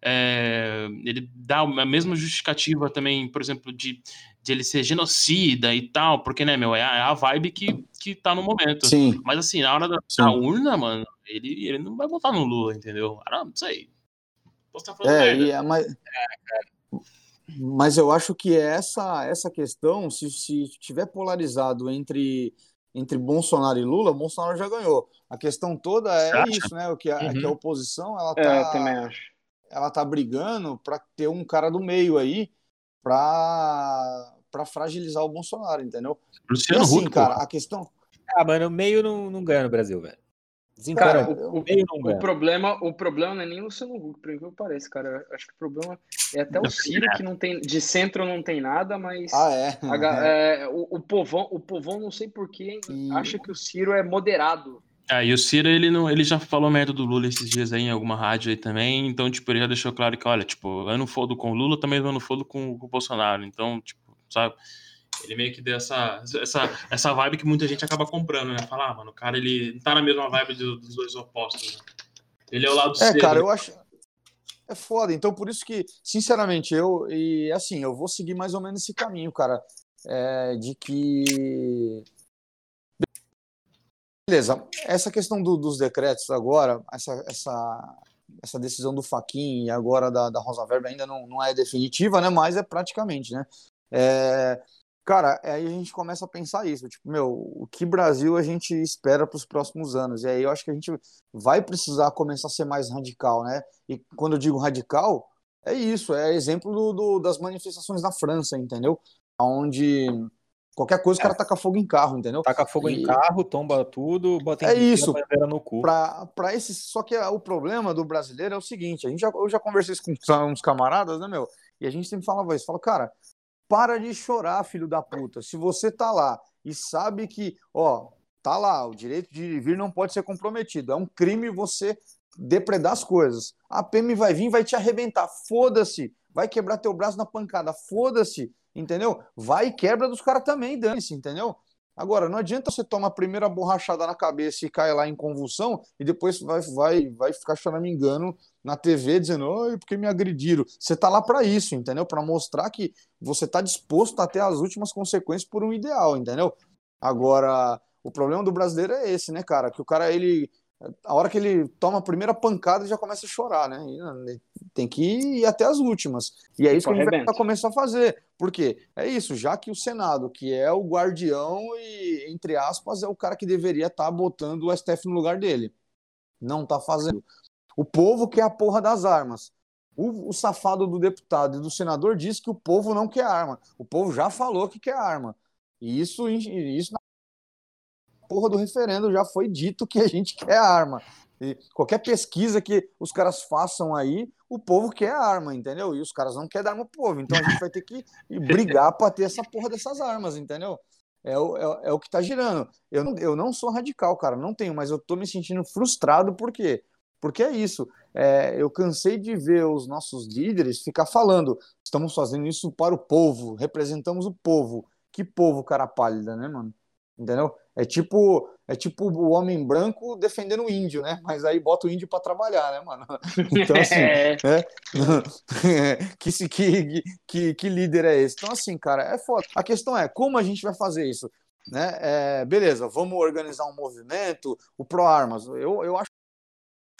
é, ele dá a mesma justificativa também, por exemplo, de, de ele ser genocida e tal, porque, né, meu, é a, é a vibe que, que tá no momento. Sim, Mas assim, na hora da, da urna, mano, ele, ele não vai votar no Lula, entendeu? Ah, não sei. Posso estar falando É, merda. e é, mas, mas eu acho que essa essa questão, se, se tiver polarizado entre, entre Bolsonaro e Lula, Bolsonaro já ganhou. A questão toda é isso, né? O que a, Uhum. que a oposição ela É, eu também tá, acho. ela tá brigando para ter um cara do meio aí para para fragilizar o Bolsonaro, entendeu? E Luciano assim, Huck, cara, pô. a questão, Ah, mano, o meio não, não ganha no Brasil, velho. Cara, o, o- O ganha. problema, o problema não é nem o Luciano Huck, por que pareça, cara. Acho que o problema é até o Ciro, que não tem. De centro não tem nada, mas. ah é, a é, o, o povão, o povão, não sei porquê, acha que o Ciro é moderado. Ah, e o Ciro, ele, não, ele já falou merda do Lula esses dias aí em alguma rádio aí também, então, tipo, ele já deixou claro que, olha, tipo, eu não fodo com o Lula, também eu não fodo com, com o Bolsonaro, então, tipo, sabe? Ele meio que deu essa, essa, essa vibe que muita gente acaba comprando, né? Falar, ah, mano, o cara, ele não tá na mesma vibe do- dos dois opostos, né? Ele é o lado É, C, cara, né? eu acho. É foda. Então, por isso que, sinceramente, eu. E assim, eu vou seguir mais ou menos esse caminho, cara. É, de que. Beleza, essa questão do- dos decretos agora, essa, essa, essa decisão do Fachin e agora da, da Rosa Weber ainda não, não é definitiva, né? Mas é praticamente, né? É, cara, aí a gente começa a pensar isso, tipo, meu, o que Brasil a gente espera para os próximos anos? E aí eu acho que a gente vai precisar começar a ser mais radical, né? E quando eu digo radical, é isso, é exemplo do, do- das manifestações na França, entendeu? Onde qualquer coisa o cara taca fogo em carro, entendeu? Taca fogo E- em carro, tomba tudo, bota É isso. bandeira no cu. Pra, pra esse, só que o problema do brasileiro é o seguinte, a gente já, eu já conversei isso com uns camaradas, né, meu? E a gente sempre falava isso, fala, cara, para de chorar, filho da puta. Se você tá lá e sabe que, ó, tá lá, o direito de vir não pode ser comprometido. É um crime você depredar as coisas. A PM vai vir, vai te arrebentar. Foda-se. Vai quebrar teu braço na pancada. Foda-se. Entendeu? Vai e quebra dos caras também, dane-se, entendeu? Agora, não adianta você tomar a primeira borrachada na cabeça e cair lá em convulsão e depois vai, vai, vai ficar choramingando na TV dizendo, ai, porque me agrediram. Você tá lá para isso, entendeu? Para mostrar que você tá disposto até as últimas consequências por um ideal, entendeu? Agora, o problema do brasileiro é esse, né, cara? Que o cara, ele. A hora que ele toma a primeira pancada, ele já começa a chorar, né? E, né, tem que ir até as últimas. E é isso que a gente vai começar a fazer. Por quê? É isso, já que o Senado, que é o guardião e, entre aspas, é o cara que deveria estar botando o STF no lugar dele. Não tá fazendo. O povo quer a porra das armas. O, o safado do deputado e do senador diz que o povo não quer arma. O povo já falou que quer arma. E isso, isso porra do referendo já foi dito que a gente quer arma. E qualquer pesquisa que os caras façam aí, o povo quer arma, entendeu? E os caras não querem dar arma pro povo. Então a gente vai ter que brigar para ter essa porra dessas armas, entendeu? É o, é, é o que tá girando. Eu, não- eu não sou radical, cara, não tenho, mas eu tô me sentindo frustrado, por quê? Porque é isso. É, eu cansei de ver os nossos líderes ficar falando: estamos fazendo isso para o povo, representamos o povo. Que povo, cara pálida, né, mano? Entendeu? É tipo, é tipo o homem branco defendendo o índio, né? Mas aí bota o índio para trabalhar, né, mano? Então, assim, É, que, se- que, que, que líder é esse? Então, assim, cara, é foda. A questão é como a gente vai fazer isso? Né? É, beleza, vamos organizar um movimento, o Pro Armas. Eu, eu acho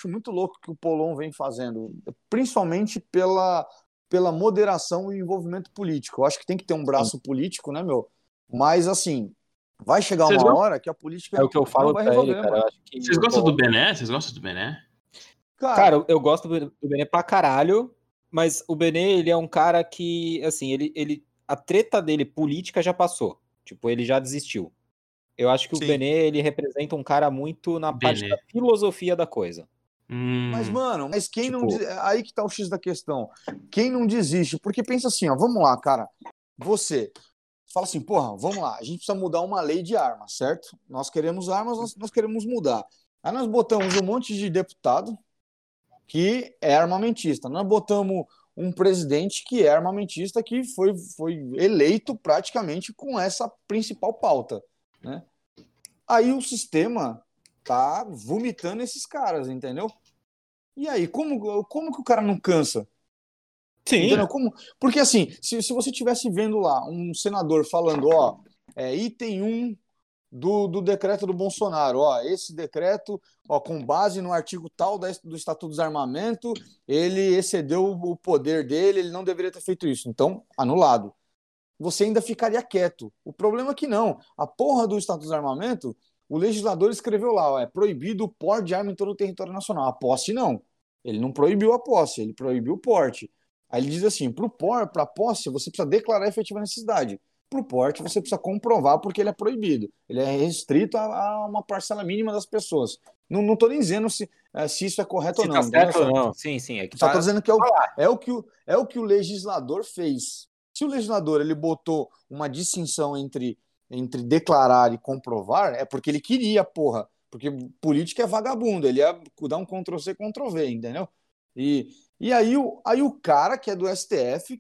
muito louco que o Polon vem fazendo, principalmente pela, pela moderação e envolvimento político. Eu acho que tem que ter um braço político, né, meu? Mas, assim, vai chegar Vocês uma não- hora que a política É o que eu não falo vai pra ele, resolver, cara. que Vocês gostam do Bené? Vocês gostam do Bené? Cara, Cara, eu- gosto do Benê pra caralho, mas o Benê, ele é um cara que, assim, ele, ele, a treta dele política já passou. Tipo, ele já desistiu. Eu acho que Sim. o Benê, ele representa um cara muito na parte da filosofia da coisa. Hum, Mas, mano, mas quem não. Tipo- des- Aí que tá o X da questão. Quem não desiste? Porque pensa assim, ó, vamos lá, cara. Você fala assim, porra, vamos lá, a gente precisa mudar uma lei de armas, certo? Nós queremos armas, nós, nós queremos mudar. Aí nós botamos um monte de deputado que é armamentista. Nós botamos um presidente que é armamentista que foi, foi eleito praticamente com essa principal pauta, né? Aí o sistema tá vomitando esses caras, entendeu? E aí, como, como que o cara não cansa? Sim. Entendeu? Como, porque assim, se, se você tivesse vendo lá um senador falando, ó, é, item 1 do, do decreto do Bolsonaro, ó, esse decreto, ó, com base no artigo tal da, do Estatuto dos Armamentos, ele excedeu o poder dele, ele não deveria ter feito isso. Então, anulado. Você ainda ficaria quieto. O problema é que não. A porra do Estatuto dos Armamentos, o legislador escreveu lá, ó, é proibido o porte de arma em todo o território nacional. A posse não. Ele não proibiu a posse, ele proibiu o porte. Aí ele diz assim: para a posse, você precisa declarar a efetiva necessidade. Para o porte, você precisa comprovar porque ele é proibido. Ele é restrito a, a uma parcela mínima das pessoas. Não estou nem dizendo se, eh, se isso é correto Se ou tá não. entendeu? certo ou não. Sim, sim. É que Só tá... estou dizendo que é o, é, o que o, é o que o legislador fez. Se o legislador ele botou uma distinção entre, entre declarar e comprovar, é porque ele queria, porra. Porque política é vagabundo, ele ia dar um Ctrl-C, Ctrl-V, entendeu? E, e aí, o, aí o cara que é do STF,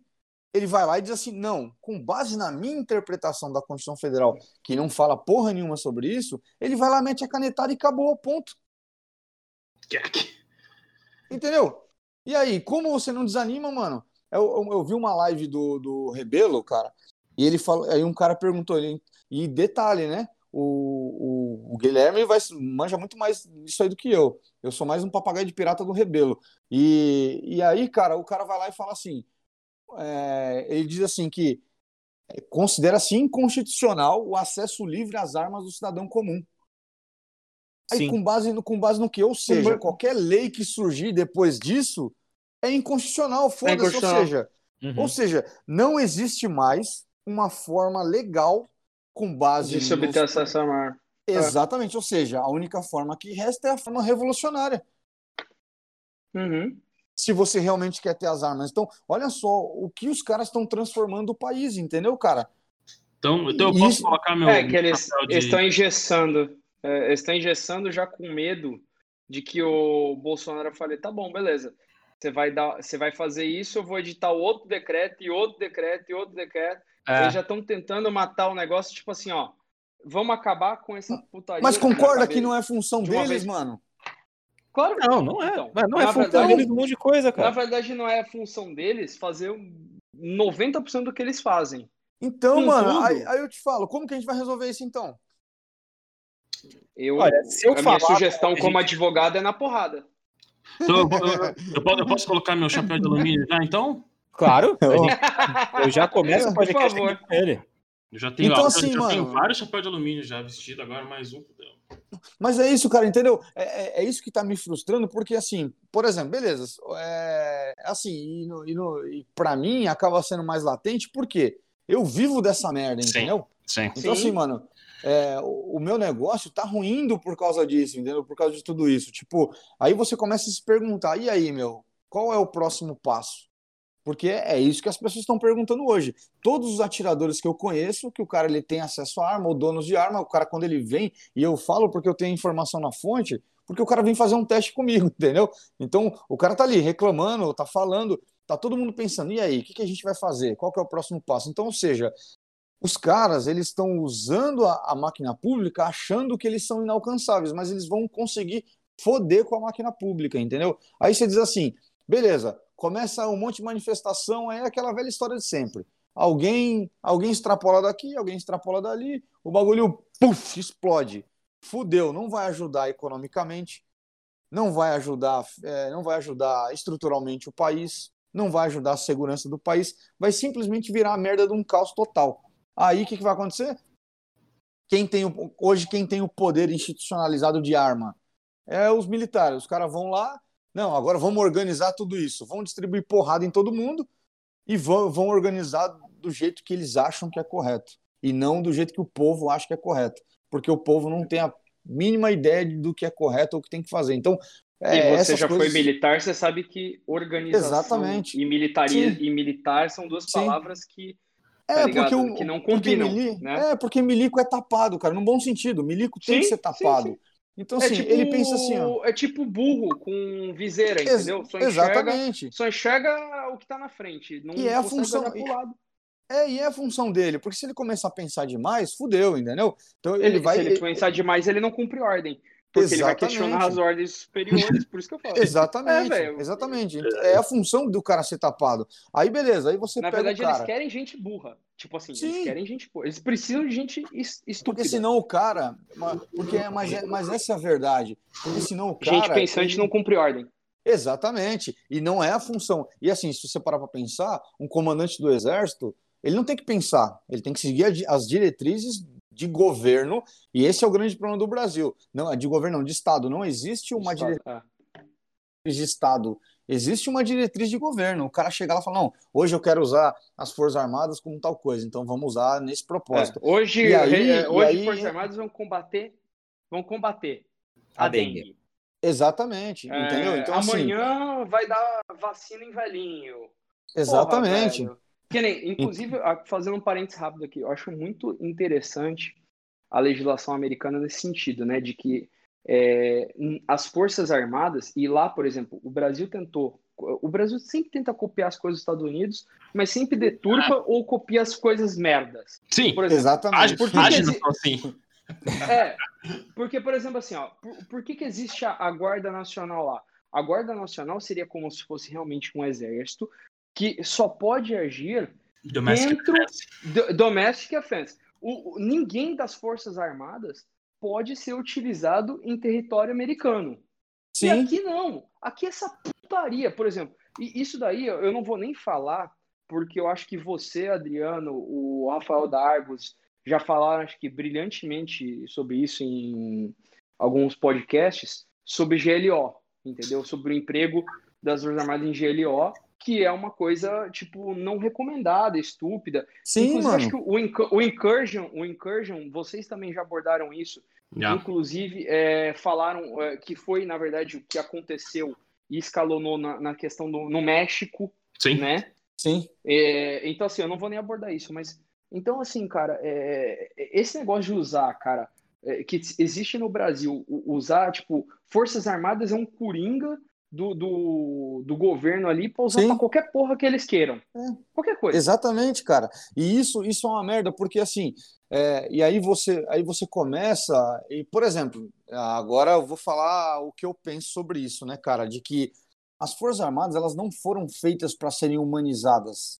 ele vai lá e diz assim, não, com base na minha interpretação da Constituição Federal, que não fala porra nenhuma sobre isso, ele vai lá, mete a canetada e acabou, ponto. Entendeu? E aí, como você não desanima, mano? Eu, eu, eu vi uma live do, do Rebelo, cara, e ele falou, aí um cara perguntou ele, e detalhe, né? O, o, o Guilherme vai, manja muito mais isso aí do que eu. Eu sou mais um papagaio de pirata do Rebelo. E, e aí, cara, o cara vai lá e fala assim: é, ele diz assim que considera-se inconstitucional o acesso livre às armas do cidadão comum. Aí, Sim. com base, no, com base no que? Ou seja, qualquer lei que surgir depois disso é inconstitucional, foda-se. Ou inconstitucional. seja, Uhum. ou seja, não existe mais uma forma legal com base de se obter nos- acesso à arma. Exatamente, ou seja, a única forma que resta é a forma revolucionária. Uhum. Se você realmente quer ter as armas. Então, olha só o que os caras estão transformando o país, entendeu, cara? Então, então eu posso Isso- colocar meu. É que eles de- eles estão engessando. É, eles estão engessando já com medo de que o Bolsonaro fale, tá bom, beleza. Você vai dar, você vai fazer isso, eu vou editar outro decreto e outro decreto e outro decreto. É. Eles já estão tentando matar o negócio, tipo assim, ó. Vamos acabar com essa putaria. Mas concorda na que não é função de deles, vez. mano? Claro. Não, não é. Então, Mas não na é função verdade- deles um monte de coisa, Na cara. verdade, não é função deles fazer um 90% do que eles fazem. Então, Contudo- mano, aí, aí eu te falo, como que a gente vai resolver isso então? Eu, Olha, se eu a minha falar, sugestão a gente- como advogado é na porrada. Então, eu, eu- eu posso, colocar meu chapéu de alumínio já, então? Claro. eu já começo o Por podcast com ele. Eu já tenho, Então, eu assim, já mano- tenho vários chapéus de alumínio já vestido, agora mais um. Mas é isso, cara, entendeu? É, é- é isso que tá me frustrando, porque assim, por exemplo, beleza, é, assim, e, no, e, no, e pra mim acaba sendo mais latente, porque eu vivo dessa merda, entendeu? Sim. Então, Sim. assim, mano, é, o, o meu negócio tá ruindo por causa disso, entendeu? Por causa de tudo isso. Tipo, aí você começa a se perguntar, e aí, meu, qual é o próximo passo? Porque é isso que as pessoas estão perguntando hoje. Todos os atiradores que eu conheço, que o cara ele tem acesso à arma, ou donos de arma, o cara quando ele vem, e eu falo porque eu tenho informação na fonte, porque o cara vem fazer um teste comigo, entendeu? Então, o cara tá ali reclamando, tá falando, tá todo mundo pensando, e aí, o que, que a gente vai fazer? Qual que é o próximo passo? Então, ou seja, os caras, eles estão usando a, a máquina pública achando que eles são inalcançáveis, mas eles vão conseguir foder com a máquina pública, entendeu? Aí você diz assim, beleza, começa um monte de manifestação, é aquela velha história de sempre. Alguém, alguém extrapola daqui, alguém extrapola dali, o bagulho, puf, explode. Fudeu, não vai ajudar economicamente, não vai ajudar, é, não vai ajudar estruturalmente o país, não vai ajudar a segurança do país, vai simplesmente virar a merda de um caos total. Aí o que, que vai acontecer? Quem tem o- hoje quem tem o poder institucionalizado de arma é os militares. Os caras vão lá, não, agora vamos organizar tudo isso, vão distribuir porrada em todo mundo e vão, vão organizar do jeito que eles acham que é correto e não do jeito que o povo acha que é correto, porque o povo não tem a mínima ideia do que é correto ou o que tem que fazer. Então, é, e você já coisas- foi militar, você sabe que organização Exatamente. e, militari... Sim. e militar são duas Sim. palavras que É, tá ligado? porque o, Que não porque combinam, mili- né? É, porque milico é tapado, cara, num bom sentido. Milico tem que Sim, ser sim, tapado. sim. Então, é assim, tipo, ele pensa assim, ó. é tipo burro com viseira, entendeu? Só enxerga, exatamente. só enxerga o que tá na frente, não E é a função- pro lado. É, e é a função dele, porque se ele começar a pensar demais, fudeu, entendeu? Então ele, Ele, vai. se ele pensar demais, ele não cumpre ordem. Porque ele vai questionar Exatamente. as ordens superiores, por isso que eu falo. Exatamente, É, exatamente. É a função do cara ser tapado. Aí, beleza, aí você Na pega verdade, o cara. eles querem gente burra. Tipo assim, Sim. eles querem gente burra. Eles precisam de gente es- estúpida. Porque senão o cara. Porque, é- mas, é- mas essa é a verdade. Porque senão o cara. gente pensante ele- não cumpre ordem. Exatamente. E não é a função. E assim, se você parar para pensar, um comandante do exército, ele não tem que pensar, ele tem que seguir as diretrizes de governo, e esse é o grande problema do Brasil. Não, é de governo, não, de Estado. Não existe uma Estado, diretriz é. de Estado. Existe uma diretriz de governo. O cara chega lá e fala: não, hoje eu quero usar as Forças Armadas como tal coisa, então vamos usar nesse propósito. É, Hoje, E aí- é, e hoje aí- Forças Armadas vão combater, vão combater a, A dengue. dengue. Exatamente, É, entendeu? Então, assim, amanhã vai dar vacina em velhinho. exatamente. Porra. Que nem, inclusive, fazendo um parênteses rápido aqui, eu acho muito interessante a legislação americana nesse sentido, né? De que é, as Forças Armadas, e lá, por exemplo, o Brasil tentou. O Brasil sempre tenta copiar as coisas dos Estados Unidos, mas sempre deturpa ou copia as coisas merdas. Sim. Por exemplo, Exatamente. Age, por que age que no- exi- assim. é, porque, por exemplo, assim, ó, por, por que, que existe a, a Guarda Nacional lá? A Guarda Nacional seria como se fosse realmente um exército que só pode agir Domestic dentro offense. do, domestic offense. O, ninguém das Forças Armadas pode ser utilizado em território americano. E Sim, aqui não. Aqui é essa putaria, por exemplo. E isso daí eu eu não vou nem falar, porque eu acho que você, Adriano, o Rafael Dargos já falaram, acho que brilhantemente sobre isso em alguns podcasts, sobre GLO, entendeu? Sobre o emprego das Forças Armadas em GLO, que é uma coisa, tipo, não recomendada, estúpida. sim, Inclusive, acho mano. que o, Inc- o Incursion, o Incursion, vocês também já abordaram isso, Yeah. Inclusive, é, falaram é, que foi, na verdade, o que aconteceu e escalonou na, na questão do no México, Sim. né? Sim. É, então, assim, eu não vou nem abordar isso, mas. Então, assim, cara, é, esse negócio de usar, cara, é, que existe no Brasil, usar, tipo, Forças Armadas é um coringa do, do, do governo ali pra usar Sim. pra qualquer porra que eles queiram. É. Qualquer coisa. Exatamente, cara. E isso, isso é uma merda, porque assim, é, e aí você, aí você começa, e por exemplo, agora eu vou falar o que eu penso sobre isso, né, cara, de que as Forças Armadas elas não foram feitas para serem humanizadas.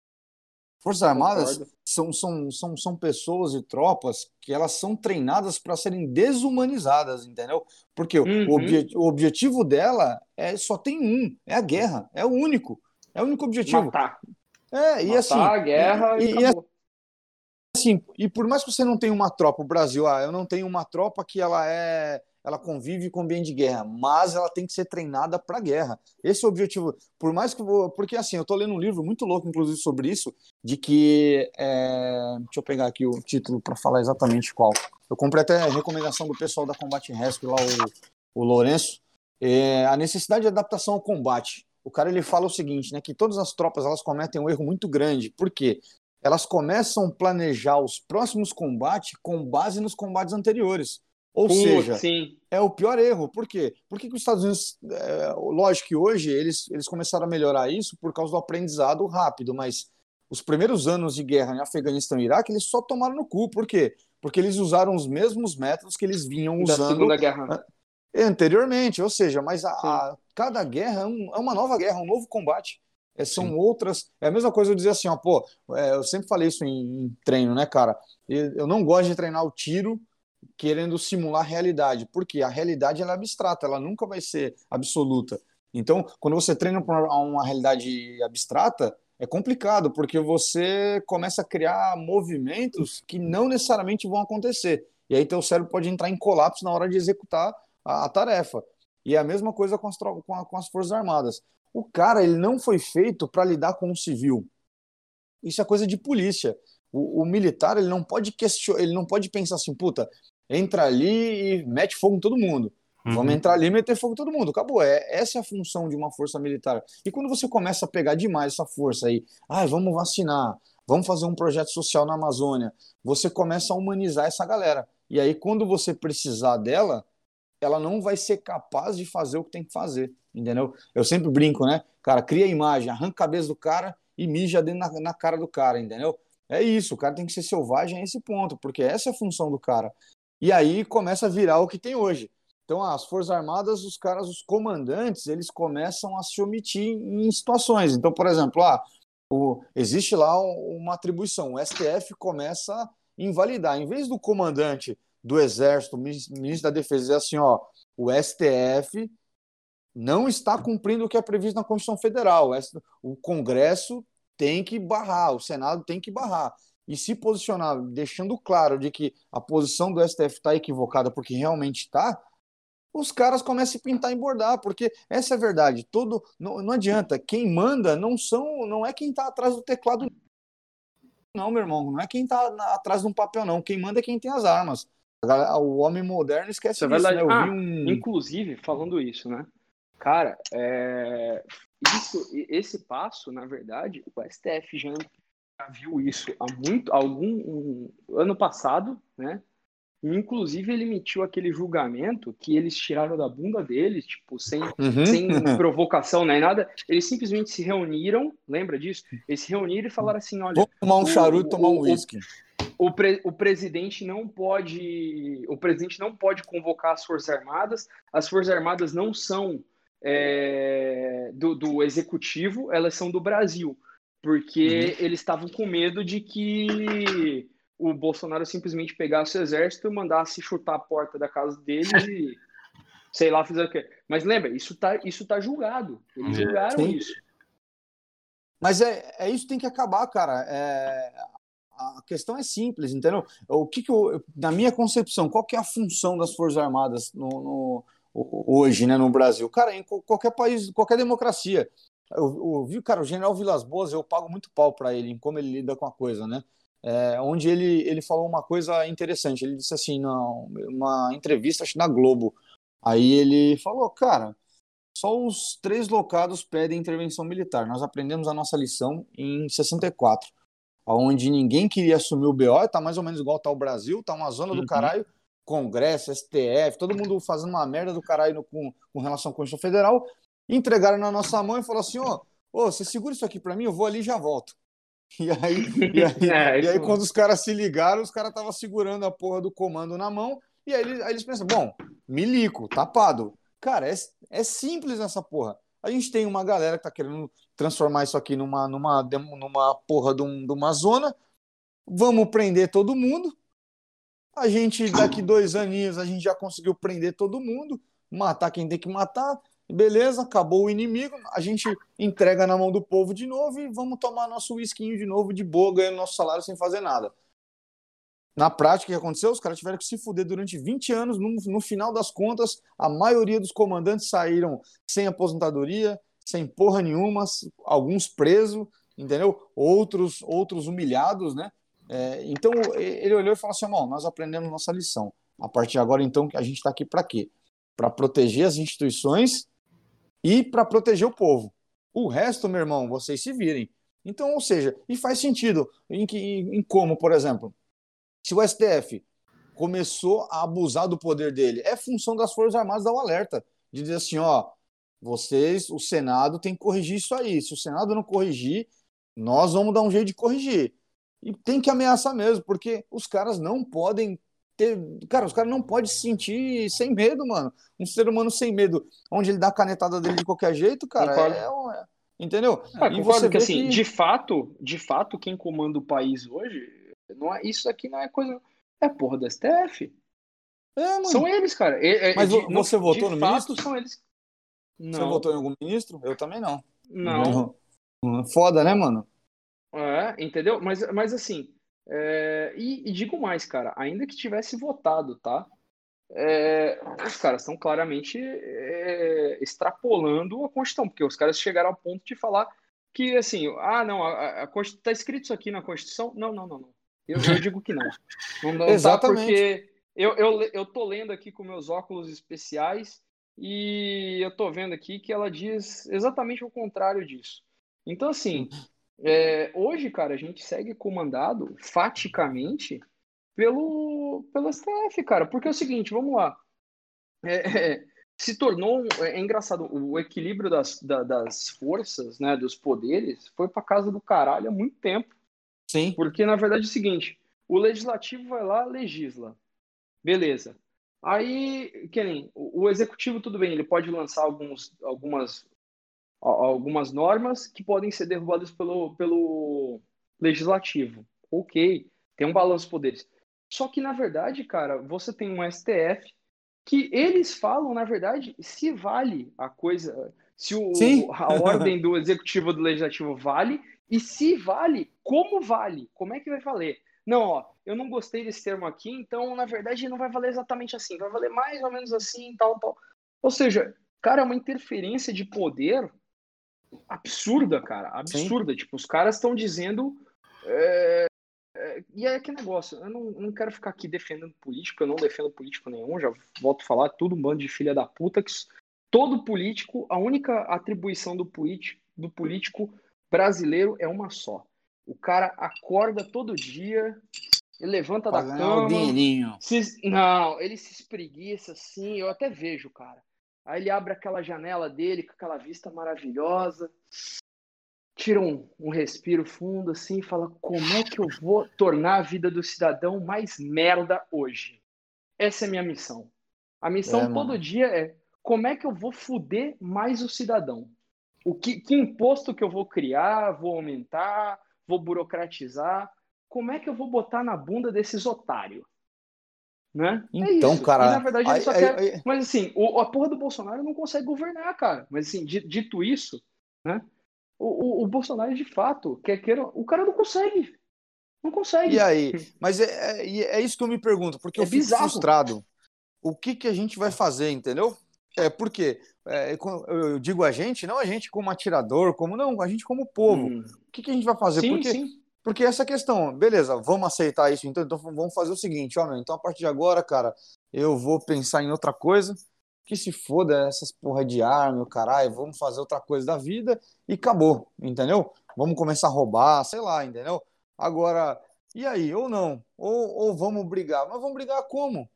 Forças Armadas Concordo. São, são, são, são pessoas e tropas que elas são treinadas para serem desumanizadas, entendeu? Porque o Uhum. o, obje- o objetivo dela é só tem um, é a guerra, é o único, é o único objetivo. Matar. É, e Matar assim, a guerra e, e- e assim, e por mais que você não tenha uma tropa, o Brasil, ah, eu não tenho uma tropa que ela é ela convive com o ambiente de guerra, mas ela tem que ser treinada para guerra. Esse é o objetivo. Por mais que eu vou, porque assim, eu tô lendo um livro muito louco, inclusive, sobre isso, de que é... deixa eu pegar aqui o título para falar exatamente qual. Eu comprei até a recomendação do pessoal da Combate Rescue lá, o, o Lourenço, é, a necessidade de adaptação ao combate. O cara ele fala o seguinte, né, que todas as tropas elas cometem um erro muito grande. Por quê? Elas começam a planejar os próximos combates com base nos combates anteriores. Ou Putz, seja, sim. é o pior erro. Por quê? Por que, que os Estados Unidos, é, lógico que hoje eles, eles começaram a melhorar isso por causa do aprendizado rápido, mas os primeiros anos de guerra em Afeganistão e Iraque, eles só tomaram no cu. Por quê? Porque eles usaram os mesmos métodos que eles vinham Da usando Segunda Guerra. anteriormente, ou seja, mas a, a- cada guerra é, um- é uma nova guerra, um novo combate. É, são Sim. outras. É a mesma coisa eu dizer assim, ó, pô, é, eu sempre falei isso em, em treino, né, cara? Eu, eu não gosto de treinar o tiro querendo simular a realidade, porque a realidade ela é abstrata, ela nunca vai ser absoluta. Então, quando você treina para uma realidade abstrata, é complicado, porque você começa a criar movimentos que não necessariamente vão acontecer. E aí teu cérebro pode entrar em colapso na hora de executar a, a tarefa. E é a mesma coisa com as, com, a- com as Forças Armadas. O cara, ele não foi feito para lidar com o civil. Isso é coisa de polícia. O, o militar, ele não pode questionar, ele não pode pensar assim, puta, entra ali e mete fogo em todo mundo. Uhum. Vamos entrar ali e meter fogo em todo mundo. Acabou. É, essa é a função de uma força militar. E quando você começa a pegar demais essa força aí, ah, vamos vacinar, vamos fazer um projeto social na Amazônia, você começa a humanizar essa galera. E aí, quando você precisar dela, ela não vai ser capaz de fazer o que tem que fazer, entendeu? Eu sempre brinco, né? Cara, cria a imagem, arranca a cabeça do cara e mija dentro na, na cara do cara, entendeu? É isso, o cara tem que ser selvagem a esse ponto, porque essa é a função do cara. E aí começa a virar o que tem hoje. Então, as Forças Armadas, os caras, os comandantes, eles começam a se omitir em situações. Então, por exemplo, ah, o- existe lá um- uma atribuição, o STF começa a invalidar. Em vez do comandante do Exército, minis- ministro da Defesa, dizer assim, ó, o STF não está cumprindo o que é previsto na Constituição Federal. O Congresso tem que barrar, o Senado tem que barrar. E se posicionar, deixando claro de que a posição do STF está equivocada, porque realmente está, os caras começam a pintar e bordar, porque essa é a verdade. Todo não, não adianta. Quem manda não são, não é quem está atrás do teclado, não, meu irmão. Não é quem está atrás de um papel, não. Quem manda é quem tem as armas. O homem moderno esquece Isso é disso, né? Ah, um. Inclusive, falando isso, né? Cara, é, isso, esse passo, na verdade, o STF já já viu isso há muito, algum um- ano passado, né? E, Inclusive, ele emitiu aquele julgamento que eles tiraram da bunda deles, tipo, sem, Uhum. sem provocação nem nada. Eles simplesmente se reuniram, lembra disso? Eles se reuniram e falaram assim: olha, Vamos tomar um charuto, o- tomar um uísque. o, pre- o presidente não pode o presidente não pode convocar as forças armadas as forças armadas não são é, do, do executivo elas são do Brasil porque eles estavam com medo de que o Bolsonaro simplesmente pegasse o exército e mandasse chutar a porta da casa deles e sei lá fazer o quê mas lembra isso tá isso tá julgado eles É. julgaram Sim. isso Mas é, é isso que tem que acabar, cara. É, a questão é simples, entendeu? O que, que eu, na minha concepção, qual que é a função das Forças Armadas no, no- hoje, né, no Brasil? Cara, em qual- qualquer país, qualquer democracia. Eu, eu vi, cara, o General Vilas Boas, eu pago muito pau para ele em como ele lida com a coisa, né? É, onde ele, ele falou uma coisa interessante. Ele disse assim, não, uma entrevista acho, na Globo. Aí ele falou, cara, só os três locados pedem intervenção militar. Nós aprendemos a nossa lição em 64, onde ninguém queria assumir o BO, tá mais ou menos igual tá o Brasil, tá uma zona do Uhum. caralho, Congresso, STF, todo mundo fazendo uma merda do caralho no- com, com relação à Constituição Federal, entregaram na nossa mão e falou assim, ó, ô, você segura isso aqui pra mim, eu vou ali e já volto. E aí, e aí, É, e aí quando os caras se ligaram, os caras estavam segurando a porra do comando na mão, e aí eles, aí eles pensam, bom, milico, tapado. Cara, é, é simples essa porra. A gente tem uma galera que tá querendo transformar isso aqui numa, numa, numa porra de, um- de uma zona. Vamos prender todo mundo. A gente, daqui dois aninhos, a gente já conseguiu prender todo mundo, matar quem tem que matar. Beleza, acabou o inimigo. A gente entrega na mão do povo de novo e vamos tomar nosso whiskinho de novo, de boa, ganhando nosso salário sem fazer nada. Na prática, o que aconteceu? Os caras tiveram que se fuder durante 20 anos. No, no final das contas, a maioria dos comandantes saíram sem aposentadoria, sem porra nenhuma, alguns presos, entendeu? Outros, outros humilhados, né? É, então ele olhou e falou assim: "Irmão, nós aprendemos nossa lição. A partir de agora, então, a gente está aqui para quê? Para proteger as instituições e para proteger o povo. O resto, meu irmão, vocês se virem. Então, ou seja, e faz sentido. Em, que, em como, por exemplo, se o STF começou a abusar do poder dele, é função das Forças Armadas dar o alerta, de dizer assim, ó, vocês, o Senado tem que corrigir isso aí. Se o Senado não corrigir, nós vamos dar um jeito de corrigir. E tem que ameaçar mesmo, porque os caras não podem ter. Cara, os caras não podem se sentir sem medo, mano. Um ser humano sem medo, onde ele dá a canetada dele de qualquer jeito, cara, Concordo. é, um- é- Entendeu? Ah, E concordo você que assim, que- de fato, de fato, quem comanda o país hoje, não é, isso aqui não é coisa. É porra do STF. É, mano. São eles, cara. É- é- Mas de- vo- você votou de no fato, ministro? são eles. Você Não, votou em algum ministro? Eu também não. não. Foda, né, mano? É, entendeu? Mas, mas assim, é, e, e digo mais, cara, ainda que tivesse votado, tá? É, os caras estão claramente é, extrapolando a Constituição, porque os caras chegaram ao ponto de falar que, assim, ah, não, a, a tá escrito isso aqui na Constituição? Não, não, não, não. Eu, eu digo que não. Não, não tá Exatamente. porque eu, eu, eu tô lendo aqui com meus óculos especiais e eu tô vendo aqui que ela diz exatamente o contrário disso. Então, assim, é, hoje, cara, a gente segue comandado faticamente pelo, pelo STF, cara. Porque é o seguinte, vamos lá. É, é, se tornou. um- É, engraçado, o equilíbrio das, da- das forças, né, dos poderes, foi pra casa do caralho há muito tempo. Sim. Porque, na verdade, é o seguinte: o legislativo vai lá, legisla. Beleza. Aí, nem, o, o executivo, tudo bem, ele pode lançar alguns, algumas, algumas normas que podem ser derrubadas pelo, pelo legislativo. Ok, tem um balanço de poderes. Só que, na verdade, cara, você tem um STF que eles falam, na verdade, se vale a coisa, se o, a ordem do executivo do legislativo vale, e se vale, como vale? Como é que vai valer? Não, ó, eu não gostei desse termo aqui, então, na verdade, não vai valer exatamente assim, vai valer mais ou menos assim, tal, tal. Ou seja, cara, é uma interferência de poder absurda, cara, absurda. Tipo, os caras estão dizendo. é, é, e é que negócio, eu não, não quero ficar aqui defendendo político, eu não defendo político nenhum, já volto a falar, tudo um bando de filha da puta, que todo político, a única atribuição do político, do político brasileiro é uma só. O cara acorda todo dia, ele levanta Pra da cama, dinheirinho. se- não, ele se espreguiça assim, eu até vejo, cara. Aí ele abre aquela janela dele com aquela vista maravilhosa, tira um, um respiro fundo assim e fala: como é que eu vou tornar a vida do cidadão mais merda hoje? Essa é a minha missão. A missão É, todo mano. dia é como é que eu vou fuder mais o cidadão? O que, que imposto que eu vou criar, vou aumentar, vou burocratizar? Como é que eu vou botar na bunda desses otários? Né? É Então, isso. cara, E, na verdade, ele aí- só aí- quer. aí- Mas assim, o, a porra do Bolsonaro não consegue governar, cara. Mas assim, di- dito isso, né? O, o, o Bolsonaro, de fato, quer queira, o cara não consegue. Não consegue. E aí? Mas é, é, é isso que eu me pergunto, porque É eu fico bizarro. frustrado. O que, que a gente vai fazer, entendeu? É porque é, eu digo a gente, não a gente como atirador, como não, a gente como povo. Hum. O que, que a gente vai fazer? Sim, porque, sim. Porque essa questão, beleza, vamos aceitar isso então, então vamos fazer o seguinte, ó, meu, então a partir de agora, cara, eu vou pensar em outra coisa, que se foda essas porra de arma, o caralho, vamos fazer outra coisa da vida e acabou, entendeu? Vamos começar a roubar, sei lá, entendeu? Agora, e aí, ou não? Ou, ou vamos brigar? Mas vamos brigar como?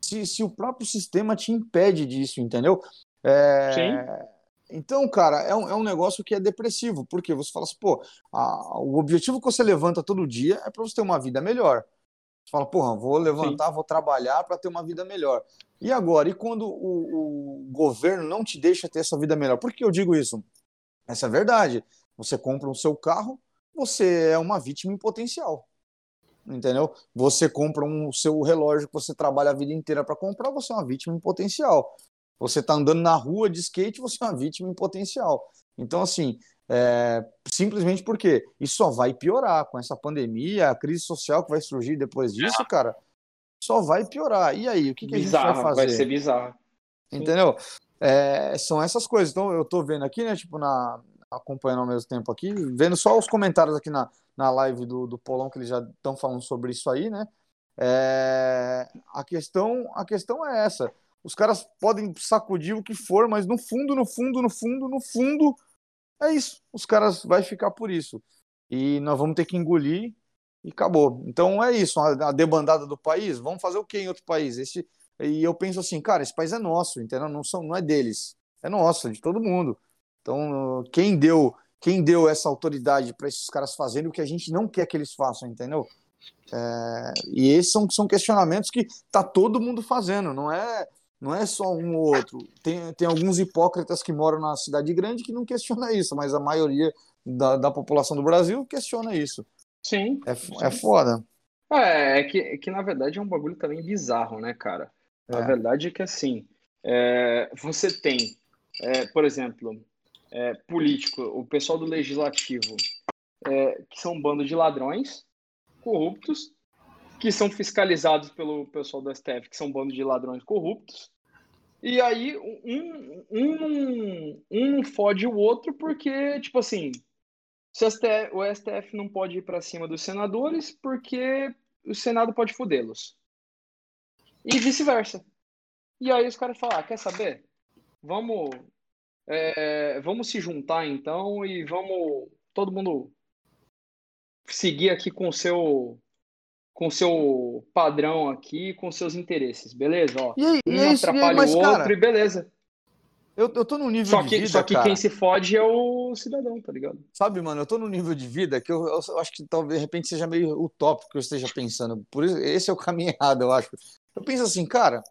Se, se o próprio sistema te impede disso, entendeu? É, Sim. Então, cara, é um, é um negócio que é depressivo, porque você fala assim, pô, a- o objetivo que você levanta todo dia é para você ter uma vida melhor. Você fala, porra, vou levantar, vou trabalhar para ter uma vida melhor. E agora? E quando o, o governo não te deixa ter essa vida melhor? Por que eu digo isso? Essa é a verdade. Você compra o seu carro, você é uma vítima em potencial. Entendeu? Você compra um, o seu relógio que você trabalha a vida inteira para comprar, você é uma vítima em potencial. Você está andando na rua de skate, você é uma vítima em potencial. Então, assim, É, simplesmente porque isso só vai piorar com essa pandemia, a crise social que vai surgir depois disso, cara, só vai piorar. E aí, o que, que a gente vai fazer? vai ser bizarro. Entendeu? É, são essas coisas. Então, eu tô vendo aqui, né? Tipo, na, acompanhando ao mesmo tempo aqui, vendo só os comentários aqui na, na live do, do Polão, que eles já estão falando sobre isso aí, né? É, a, questão, a questão é essa. Os caras podem sacudir o que for, mas no fundo, no fundo, no fundo, no fundo, é isso. Os caras vai ficar por isso. E nós vamos ter que engolir e acabou. Então é isso. A, debandada do país, vamos fazer o que em outro país? Esse, e eu penso assim, cara, esse país é nosso, entendeu? Não, são, não é deles, é nosso, é de todo mundo. Então, quem deu, quem deu essa autoridade para esses caras fazerem o que a gente não quer que eles façam, entendeu? É, e esses são, são questionamentos que tá todo mundo fazendo, não é, não é só um ou outro. Tem, tem alguns hipócritas que moram na cidade grande que não questiona isso, mas a maioria da, da população do Brasil questiona isso. Sim. É, f- é foda. É, é que, é que na verdade é um bagulho também bizarro, né, cara? A É. verdade é que assim, é, você tem, é, por exemplo, é, político, o pessoal do legislativo, é, que são um bando de ladrões, corruptos, que são fiscalizados pelo pessoal do STF, que são um bando de ladrões corruptos. E aí um, um, um fode o outro porque, tipo assim, STF, o STF não pode ir para cima dos senadores porque o Senado pode fodê-los. E vice-versa. E aí os caras falam, ah, quer saber? Vamos, é, vamos se juntar então e vamos todo mundo seguir aqui com o seu com o seu padrão aqui, com seus interesses, beleza? Ó, E, aí- e um é e aí, atrapalha mas, o outro cara, e beleza. eu, eu tô num nível Só de que, vida, só que cara. quem se fode é o cidadão, tá ligado? Sabe, mano, eu tô num nível de vida que eu, eu- eu acho que talvez de repente seja meio utópico que eu esteja pensando. Por isso, esse é o caminho errado, eu acho. Eu penso assim, cara,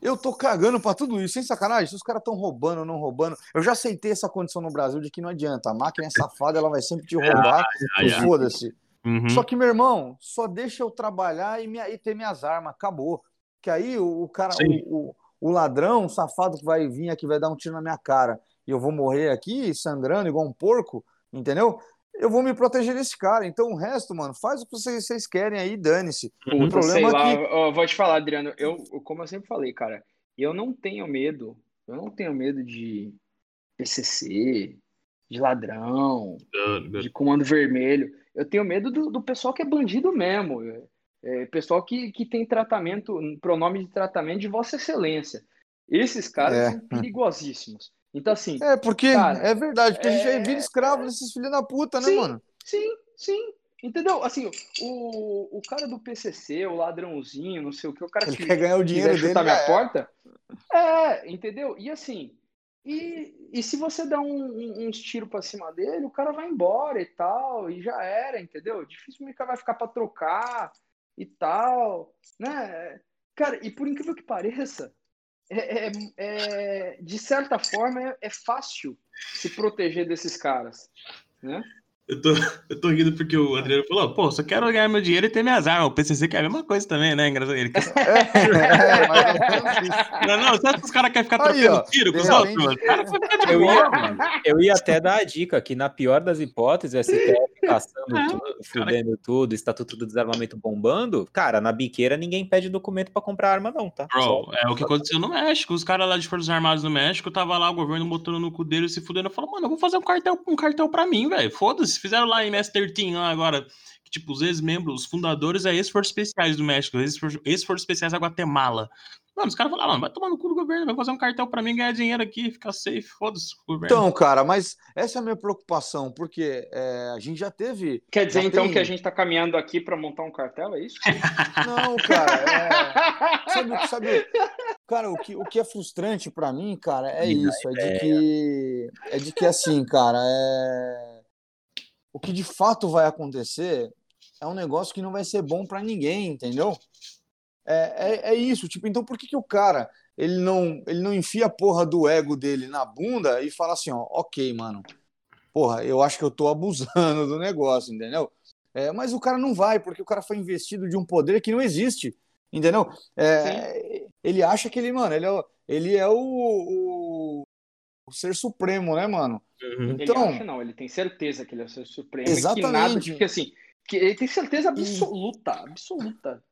eu tô cagando pra tudo isso, sem sacanagem. Se os caras estão roubando ou não roubando, eu já aceitei essa condição no Brasil de que não adianta. A máquina é safada, ela vai sempre te roubar ai, e ai. foda-se. Uhum. Só que, meu irmão, só deixa eu trabalhar e, me, e ter minhas armas, acabou. Que aí o, o cara, o, o, o ladrão, o safado que vai vir aqui, vai dar um tiro na minha cara e eu vou morrer aqui sangrando igual um porco, entendeu? Eu vou me proteger desse cara. Então o resto, mano, faz o que vocês, vocês querem aí, dane-se. O Puta, sei problema lá, é que. eu vou te falar, Adriano, eu, como eu sempre falei, cara, eu não tenho medo, eu não tenho medo de PCC, de ladrão, de comando vermelho. Eu tenho medo do, do pessoal que é bandido mesmo, é, é, pessoal que, que tem tratamento, pronome de tratamento de Vossa Excelência. Esses caras É. são perigosíssimos. Então, assim, É, porque Cara, é verdade, porque a gente é- aí vira escravo desses filhos da puta, né, Sim. mano? Sim, sim. Entendeu? Assim, o, o cara do PCC, o ladrãozinho, não sei o que, o cara Ele que quer ganhar o dinheiro dele. chutar minha é. porta. É, entendeu? E assim, e, e se você dá um- um- uns tiros pra cima dele, o cara vai embora e tal, e já era, entendeu? Dificilmente o cara vai ficar pra trocar e tal, né? Cara, e por incrível que pareça, é, é- é- de certa forma é, é fácil se proteger desses caras, né? Eu tô, eu tô rindo porque o Adriano falou, pô, só quero ganhar meu dinheiro e ter minhas armas. O PCC quer a mesma coisa também, né? Engraçado. Ele quer... É. Não, não, sabe que os caras querem ficar trocando ó, tiro com os outros, Eu ia, eu ia até dar a dica que, na pior das hipóteses, o STF caçando É, tudo, fudendo tudo, Estatuto do Desarmamento bombando, cara, na biqueira ninguém pede documento pra comprar arma, não, tá? Bro, Só- é o que aconteceu no México. Os caras lá de Forças Armadas no México, tava lá o governo botando no cu dele, se fudendo. Eu falo, mano, eu vou fazer um cartel, um cartel pra mim, velho. Foda-se. Fizeram lá em MS-13 lá agora. Que, tipo, os ex-membros, os fundadores é ex-forças especiais do México, ex-for- ex-forças especiais da Guatemala. Mano, os caras falaram, mano, vai tomar no cu do governo, vai fazer um cartel pra mim, ganhar dinheiro aqui, ficar safe, foda-se o governo. Então, cara, mas essa é a minha preocupação, porque é, a gente já teve. Quer dizer então tem- que a gente tá caminhando aqui pra montar um cartel, é isso? Não, cara, é. Sabe, o que- sabe, cara, o que, o que é frustrante pra mim, cara, é dá isso, é de que é de que assim, cara, é o que de fato vai acontecer é um negócio que não vai ser bom pra ninguém, entendeu? É, é, é isso, tipo, então por que que o cara ele não ele não enfia a porra do ego dele na bunda e fala assim, ó, ok, mano, porra, eu acho que eu tô abusando do negócio, entendeu? É, mas o cara não vai, porque o cara foi investido de um poder que não existe, entendeu? É, ele acha que ele, mano, ele é, o- ele é o, o, o ser supremo, né, mano? Uhum. Ele Então- acha não, ele tem certeza que ele é o ser supremo. e Que Exatamente. nada, porque assim, que ele tem certeza absoluta, absoluta.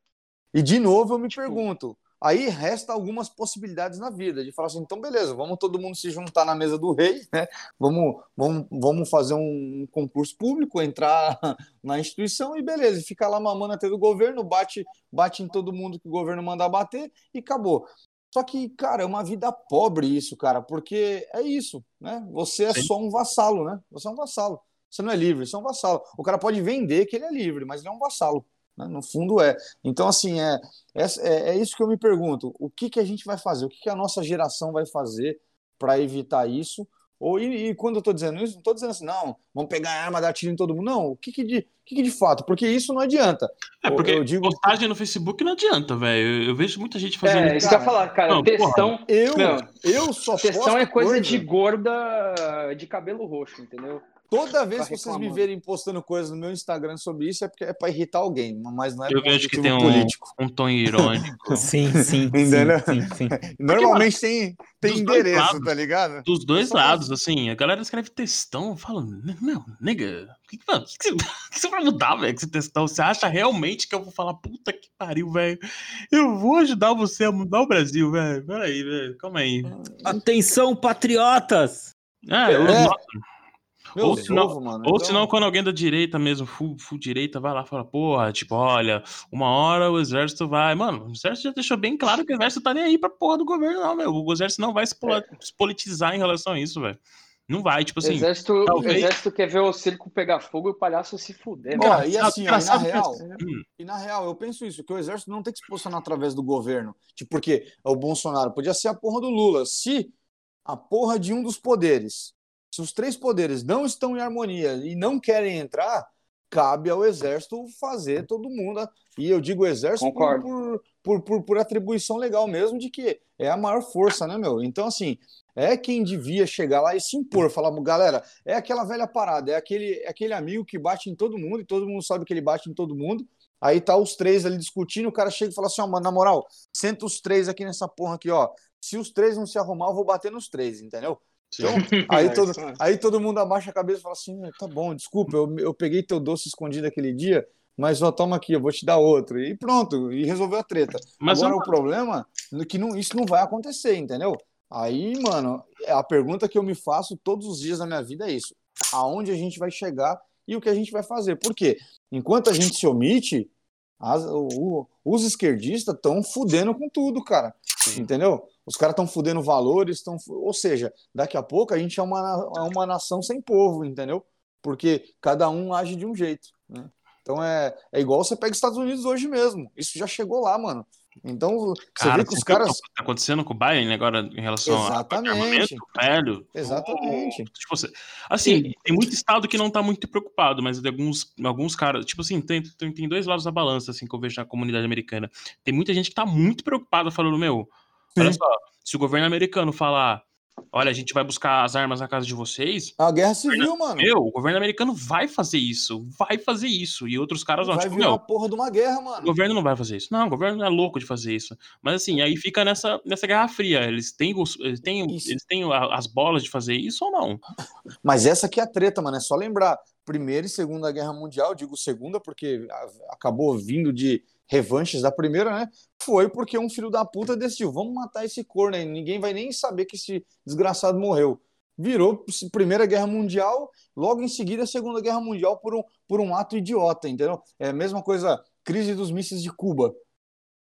E de novo eu me Tipo- pergunto, aí resta algumas possibilidades na vida de falar assim, então beleza, vamos todo mundo se juntar na mesa do rei, né? Vamos, vamos, vamos fazer um concurso público, entrar na instituição e beleza, e ficar lá mamando até do governo, bate, bate em todo mundo que o governo mandar bater e acabou. Só que, cara, é uma vida pobre isso, cara, porque é isso, né? Você é Sim. só um vassalo, né? Você é um vassalo. Você não é livre, você é um vassalo. O cara pode vender que ele é livre, mas ele é um vassalo. Né? No fundo é. Então, assim, é, é, é isso que eu me pergunto. O que, que a gente vai fazer? O que, que a nossa geração vai fazer para evitar isso? Ou, e, e quando eu estou dizendo isso, não estou dizendo assim, não, vamos pegar a arma, dar tiro em todo mundo. Não, o que, que, de, o que, que de fato? Porque isso não adianta. É, porque eu digo- postagem no Facebook não adianta, velho. Eu, eu vejo muita gente fazendo É, isso que eu ia falar, cara. Não, textão, Eu, Não. eu só textão posto é coisa de gorda de cabelo roxo, entendeu? Toda vez Tá que vocês me verem postando coisas no meu Instagram sobre isso, é porque é para irritar alguém, mas não é Eu vejo que tem um, político. um tom irônico. Sim, sim, Entendeu? sim, sim, sim. Normalmente tem, tem endereço, lados. tá ligado? Dos dois Só lados, assim, a galera escreve textão, eu falo, meu, nega, o que, o que, que você, o que você vai mudar, velho, com esse textão? Você acha realmente que eu vou falar, puta que pariu, velho? Eu vou ajudar você a mudar o Brasil, velho. Peraí, velho, calma aí. Atenção, patriotas! Ah, eu, É. Meu Ou ovo, mano. Ou Então, senão, quando alguém da direita mesmo, full, full direita, vai lá e fala, porra, tipo, olha, uma hora o exército vai. Mano, o exército já deixou bem claro que o exército tá nem aí pra porra do governo, não, meu. O exército não vai se, pola- se politizar em relação a isso, velho. Não vai, tipo assim. exército, talvez- exército quer ver o circo pegar fogo e o palhaço se fuder. Mano. e assim, ó, e na real, Hum, e na real, eu penso isso, que o exército não tem que se posicionar através do governo. Tipo, porque o Bolsonaro podia ser a porra do Lula. Se a porra de um dos poderes, se os três poderes não estão em harmonia e não querem entrar, cabe ao exército fazer todo mundo. E eu digo exército por, por, por, por atribuição legal mesmo de que é a maior força, né, meu? Então, assim, é quem devia chegar lá e se impor, falar, galera, é aquela velha parada, é aquele, é aquele amigo que bate em todo mundo e todo mundo sabe que ele bate em todo mundo. Aí tá os três ali discutindo, o cara chega e fala assim, ó, mano, na moral, senta os três aqui nessa porra aqui, ó. Se os três não se arrumar, eu vou bater nos três, entendeu? Então, aí, É, todo, é. aí todo mundo abaixa a cabeça e fala assim, tá bom, desculpa, eu, eu peguei teu doce escondido aquele dia, mas ó, toma aqui, eu vou te dar outro. E pronto, e resolveu a treta. Mas Agora eu- o problema é que não, isso não vai acontecer, entendeu? Aí, mano, a pergunta que eu me faço todos os dias da minha vida é isso: aonde a gente vai chegar e o que a gente vai fazer? Por quê? Enquanto a gente se omite, as- o- os esquerdistas estão fudendo com tudo, cara. Sim. Entendeu? Os caras estão fudendo valores, estão. Ou seja, daqui a pouco a gente é uma, é uma nação sem povo, entendeu? Porque cada um age de um jeito. Né? Então é, é igual você pega os Estados Unidos hoje mesmo. Isso já chegou lá, mano. Então você Cara, vê que os você caras. que tá acontecendo com o Biden agora em relação Exatamente. armamento, velho? Exatamente. Tipo, você- assim, tem muito estado que não tá muito preocupado, mas tem alguns, alguns caras, tipo assim, tem, tem, tem dois lados da balança, assim, que eu vejo na comunidade americana. Tem muita gente que tá muito preocupada falando, meu, olha Sim. só, se o governo americano falar, olha, a gente vai buscar as armas na casa de vocês, É uma guerra civil, mano. meu, o governo americano vai fazer isso, vai fazer isso. E outros caras vão, Vai tipo, virar meu, uma porra de uma guerra, o mano. governo não vai fazer isso. Não, o governo é louco de fazer isso. Mas assim, aí fica nessa, nessa guerra fria. Eles têm, eles têm, Isso. eles têm a- as bolas de fazer isso ou não? Mas essa aqui é a treta, mano. É só lembrar. Primeira e Segunda Guerra Mundial, digo segunda porque a- acabou vindo de revanches da primeira, né? Foi porque um filho da puta decidiu, vamos matar esse corno aí, ninguém vai nem saber que esse desgraçado morreu. Virou Primeira Guerra Mundial, logo em seguida a Segunda Guerra Mundial por um, por um ato idiota, entendeu? É a mesma coisa, crise dos mísseis de Cuba.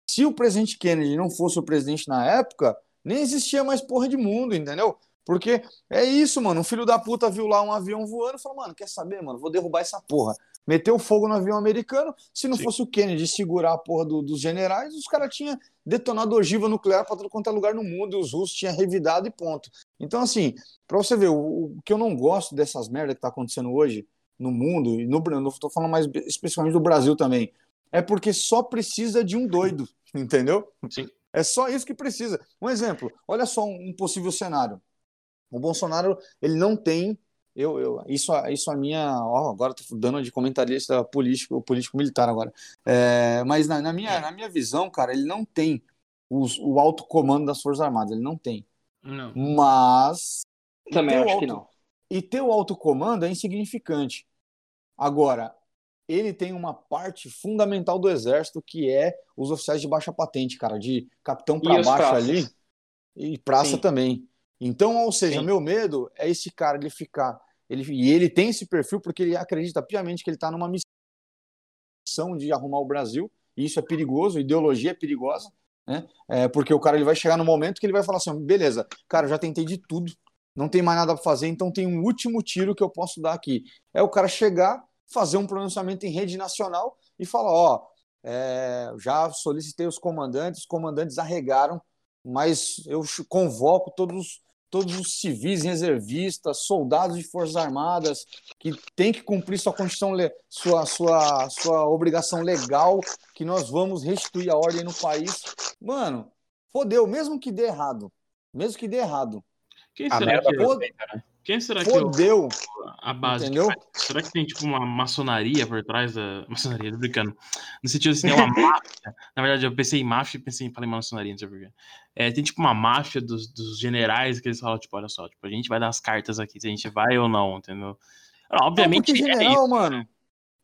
Se o presidente Kennedy não fosse o presidente na época, nem existia mais porra de mundo, entendeu? Porque é isso, mano. Um filho da puta viu lá um avião voando e falou, mano, quer saber, mano? Vou derrubar essa porra. Meteu fogo no avião americano. Se não Sim. fosse o Kennedy segurar a porra do- dos generais, os caras tinham detonado ogiva nuclear pra tudo quanto é lugar no mundo. E os russos tinham revidado e ponto. Então, assim, pra você ver, o, o que eu não gosto dessas merdas que tá acontecendo hoje no mundo, e no, não tô falando mais especificamente do Brasil também, é porque só precisa de um doido, entendeu? Sim. É só isso que precisa. Um exemplo, olha só um um possível cenário. O Bolsonaro, ele não tem. Eu, eu, isso, isso a minha. Ó, agora tô dando de comentarista político, político militar agora. É, mas na, na minha, na minha visão, cara, ele não tem os, o alto comando das Forças Armadas. Ele não tem. Não. Mas Também acho que alto- não. E ter o alto comando é insignificante. Agora, ele tem uma parte fundamental do exército que é os oficiais de baixa patente, cara, de capitão para baixo praças? ali e praça Sim. também. Então, ou seja, Sim. meu medo é esse cara ele ficar, ele e ele tem esse perfil porque ele acredita piamente que ele está numa missão de arrumar o Brasil. E isso é perigoso, ideologia é perigosa, né? É, porque o cara ele vai chegar no momento que ele vai falar assim, beleza, cara, eu já tentei de tudo, não tem mais nada para fazer, então tem um último tiro que eu posso dar aqui. É o cara chegar, fazer um pronunciamento em rede nacional e falar, ó, é, já solicitei os comandantes, os comandantes arregaram, mas eu convoco todos, todos os civis, reservistas, soldados de forças armadas que têm que cumprir sua condição, sua, sua, sua obrigação legal, que nós vamos restituir a ordem no país. Mano, fodeu, mesmo que dê errado, mesmo que dê errado, Quem A será merda que, Fod- perfeita, né? Quem será que é o- fodeu, a base? que entendeu? faz- será que tem tipo uma maçonaria por trás da. Maçonaria, tô brincando. No sentido assim, tem uma máfia. Na verdade, eu pensei em máfia e pensei em falei maçonaria, não sei porquê. É, tem tipo uma máfia dos, dos generais que eles falam, tipo, olha só, tipo, a gente vai dar as cartas aqui, se a gente vai ou não, entendeu? Não, Não, obviamente porque é general, isso. mano,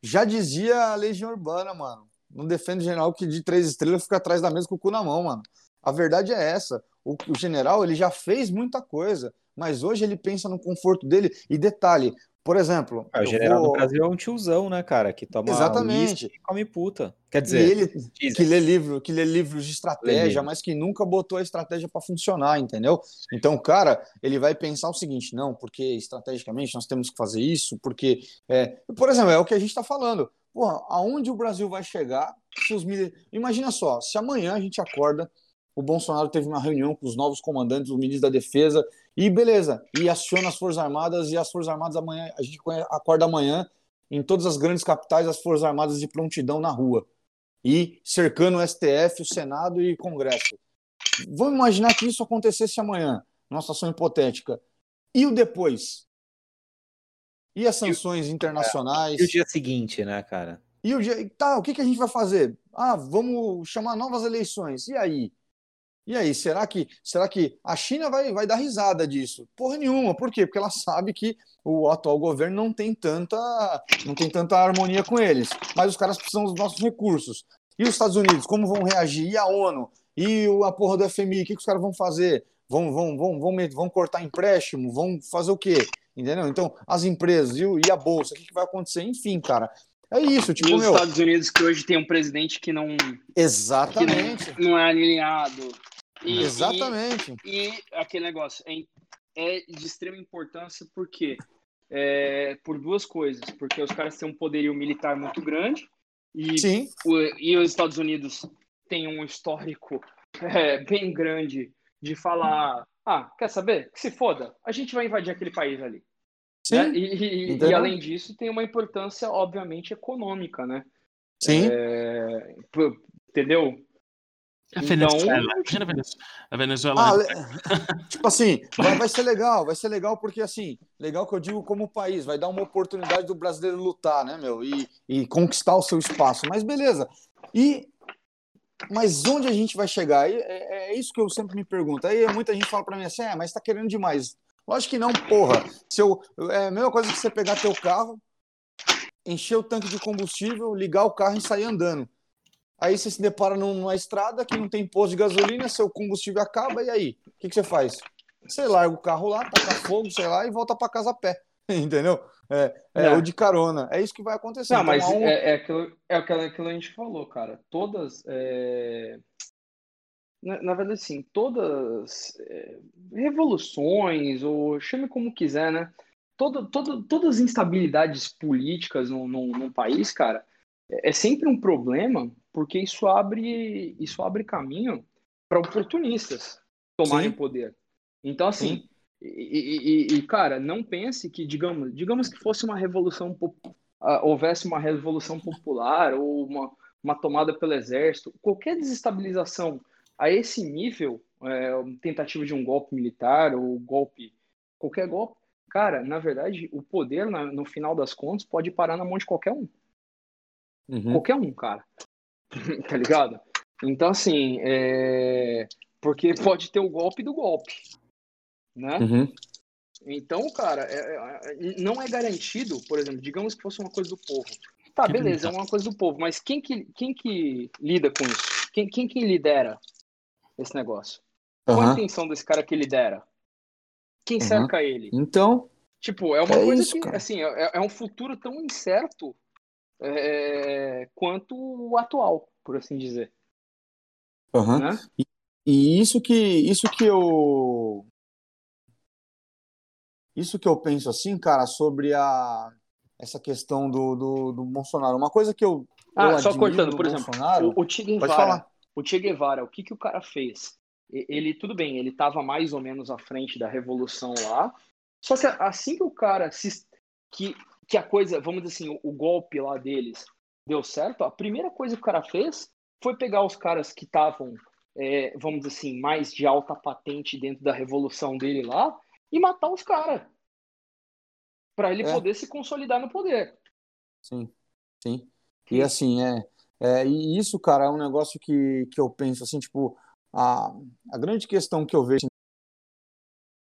já dizia a Legião Urbana, mano. Não defende general que de três estrelas fica atrás da mesa com o cu na mão, mano. A verdade é essa. O, o general, ele já fez muita coisa, mas hoje ele pensa no conforto dele. E detalhe, por exemplo, Ah, o general vou- do Brasil é um tiozão, né, cara? Que toma Exatamente. e come puta. Quer e dizer, ele que lê livro, que lê livros de estratégia, livro. mas que nunca botou a estratégia para funcionar, entendeu? Então, cara, ele vai pensar o seguinte, não, porque estrategicamente nós temos que fazer isso, porque, é, por exemplo, é o que a gente está falando. Porra, aonde o Brasil vai chegar se os mili- Imagina só, se amanhã a gente acorda, o Bolsonaro teve uma reunião com os novos comandantes, o ministro da Defesa, e beleza, e aciona as Forças Armadas, e as Forças Armadas amanhã, a gente acorda amanhã em todas as grandes capitais, as Forças Armadas de prontidão na rua e cercando o STF, o Senado e o Congresso. Vamos imaginar que isso acontecesse amanhã, numa situação hipotética. E o depois? E as sanções internacionais? E o dia seguinte, né, cara? E o dia. Tá, o que, que a gente vai fazer? Ah, vamos chamar novas eleições. E aí? E aí, será que, será que a China vai, vai dar risada disso? Porra nenhuma. Por quê? Porque ela sabe que o atual governo não tem tanta, não tem tanta harmonia com eles. Mas os caras precisam dos nossos recursos. E os Estados Unidos, como vão reagir? E a ONU? E o- a porra do FMI? O que, que os caras vão fazer? Vão, vão, vão, vão, vão cortar empréstimo? Vão fazer o quê? Entendeu? Então, as empresas e, e a Bolsa, o que, que vai acontecer? Enfim, cara. É isso, tipo, e os meu. Estados Unidos que hoje tem um presidente que não, que Exatamente. não, não é alinhado. E, Exatamente. E, e aquele negócio é, é de extrema importância porque é, por duas coisas. Porque os caras têm um poderio militar muito grande e, Sim, o- e os Estados Unidos têm um histórico é, bem grande de falar: ah, quer saber? Que se foda, a gente vai invadir aquele país ali. sim, né? E, e- e, além disso, tem uma importância, obviamente, econômica, né? sim. É, entendeu? A Então- Venezuela. Imagina a Venezuela. Ah, le- tipo assim, vai, vai ser legal, vai ser legal porque assim, legal que eu digo como país, vai dar uma oportunidade do brasileiro lutar, né, meu, e, e conquistar o seu espaço. Mas beleza. E mas onde a gente vai chegar? E É, é isso que eu sempre me pergunto. Aí muita gente fala pra mim assim, é, mas tá querendo demais. Lógico que não, porra. Se eu, é a mesma coisa que você pegar teu carro, encher o tanque de combustível, ligar o carro e sair andando. Aí você se depara num- numa estrada que não tem posto de gasolina, seu combustível acaba, e aí? O que, que você faz? Você larga o carro lá, taca fogo, sei lá, e volta para casa a pé. Entendeu? É, é, É. ou de carona. É isso que vai acontecer. Não, Então, mas há um- é, é, aquilo, é aquilo, aquilo que a gente falou, cara. Todas. é, Na, na verdade, sim, todas é, revoluções, ou chame como quiser, né? Toda, toda, todas as instabilidades políticas num, num, num país, cara, é, é sempre um problema, porque isso abre, isso abre caminho para oportunistas tomarem Sim. poder. Então, assim, e, e- e- cara, não pense que, digamos, digamos que fosse uma revolução ah, houvesse uma revolução popular ou uma, uma tomada pelo exército, qualquer desestabilização a esse nível, é, tentativa de um golpe militar ou golpe, qualquer golpe, cara, na verdade, o poder, na- no final das contas, pode parar na mão de qualquer um. Uhum. Qualquer um, cara. tá ligado? Então, assim, é... porque pode ter o golpe do golpe, né? Uhum. Então, cara, é- é- não é garantido, por exemplo, digamos que fosse uma coisa do povo. Tá, beleza, é uma coisa do povo, mas quem que, quem que lida com isso? Quem, quem que lidera esse negócio? Qual a intenção desse cara que lidera? Quem cerca ele? Então, Tipo, é uma É coisa isso, que, cara. assim, é, é um futuro tão incerto é, quanto o atual, por assim dizer, aham. né? E isso que isso que eu isso que eu penso assim, cara, sobre a essa questão do, do, do Bolsonaro. Uma coisa que eu, Ah, eu só cortando, do por exemplo, Bolsonaro, O, o Che Guevara, o Che Guevara, o que que o cara fez? E- Ele, tudo bem, ele estava mais ou menos à frente da revolução lá, só que assim que o cara se, que, que a coisa, vamos dizer assim, o, o golpe lá deles deu certo, a primeira coisa que o cara fez foi pegar os caras que estavam, é, vamos dizer assim, mais de alta patente dentro da revolução dele lá e matar os caras. Para ele É. poder se consolidar no poder. Sim, sim. E assim, é, é, e isso, cara, é um negócio que, que eu penso assim, tipo, a, a grande questão que eu vejo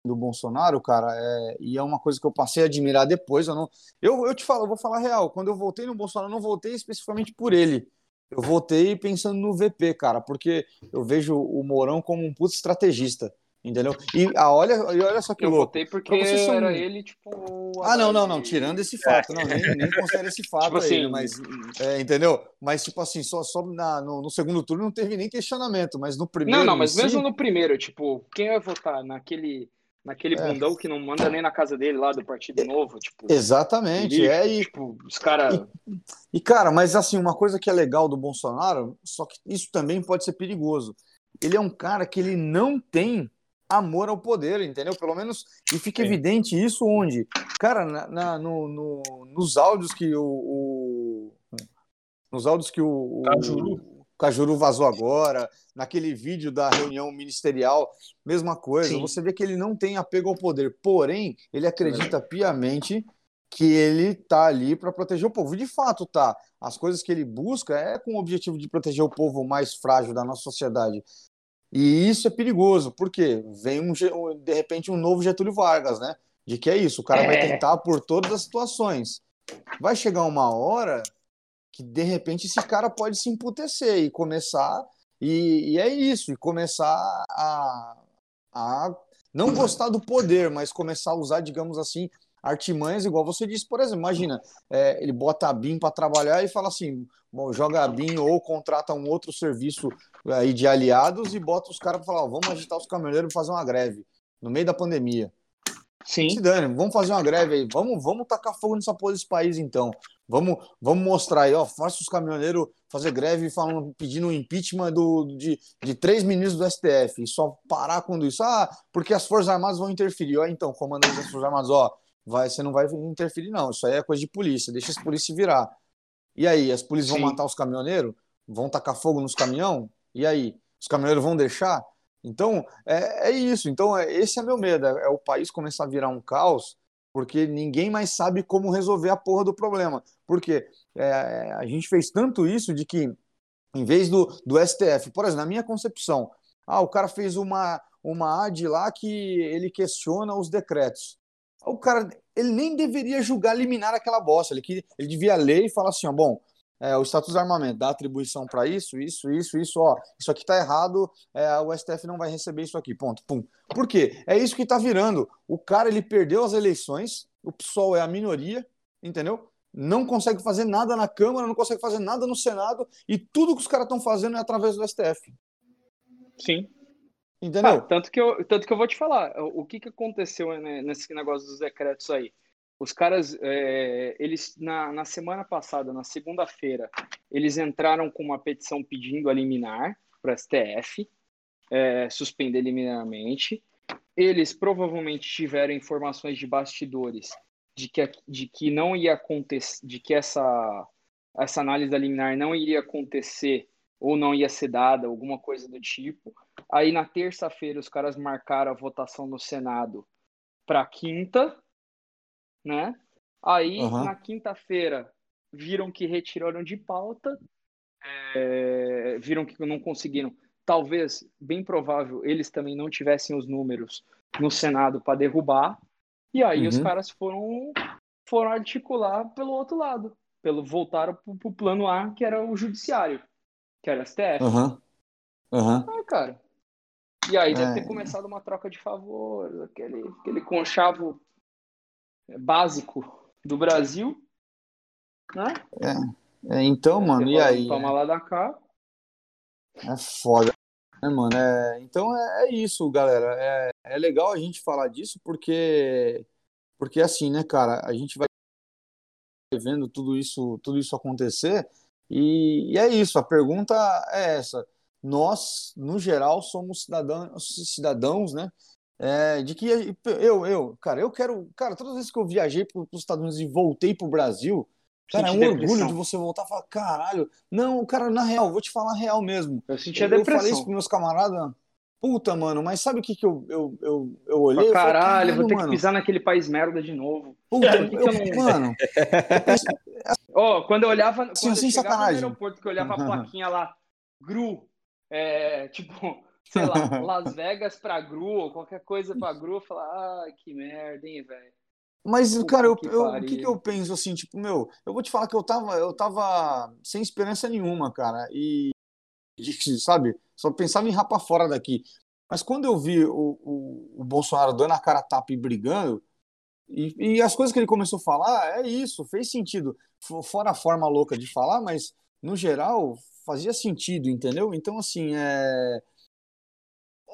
do Bolsonaro, cara, é, e é uma coisa que eu passei a admirar depois, eu não, eu, eu te falo, eu vou falar real, quando eu voltei no Bolsonaro, eu não voltei especificamente por ele, eu voltei pensando no VP, cara, porque eu vejo o Mourão como um puto estrategista, entendeu? E ah, olha, e olha só que Eu louco. votei porque um- era ele, tipo. Ah, não, não, não, tirando esse fato, não, nem, nem considero esse fato Tipo aí, assim, mas, é, entendeu? Mas, tipo assim, só, só na- no, no segundo turno não teve nem questionamento, mas no primeiro Não, não, mas si, mesmo no primeiro, tipo, quem vai votar naquele, naquele É. bundão que não manda nem na casa dele lá do Partido Novo, tipo. Exatamente, lixo, é, e, Tipo, os caras. e, cara, mas assim, uma coisa que é legal do Bolsonaro, só que isso também pode ser perigoso, ele é um cara que ele não tem amor ao poder, entendeu? Pelo menos, e fica Sim. evidente isso onde? Cara, na, na- no, no- nos áudios que o, o- nos áudios que o, o Cajuru. Cajuru vazou agora, naquele vídeo da reunião ministerial, mesma coisa. Sim. Você vê que ele não tem apego ao poder, porém, ele acredita piamente que ele tá ali para proteger o povo. E de fato tá. As coisas que ele busca é com o objetivo de proteger o povo mais frágil da nossa sociedade. E isso é perigoso, porque vem um, de repente um novo Getúlio Vargas, né? De que é isso, o cara vai É. tentar por todas as situações. Vai chegar uma hora que de repente esse cara pode se emputecer e começar e, e é isso, e começar a, a não gostar do poder, mas começar a usar, digamos assim, artimanhas, igual você disse, por exemplo, imagina, é, ele bota a BIM para trabalhar e fala assim, bom, joga a BIM ou contrata um outro serviço aí de aliados e bota os caras para falar, ó, vamos agitar os caminhoneiros e fazer uma greve no meio da pandemia. Sim. Se dane, vamos fazer uma greve aí, vamos, vamos tacar fogo nessa porra desse país então. Vamos, vamos mostrar aí, ó, faça os caminhoneiros fazer greve falando, pedindo o impeachment do, de, de três ministros do STF e só parar quando isso. Ah, porque as Forças Armadas vão interferir. Ó, então, comandante das Forças Armadas, ó, vai, você não vai interferir, não. Isso aí é coisa de polícia, deixa as polícias virar. E aí, as polícias vão matar os caminhoneiros? Vão tacar fogo nos caminhão? E aí, os caminhoneiros vão deixar? Então, é, é isso. Então, é, esse é meu medo. É, é o país começar a virar um caos, porque ninguém mais sabe como resolver a porra do problema. Porque é, a gente fez tanto isso de que, em vez do, do STF, por exemplo, na minha concepção, ah, o cara fez uma, uma AD lá que ele questiona os decretos. O cara, ele nem deveria julgar liminar aquela bosta. Ele, ele devia ler e falar assim, ó, bom, é, o Estatuto do Armamento dá atribuição para isso, isso, isso, isso, ó, isso aqui tá errado, é, o STF não vai receber isso aqui, ponto, pum. Por quê? É isso que tá virando. O cara, ele perdeu as eleições, o PSOL é a minoria, entendeu? Não consegue fazer nada na Câmara, não consegue fazer nada no Senado, e tudo que os caras estão fazendo é através do STF, Sim. entendeu? Ah, tanto, que eu, tanto que eu vou te falar, o que, que aconteceu né, nesse negócio dos decretos aí? Os caras, é, eles na, na semana passada, na segunda-feira, eles entraram com uma petição pedindo a liminar para o STF, é, suspender liminarmente. Eles provavelmente tiveram informações de bastidores de que, de que não ia acontecer, de que essa, essa análise da liminar não iria acontecer ou não ia ser dada, alguma coisa do tipo. Aí na terça-feira os caras marcaram a votação no Senado para quinta, né? Aí Aham. na quinta-feira viram que retiraram de pauta, é, viram que não conseguiram. Talvez, bem provável, eles também não tivessem os números no Senado para derrubar. E aí os Uhum. caras foram, foram articular pelo outro lado. Pelo, voltaram pro, pro plano A, que era o judiciário, que era o STF. Aham. Aham. Ah, cara. E aí deve É. ter começado uma troca de favores, aquele, aquele conchavo básico do Brasil, né? É, então, mano, e aí? Toma lá da cá. É foda, né, mano? É, então é, é isso, galera. É, é legal a gente falar disso porque, porque assim, né, cara, a gente vai vendo tudo isso, tudo isso acontecer e, e é isso. A pergunta é essa. Nós, no geral, somos cidadãos, cidadãos, né? É, de que eu, eu, cara, eu quero, cara, todas as vezes que eu viajei para os Estados Unidos e voltei pro Brasil, cara, é um Senti orgulho depressão. de você voltar e falar, caralho, não, cara, na real, vou te falar a real mesmo. Eu senti a Eu falei isso depressão. pros meus camaradas. Puta, mano, mas sabe o que, que eu, eu, eu, eu olhei? Pra Eu falei, caralho, vou ter mano, que pisar naquele país merda de novo. Puta, que eu eu- não- mano, Ó, quando eu olhava, quando Sim, eu sem chegava sacanagem. no aeroporto, que eu olhava a plaquinha lá, GRU, é, tipo, sei lá, Las Vegas pra GRU, ou qualquer coisa pra GRU, eu falava, ai, que merda, hein, velho. mas, Puta cara, eu, que eu- o que, que eu penso assim, tipo, meu, eu vou te falar que eu tava, eu tava sem esperança nenhuma, cara, e, sabe, só pensava em rapar fora daqui. Mas quando eu vi o, o, o Bolsonaro dando a cara a tapa e brigando, e, e as coisas que ele começou a falar, é isso, fez sentido. Fo- Fora a forma louca de falar, mas no geral fazia sentido, entendeu? Então, assim, é.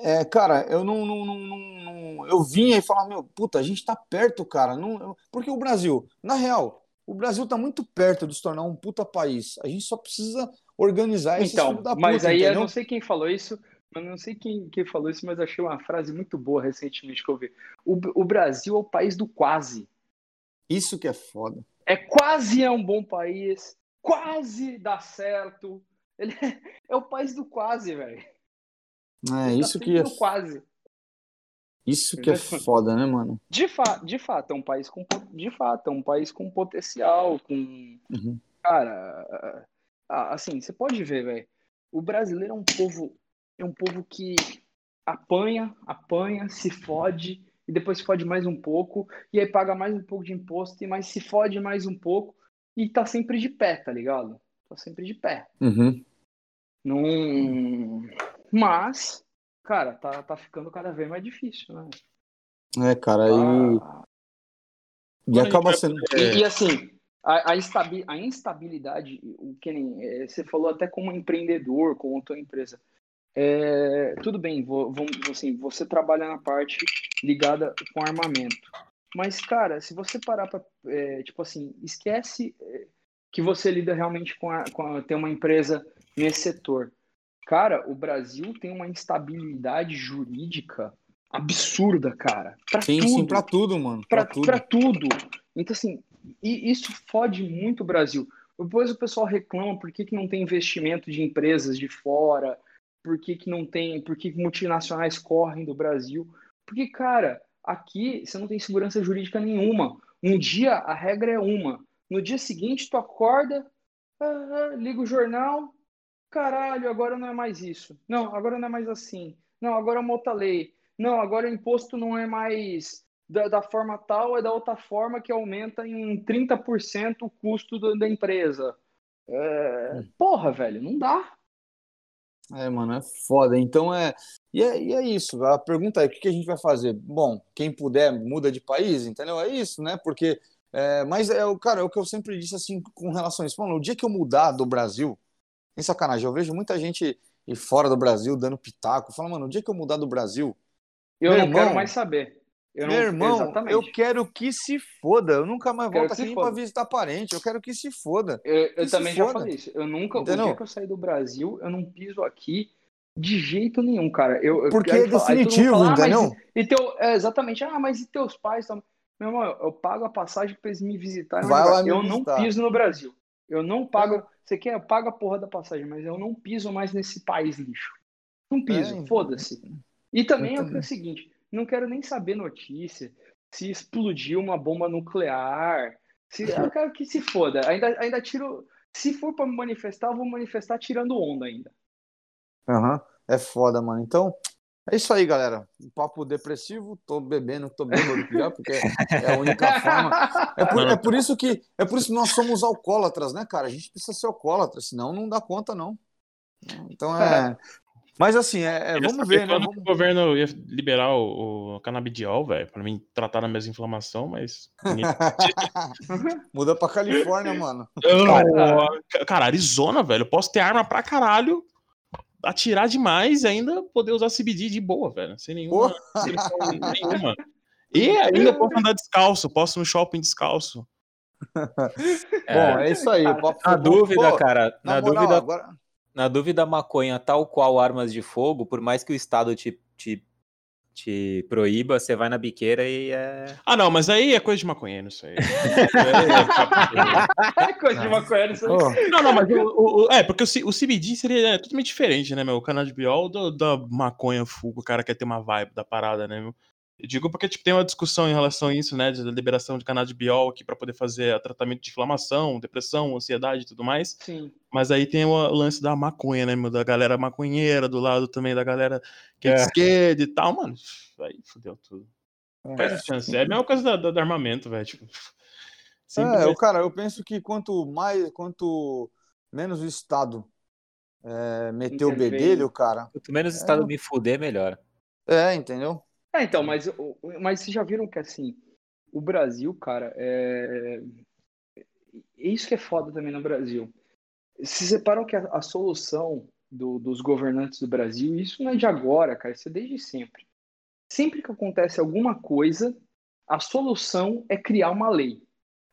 É, cara, eu não, não, não, não- Eu vinha e falava, meu, puta, a gente tá perto, cara. Não, eu- porque o Brasil, na real, o Brasil tá muito perto de se tornar um puta país. A gente só precisa organizar esses Então, filhos da mas puta, aí eu entendeu? não sei quem falou isso, eu não sei quem, quem falou isso, mas achei uma frase muito boa recentemente que eu vi. O, o Brasil é o país do quase. Isso que é foda. É quase é um bom país, quase dá certo. Ele é, é o país do quase, velho. É, tá isso que sempre é, quase. isso que é foda, né, mano? De, fa de fato, é um país com de fato, é um país com potencial, com Uhum. cara, assim, você pode ver, velho. O brasileiro é um povo é um povo que apanha, apanha, se fode e depois se fode mais um pouco e aí paga mais um pouco de imposto e mais se fode mais um pouco e tá sempre de pé, tá ligado? Tá sempre de pé. Uhum. Não, mas cara, tá, tá ficando cada vez mais difícil, né? É, cara, e, Ah, e acaba sendo. E, e, assim, a, a, instabi- a instabilidade, o que nem é, você falou até como empreendedor, como tua empresa. É, tudo bem, vou, vamos, assim, você trabalha na parte ligada com armamento. Mas, cara, se você parar pra, é, tipo assim, esquece é, que você lida realmente com, a, com a, tem uma empresa nesse setor. Cara, o Brasil tem uma instabilidade jurídica absurda, cara. Pra Sim, tudo sim, pra tudo, mano. Pra, para tudo. pra tudo. Então, assim, e isso fode muito o Brasil. Depois o pessoal reclama por que, que não tem investimento de empresas de fora, por que, que não tem, por que, que multinacionais correm do Brasil. Porque, cara, aqui você não tem segurança jurídica nenhuma. Um dia a regra é uma. No dia seguinte, tu acorda, ah, liga o jornal, caralho, agora não é mais isso. Não, agora não é mais assim. Não, agora é uma outra lei. Não, agora o imposto não é mais da, da forma tal, é da outra forma que aumenta em 30% o custo do- da empresa. É, Porra, velho, não dá. É, mano, é foda. Então é. E é, e é isso. A pergunta é: o que a gente vai fazer? Bom, quem puder, muda de país, entendeu? É isso, né? Porque. é, mas é o cara, é o que eu sempre disse assim com relação a isso. Mano, o dia que eu mudar do Brasil, sem sacanagem, eu vejo muita gente ir fora do Brasil dando pitaco. Fala, mano, o dia que eu mudar do Brasil, Eu não irmão, quero mais saber. Eu meu não, irmão, exatamente. eu quero que se foda. Eu nunca mais volto aqui pra visitar parente. Eu quero que se foda. Eu, eu também já foda. falei isso. Eu nunca, o Entendeu? dia que eu sair do Brasil, eu não piso aqui de jeito nenhum, cara. Eu, Porque é definitivo, fala, "Ah, mas entendeu? E teu, é, exatamente. Ah, mas e teus pais? Tam-" Meu irmão, eu, eu pago a passagem pra eles me visitarem. Vai lá me eu não visitar. piso no Brasil. Eu não pago. Você quer? Eu pago a porra da passagem, mas eu não piso mais nesse país lixo. Não piso, É, foda-se. E também eu é o também. seguinte: não quero nem saber notícia se explodiu uma bomba nuclear. Se, eu quero que se foda. Ainda, ainda tiro. Se for pra me manifestar, eu vou manifestar tirando onda ainda. Aham. É foda, mano. Então, É isso aí, galera. Um papo depressivo, tô bebendo, tô bêbado já, porque é a única forma. É por, é por isso que é por isso que nós somos alcoólatras, né, cara? A gente precisa ser alcoólatra, senão não dá conta, não. Então é. Mas assim, é, é, vamos ver, né? quando Vamos- o governo ia liberar o, o canabidiol, velho, pra mim tratar da mesma inflamação, mas. Muda pra Califórnia, mano. Cara, cara, Arizona, velho, eu posso ter arma pra caralho, atirar demais e ainda poder usar CBD de boa, velho, sem nenhuma, sem nenhuma. E ainda posso andar descalço, posso ir no shopping descalço. Bom, é isso aí. Papo Na dúvida, Pô, cara, Na, na, moral, dúvida, agora. na dúvida, maconha, tal qual armas de fogo, por mais que o Estado te, te, te proíba, você vai na biqueira e é. Ah, não, mas aí é coisa de maconheiro isso aí. É coisa de maconheiro. isso aí. Ô, Não, não, mas o, o- o- é, porque o, o CBD seria é, totalmente diferente, né, meu? O canabidiol do, da maconha fuga, o cara quer ter uma vibe da parada, né, meu? Eu digo porque, tipo, tem uma discussão em relação a isso, né, de liberação de canabidiol aqui pra poder fazer tratamento de inflamação, depressão, ansiedade e tudo mais. Sim. Mas aí tem o, o lance da maconha, né, meu? Da galera maconheira, do lado também da galera que é de É. esquerda e tal, mano. Aí fudeu tudo. É. Chance. É a mesma coisa da- da- do armamento, velho. Tipo, É, eu, cara, eu penso que quanto mais, quanto menos o Estado é, meter o bedelho, cara. Quanto menos o Estado me fuder, melhor. É, entendeu? É, então, mas, o- o- mas vocês já viram que assim, o Brasil, cara, é. é Isso que é foda também no Brasil. Se separam que a, a solução do- dos governantes do Brasil, isso não é de agora, cara, isso é desde sempre. Sempre que acontece alguma coisa, a solução é criar uma lei.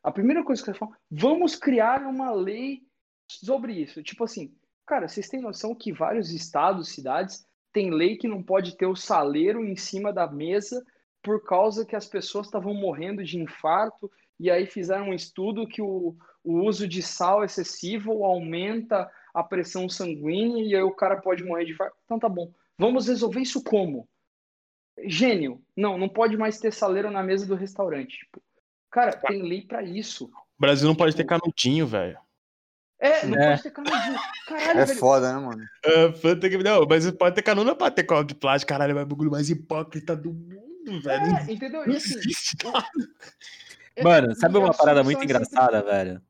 A primeira coisa que eles falam, vamos criar uma lei sobre isso. Tipo assim, cara, vocês têm noção que vários estados, cidades, tem lei que não pode ter o saleiro em cima da mesa por causa que as pessoas estavam morrendo de infarto e aí fizeram um estudo que o, o uso de sal excessivo aumenta a pressão sanguínea e aí o cara pode morrer de infarto. Então tá bom. Vamos resolver isso como? Gênio. Não, não pode mais ter saleiro na mesa do restaurante. Tipo, cara, tem lei pra isso. O Brasil não pode ter canudinho, velho. É, não É. pode ter canudinho. Caralho, É velho. foda, né, mano? Que- Não, mas pode ter canudo, não pode ter copo de plástico, caralho, é o bagulho mais hipócrita do mundo, velho. Não É, entendeu? Assim, existe. é- Mano, sabe uma parada muito é engraçada, velho?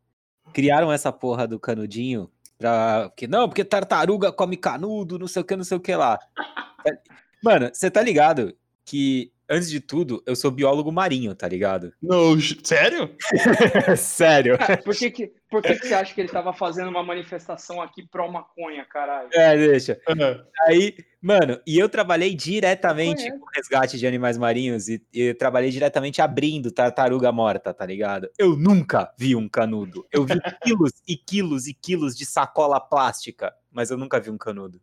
Criaram essa porra do canudinho pra. Porque, não, porque tartaruga come canudo, não sei o que, não sei o que lá. Mano, você tá ligado que, antes de tudo, eu sou biólogo marinho, tá ligado? Não, j- sério? Sério. Por que, que, por que, que você acha que ele tava fazendo uma manifestação aqui pró maconha, caralho? É, deixa. Ah, Aí, mano, e eu trabalhei diretamente com resgate de animais marinhos e, e eu trabalhei diretamente abrindo tartaruga morta, tá ligado? Eu nunca vi um canudo. Eu vi quilos e quilos e quilos de sacola plástica, mas eu nunca vi um canudo.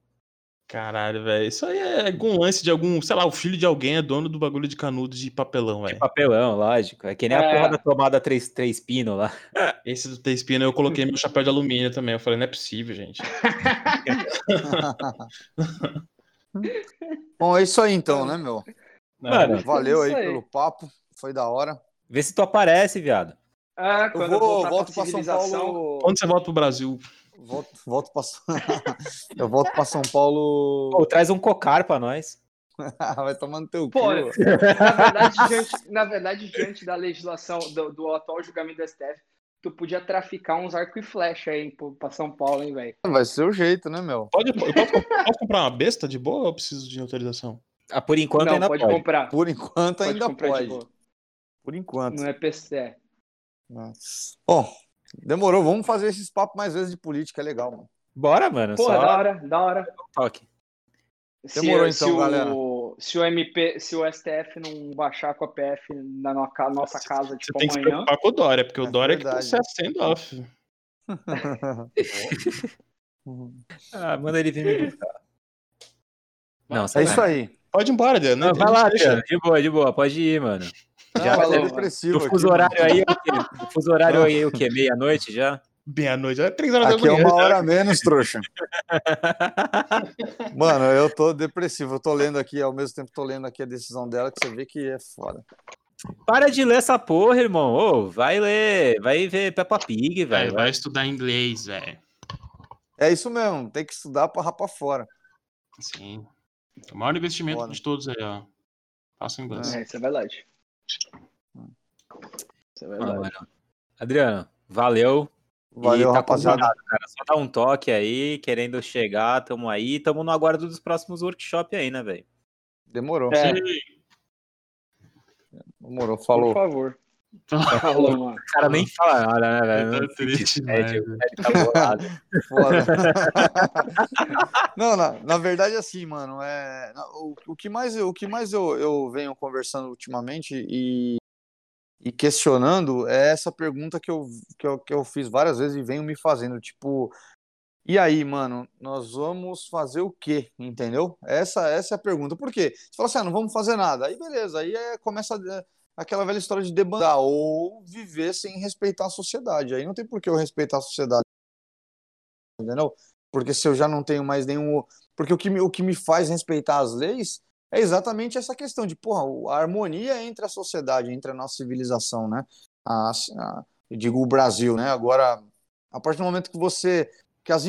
Caralho, velho. Isso aí é algum lance de algum, sei lá, o filho de alguém é dono do bagulho de canudo de papelão, De velho. papelão, lógico. É que nem a É. porra da tomada 3, três pino lá. Esse do T-Spina eu coloquei meu chapéu de alumínio também. Eu falei, não é possível, gente. Bom, é isso aí então, né, meu? Mano, Valeu É aí aí. pelo papo. Foi da hora. Vê se tu aparece, viado. Ah, Eu quando eu vou, voltar volto pra pra São. Paulo. Quando você volta pro Brasil? Volto, volto pra... Eu volto pra São Paulo. Pô, traz um cocar pra nós. Vai tomando teu Pô, cu. Na verdade, diante, na verdade, diante da legislação do, do atual julgamento do STF, tu podia traficar uns arco e flecha aí pra São Paulo, hein, velho? Vai ser o jeito, né, meu? Pode, eu posso, posso comprar uma besta de boa ou eu preciso de autorização? Ah, por enquanto Não, ainda pode, pode. comprar. Por enquanto Pode ainda comprar de pode. boa. Por enquanto. Não é PC. né? Bom, demorou. Vamos fazer esses papos mais vezes de política, é legal, mano. Bora, mano. Pô, só da hora, da hora. toque. Se, Demorou, se então, o, galera. Se o MP, se o STF não baixar com a PF na nossa casa, Você tipo, tem que se amanhã. preocupar com o Dória, porque o É Dória é que verdade. tá sendo off. Ah, manda ele vir me buscar. Não, É isso aí. Pode ir embora. Não, vai lá, deixa. De boa, de boa. Pode ir, mano. Já Ah, falou, é depressivo O aqui, fuso horário aí é o quê? O fuso horário aí é o quê? Meia-noite já? Meia-noite, é três horas Aqui da é manhã. uma hora a menos, trouxa. Mano, eu tô depressivo. Eu tô lendo aqui, ao mesmo tempo tô lendo aqui a decisão dela, que você vê que é foda. Para de ler essa porra, irmão. Ô, vai ler, vai ver Peppa Pig, velho. vai estudar inglês, velho. É isso mesmo, tem que estudar pra rapar fora. Sim. O maior investimento Foda. de todos é a. Passa em inglês. É, isso é verdade. É. Mano. Adriano, valeu. Valeu, e tá rapaziada. cara. Só dá um toque aí, querendo chegar, tamo aí. Tamo no aguardo dos próximos workshops aí, né, velho? Demorou. É, Demorou. por Falou. favor. Falou, mano. O cara nem fala nada, né, velho? Tá triste despede, demais, o Fred tá bolado. Foda. Não, na, na verdade, assim, mano, é, o, o que mais, eu- o que mais eu, eu venho conversando ultimamente e, e questionando é essa pergunta que eu, que, eu, que eu fiz várias vezes e venho me fazendo, tipo, e aí, mano, nós vamos fazer o quê? Entendeu? Essa, essa é a pergunta. Por quê? Você fala assim, ah, não vamos fazer nada. Aí, beleza, aí é, começa é, aquela velha história de debandar ou viver sem respeitar a sociedade. Aí não tem por que eu respeitar a sociedade entendeu? Porque se eu já não tenho mais nenhum. Porque o que me, o que me faz respeitar as leis é exatamente essa questão de, porra, a harmonia entre a sociedade, entre a nossa civilização, né? A, a- eu digo o Brasil, né? Agora, a partir do momento que você. que as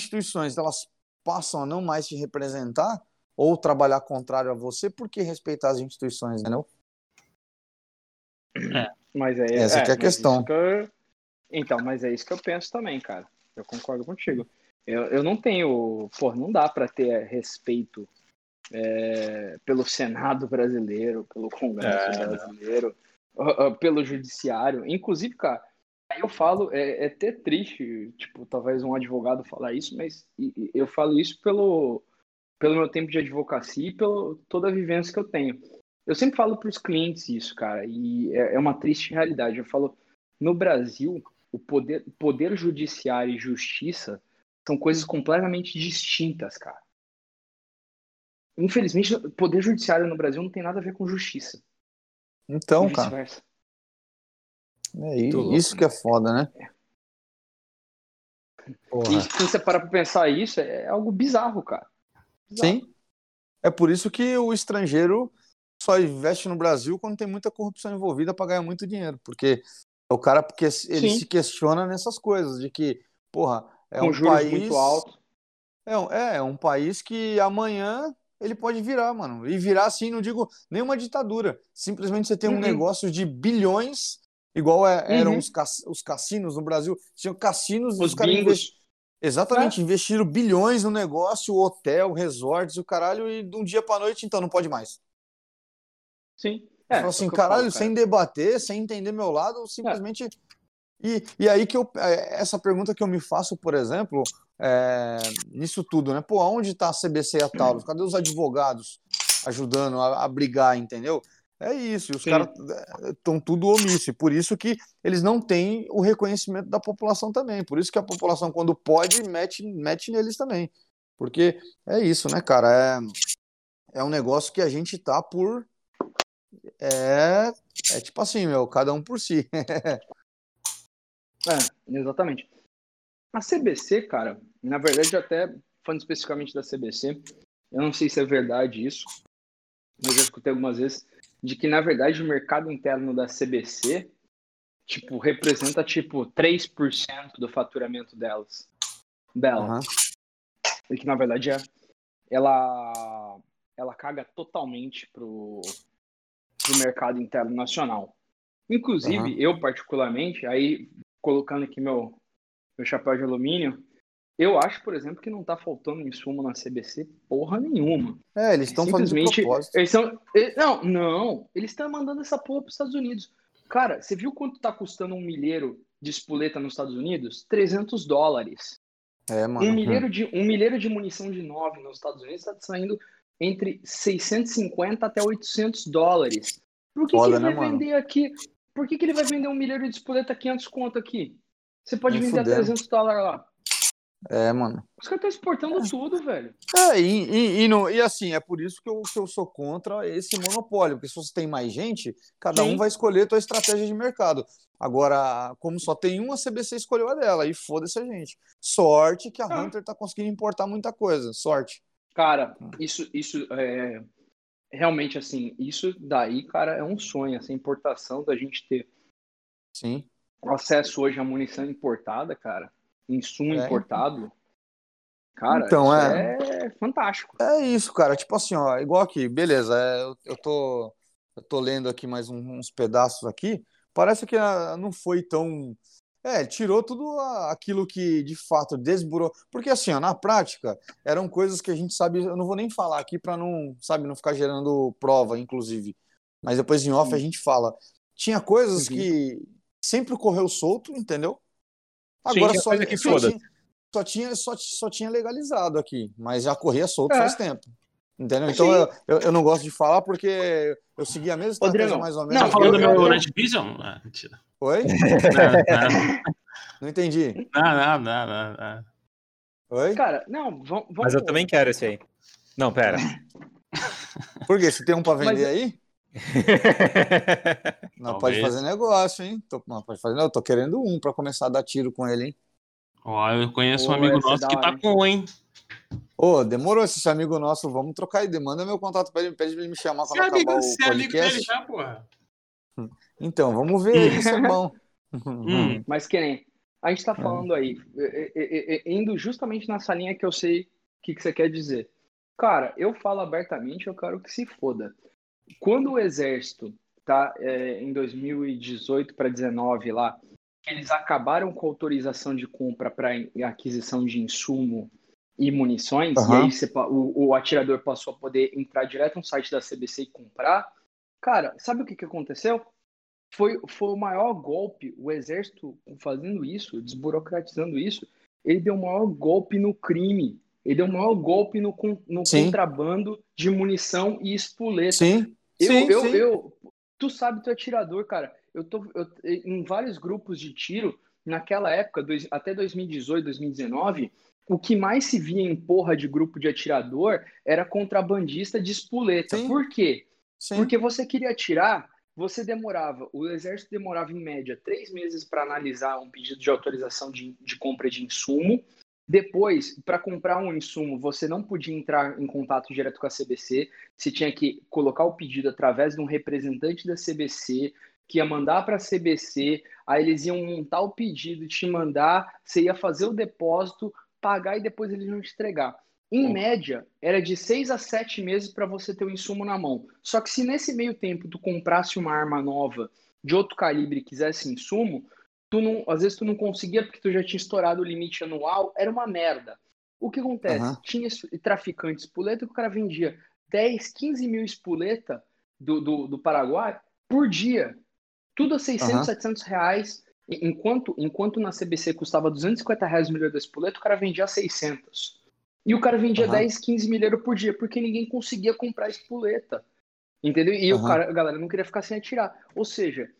instituições elas passam a não mais te representar ou trabalhar contrário a você, por que respeitar as instituições, entendeu? Mas é, Essa que é a questão. isso que eu- Então, mas é isso que eu penso também, cara. Eu concordo contigo. Eu, eu não tenho. Pô, não dá pra ter respeito é, pelo Senado brasileiro, pelo Congresso É, brasileiro, pelo Judiciário. Inclusive, cara, aí eu falo, é, é até triste, tipo, talvez um advogado falar isso, mas eu falo isso pelo, pelo meu tempo de advocacia e pela toda a vivência que eu tenho. Eu sempre falo para os clientes isso, cara, e é, é uma triste realidade. Eu falo, no Brasil, o poder, poder judiciário e justiça são coisas completamente distintas, cara. Infelizmente, o poder judiciário no Brasil não tem nada a ver com justiça. Então, e cara, é i- Muito louco, isso que é foda, né? Porra. E se você parar pra pensar isso, é algo bizarro, cara. Bizarro. Sim. É por isso que o estrangeiro só investe no Brasil quando tem muita corrupção envolvida para ganhar muito dinheiro. Porque o cara porque ele Sim. se questiona nessas coisas, de que, porra, é Com um país. muito altos. É, um- é, é um país que amanhã ele pode virar, mano. E virar assim, não digo nenhuma ditadura. Simplesmente você tem um Uhum. negócio de bilhões, igual é- eram Uhum. os, cass- os cassinos no Brasil. Tinham cassinos Os os caras Exatamente, investiram bilhões no negócio, hotel, resorts, o caralho, e de um dia pra noite, então, não pode mais. Sim. É, É, assim, é o que eu caralho, falo, cara. sem debater, sem entender meu lado, simplesmente. E, e aí que eu. é, Essa pergunta que eu me faço, por exemplo, é, nisso tudo, né? Pô, aonde tá a CBC e a Taurus? Cadê os advogados ajudando a, a brigar, entendeu? É isso, e os caras estão tudo omisso, e por isso que eles não têm o reconhecimento da população também. Por isso que a população, quando pode, mete, mete neles também. Porque é isso, né, cara? É, é um negócio que a gente tá por. É, é tipo assim, meu, cada um por si. É, exatamente. A CBC, cara, na verdade, até falando especificamente da CBC, eu não sei se é verdade isso, mas eu escutei algumas vezes de que, na verdade, o mercado interno da CBC, tipo, representa, tipo, 3% do faturamento delas. Dela. Aham. E que, na verdade, é, ela, ela caga totalmente pro, pro mercado interno nacional. Inclusive, Aham. eu particularmente, aí colocando aqui meu, meu chapéu de alumínio, eu acho, por exemplo, que não tá faltando insumo na CBC porra nenhuma. É, eles estão fazendo de Simplesmente, eles estão... Não, não, eles estão mandando essa porra pros Estados Unidos. Cara, você viu quanto tá custando um milheiro de espoleta nos Estados Unidos? 300 dólares. É, mano. Um milheiro, de, um milheiro de munição de 9 nos Estados Unidos está saindo entre 650 até 800 dólares. Por que, que Foda, ele né, vai mano? vender aqui? Por que, que ele vai vender um milheiro de espoleta 500 conto aqui? Você pode Nem vender a fudendo. 300 dólares lá. É, mano. Os caras estão exportando tudo, velho. É, e, e, e, não- e assim, é por isso que eu, que eu sou contra esse monopólio, porque se você tem mais gente, cada Sim. um vai escolher a tua estratégia de mercado. Agora, como só tem uma, a CBC escolheu a dela, e foda-se a gente. Sorte que a Ah. Hunter tá conseguindo importar muita coisa, sorte. Cara, isso, isso é realmente assim, isso daí, cara, é um sonho, essa importação da gente ter Sim. acesso hoje à munição importada, cara, insumo É. importado. Cara, Então, é. é... fantástico. É isso, cara. Tipo assim, ó, igual aqui, beleza. é, eu, eu tô, eu tô lendo aqui mais um- uns pedaços aqui. Parece que ah, não foi tão. É, tirou tudo aquilo que de fato desburou. Porque assim, ó, na prática, eram coisas que a gente sabe. Eu não vou nem falar aqui pra não, sabe, não ficar gerando prova, inclusive. Mas depois em off a gente fala. Tinha coisas Uhum. que sempre correu solto, entendeu? Sim, Agora tinha só, que só tinha, só tinha só, só tinha legalizado aqui, mas já corria solto É. faz tempo. Entendeu? Então eu, eu, eu não gosto de falar porque eu segui a mesma estratégia mais ou não, menos. Tá falando do eu- meu eu- Night Vision? Ah, mentira. Oi? Não, Não entendi. não, não, não, não, não. Oi? Cara, não, vamos. Mas eu também quero esse aí. Não, pera. Por quê? Você tem um pra Mas vender eu- aí? Não Talvez. pode fazer negócio, hein? Tô, não, pode fazer, não, eu tô querendo um pra começar a dar tiro com ele, hein? Ó, eu conheço um Pô, amigo essa é nosso que tá com um, hein? Ô, demorou esse amigo nosso, vamos trocar ideia. Manda meu contato pra ele, pede pra ele me chamar Você quando é amigo, acabar o você é amigo dele podcast. já, porra. Então, vamos ver isso é bom. Hum. Mas que nem. A gente tá É. falando aí, e- e- e- indo justamente nessa linha que eu sei o que, que você quer dizer. Cara, eu falo abertamente, eu quero que se foda. Quando o exército tá é, em 2018 para 19 lá, eles acabaram com a autorização de compra para aquisição de insumo e munições, e Aham. aí você o, o atirador passou a poder entrar direto no site da CBC e comprar. Cara, sabe o que, que aconteceu? Foi, foi o maior golpe, o exército fazendo isso, desburocratizando isso, ele deu o maior golpe no crime. Ele deu o maior golpe no, no Sim. contrabando de munição e espoleta. Sim, Eu, sim, eu, sim. eu, tu sabe, tu é atirador, cara. Eu tô eu- em vários grupos de tiro, naquela época, dois- até 2018, 2019, o que mais se via em porra de grupo de atirador era contrabandista de espoleta. Sim. Por quê? sim. Porque você queria atirar, você demorava, o exército demorava em média três meses para analisar um pedido de autorização de, de compra de insumo. Depois, para comprar um insumo, você não podia entrar em contato direto com a CBC, você tinha que colocar o pedido através de um representante da CBC, que ia mandar para a CBC, aí eles iam montar o pedido, te mandar, você ia fazer o depósito, pagar e depois eles iam te entregar. Em média, era de seis a sete meses para você ter o insumo na mão. Só que se nesse meio tempo tu comprasse uma arma nova de outro calibre e quisesse insumo, tu não, às vezes tu não conseguia porque tu já tinha estourado o limite anual, era uma merda. O que acontece? Aham. Tinha traficante espoleta que o cara vendia 10, 15 mil espoleta do, do, do Paraguai por dia. Tudo a 600, Aham. 700 reais. Enquanto, enquanto na CBC custava 250 reais o milheiro da espoleta, o cara vendia 600. E o cara vendia Aham. 10, 15 milheiros por dia, porque ninguém conseguia comprar espoleta. Entendeu? E o Aham. cara, a galera não queria ficar sem atirar. Ou seja,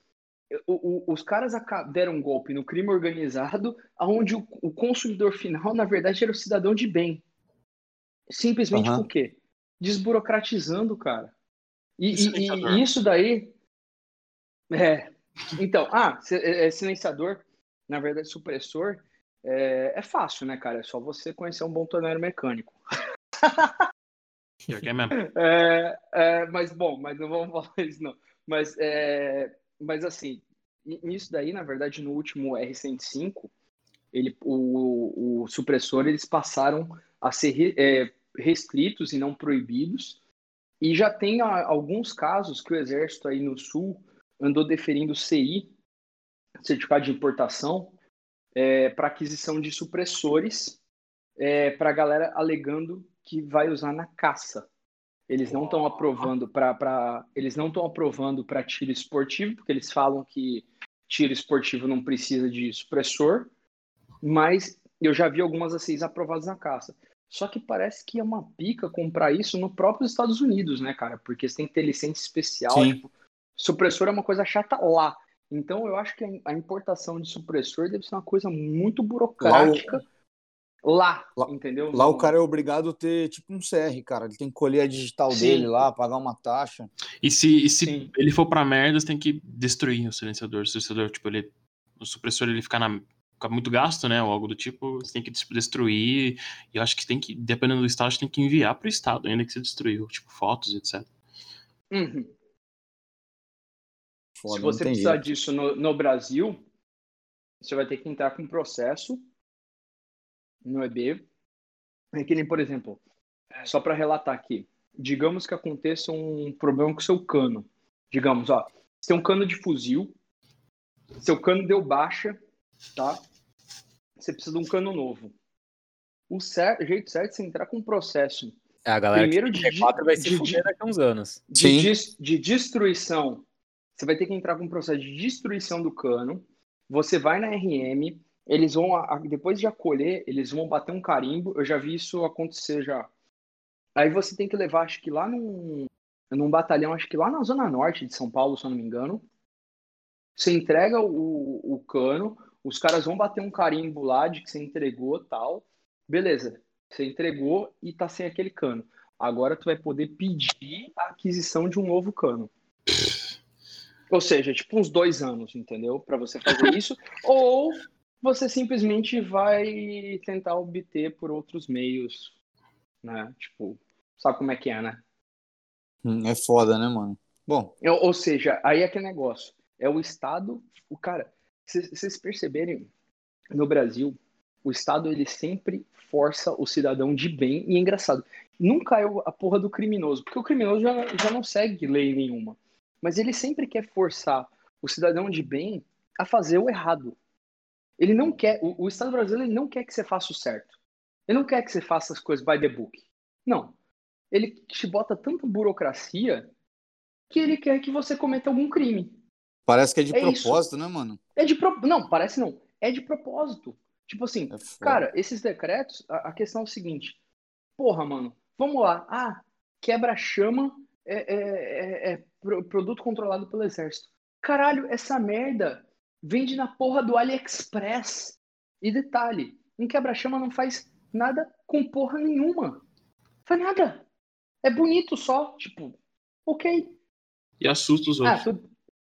o- o- os caras deram um golpe no crime organizado, onde o, o consumidor final, na verdade, era o cidadão de bem. Simplesmente Aham. por quê? Desburocratizando, cara. E, E e- e isso daí. É. Então, ah, é, é silenciador, na verdade, supressor, é, é fácil, né, cara? É só você conhecer um bom torneiro mecânico. É mesmo. É, é, mas bom, mas não vamos falar isso não. Mas, é, mas assim, nisso daí, na verdade, no último R105, ele, o, o supressor eles passaram a ser é, restritos e não proibidos. E já tem a- alguns casos que o exército aí no sul andou deferindo CI, certificado de importação, para aquisição de supressores para a galera alegando que vai usar na caça. Eles não estão aprovando para eles não estão aprovando para tiro esportivo, porque eles falam que tiro esportivo não precisa de supressor, mas eu já vi algumas ACIs aprovadas na caça. Só que parece que é uma pica comprar isso no próprio Estados Unidos, né, cara? Porque você tem que ter licença especial. Tipo, supressor é uma coisa chata lá. Então eu acho que a- importação de supressor deve ser uma coisa muito burocrática lá, Lá- entendeu? Lá No- o cara é obrigado a ter tipo um CR, cara. Ele tem que colher a digital Sim. dele lá, pagar uma taxa. E se, e se Sim. ele for pra merda, você tem que destruir o silenciador. O silenciador, tipo, ele. O supressor ele ficar na. Ficar muito gasto, né? Ou algo do tipo, você tem que des- destruir. E eu acho que tem que, dependendo do estado, tem que enviar pro estado, ainda que você destruiu, tipo, fotos, etc. Uhum. Foda, Se você precisar jeito. disso no, no Brasil, você vai ter que entrar com um processo no EB É que nem, por exemplo, só para relatar aqui, digamos que aconteça um problema com o seu cano. Digamos, ó, você tem um cano de fuzil, seu cano deu baixa, tá? Você precisa de um cano novo. O cer- jeito certo é você entrar com um processo A galera Primeiro que de- T4 vai se de- fuder daqui a uns anos. de, Sim. dis- de destruição. Você vai ter que entrar com um processo de destruição do cano. Você vai na RM, eles vão, depois de acolher, eles vão bater um carimbo. Eu já vi isso acontecer já. Aí você tem que levar, acho que lá num, num batalhão, acho que lá na Zona Norte de São Paulo, se eu não me engano. Você entrega o, o cano, os caras vão bater um carimbo lá de que você entregou tal. Beleza, você entregou e tá sem aquele cano. Agora tu vai poder pedir a aquisição de um novo cano. Ou seja, tipo uns dois anos, entendeu? Para você fazer isso. Ou você simplesmente vai tentar obter por outros meios, né? Tipo, sabe como é que é, né? Hum, É foda, né, mano? Bom, Ou, ou seja, aí é que negócio. É o Estado. O cara, se vocês perceberem, no Brasil, o Estado ele sempre força o cidadão de bem. E é engraçado, nunca é a porra do criminoso, porque o criminoso já, já não segue lei nenhuma. Mas ele sempre quer forçar o cidadão de bem a fazer o errado. Ele não quer, o, o Estado brasileiro ele não quer que você faça o certo. Ele não quer que você faça as coisas by the book. Não. Ele te bota tanta burocracia que ele quer que você cometa algum crime. parece que é de É isso. propósito, né, mano? É de pro... não, parece não. É de propósito. Tipo assim, É cara, esses decretos, a, a questão é o seguinte. Porra, mano, vamos lá. Ah, quebra-chama é, é- é- é pro- produto controlado pelo exército. Caralho, essa merda vende na porra do AliExpress. E detalhe, um quebra-chama não faz nada com porra nenhuma. Faz nada. É bonito só, tipo, ok. E assusta os Ah, outros. tudo...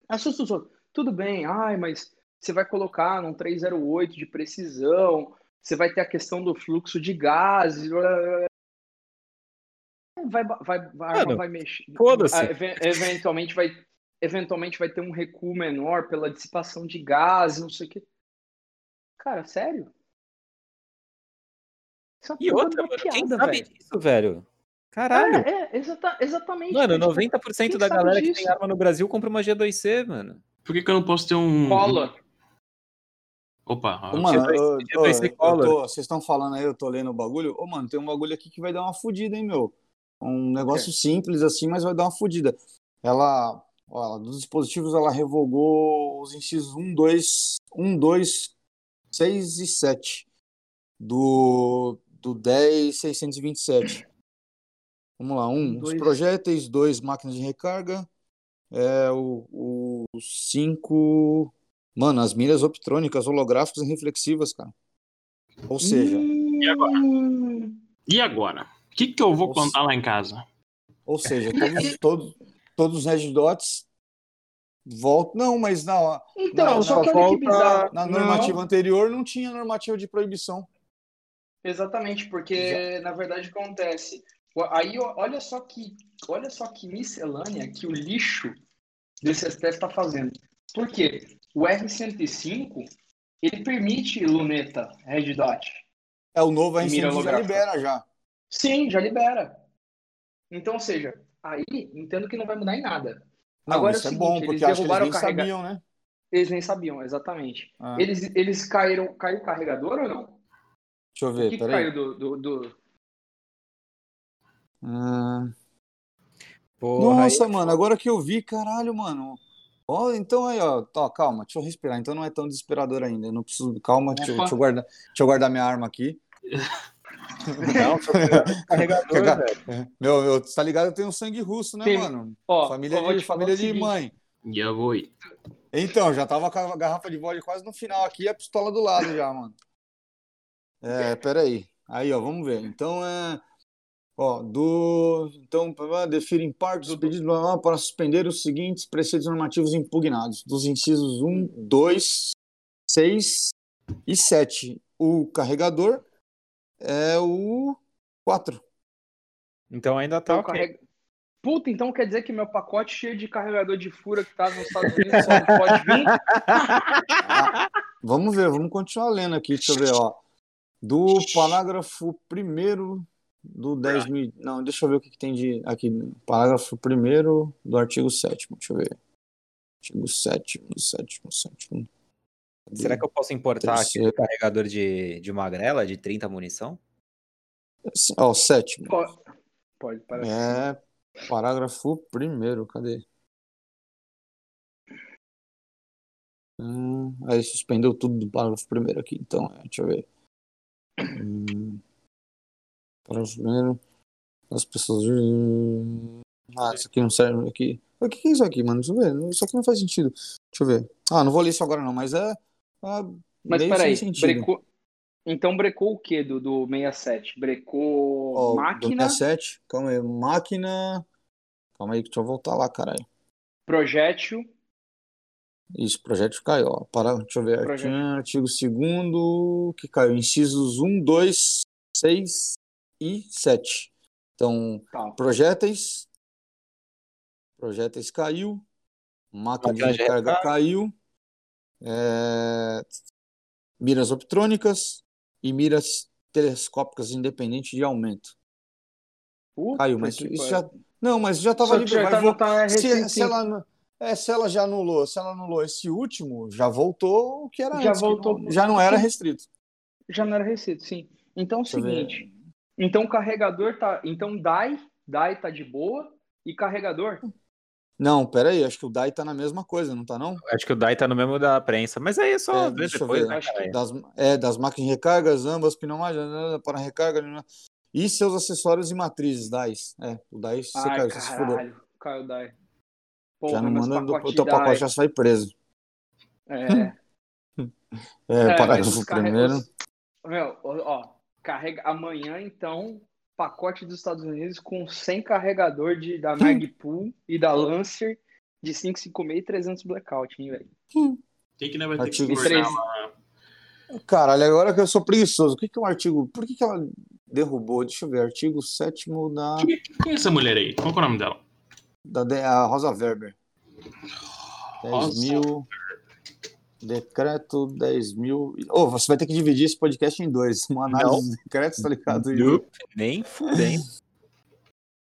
Assusta os outros. Tudo bem, ai, mas você vai colocar num 308 de precisão, você vai ter a questão do fluxo de gases. Vai, vai, a arma Mano, vai mexer. foda-se. Even- eventualmente vai, eventualmente vai ter um recuo menor pela dissipação de gases, não sei o quê. Cara, sério? Isso é E outra, mano, quem piada, sabe velho. disso, velho? Caralho. É, é, exata- exatamente. Mano, velho. 90% quem da galera que disso? tem arma no Brasil compra uma G2C, mano. Por que, que eu não posso ter um. Cola. Opa, Ô, mano, G2C eu- eu- G2C eu cola. tô- vocês estão falando aí, eu tô lendo o bagulho. Ô, mano, tem um bagulho aqui que vai dar uma fudida, hein, meu? Um negócio simples assim, mas vai dar uma fudida. Ela, ó, dos dispositivos, ela revogou os incisos 1, 2, 1, 2, 6 e 7 do, do 10.627. Vamos lá, um, os Dois. projéteis, dois, máquinas de recarga, é, o, o cinco, mano, as miras optrônicas, holográficas e reflexivas, cara. Ou seja, E agora? E agora? O que, que eu vou Nossa. contar lá em casa? ou seja, todos, todos, todos os red dots voltam, não, mas na, Então, Não, só não, que olha que falta- bizarro. na Não, normativa anterior não tinha normativa de proibição. Exatamente, porque na verdade acontece. Aí olha só que olha só que miscelânea que o lixo desse STF está fazendo. Por quê? O R105 ele permite luneta Red Dot. É, o novo E mira R100 já libera já. Sim, já libera. Então, ou seja, aí entendo que não vai mudar em nada. Não, Agora isso é é o bom, seguinte, porque eles acho que eles derrubaram nem o carrega- sabiam, né? Eles nem sabiam, exatamente. Ah, Eles, eles caíram. Caiu o carregador ou não? deixa eu O ver, que, que peraí. caiu do, do, do- Ah, Porra, Nossa, aí- mano, agora que eu vi, caralho, mano. Ó, então aí, ó, tá, calma, deixa eu respirar. Então não é tão desesperador ainda. Eu não preciso. Calma, deixa, eu- Opa. deixa eu guardar, deixa eu guardar minha arma aqui. Não, carregador, velho. Meu, eu, tá ligado? Eu tenho sangue russo, né, Tem- mano? Ó, família de, família de mãe. E eu vou. Então, já tava com a garrafa de vodka quase no final aqui e a pistola do lado já, mano. É, peraí. Aí, ó, vamos ver. Então é. Ó, do. Então, definem parte dos pedidos para suspender os seguintes preceitos normativos impugnados, dos incisos 1, 2, 6 e 7. O carregador é o 4. Então ainda tá Então, ok. carrega- Puta, então quer dizer que meu pacote cheio de carregador de fura que tá nos Estados Unidos só não pode vir? Vamos ver, vamos continuar lendo aqui, deixa eu ver, ó. Do parágrafo primeiro do 10 mil. Não, deixa eu ver o que, que tem de. Aqui, parágrafo primeiro do artigo 7. Deixa eu ver. Artigo 7, 7, 7. Será que eu posso importar aqui um carregador de, de magrela de 30 munição? Ó, sétimo. Pode, pode. É parágrafo primeiro, cadê? Hum, aí suspendeu tudo do parágrafo primeiro aqui, então, é, deixa eu ver. Hum, parágrafo primeiro. As pessoas. Ah, isso aqui não serve aqui. O que que é isso aqui, mano? Deixa eu ver. Isso aqui não faz sentido. Deixa eu ver. Ah, não vou ler isso agora não, mas é. É Mas peraí, brecou. Então brecou o que do, do 67? Brecou do máquina, 67, calma aí. Máquina. Calma aí, deixa eu voltar lá, caralho. projétil, Isso, projeto caiu, ó. Para, deixa eu ver. Projeto. Artigo, artigo 2 que caiu. Incisos 1, 2, 6 e 7. Então, tá. projéteis. Projéteis caiu. Máquina de recarga. caiu. É, miras optrônicas e miras telescópicas independente de aumento. Puta Caiu, mas isso já. Não, mas já estava livre. já vai tá, tá se, se ela, é, se ela já anulou, se ela anulou esse último, já voltou o que era Já antes, voltou não- já não era restrito. Já não era restrito, sim. Então é o Deixa eu ver. seguinte. Então o carregador tá. Então DAI, DAI tá de boa. E carregador? Não, pera aí, acho que o DAI tá na mesma coisa, não tá não? Acho que o DAI tá no mesmo da prensa, mas aí é só É, ver deixa eu depois, ver. né, Acho que- cara? Das, é, das máquinas de recargas, ambas pneumáticas, para recarga, né? e seus acessórios e matrizes, DAIs. É, o DAI você Ai, caiu, você se fudou. caralho. Caiu DAI. Já Porra, não mas manda, o teu DAI. pacote já sai preso. É. É, É, parágrafo primeiro. os- Meu, ó, carrega amanhã então pacote dos Estados Unidos com 100 carregador de da Magpul e da Lancer de 556 e 300 blackout, hein, velho. Tem que né, vai ter que Artigo cortar três. uma- Caralho, agora que eu sou preguiçoso, o que, que é um artigo. Por que, que ela derrubou? Deixa eu ver, artigo 7 da, Quem é essa mulher aí? Qual que é o nome dela? da de- a Rosa Weber. 10 Rosa mil. Decreto 10 mil. Ô, você vai ter que dividir esse podcast em dois. Uma análise Não. dos decretos, tá ligado? Nope, Nem fudendo.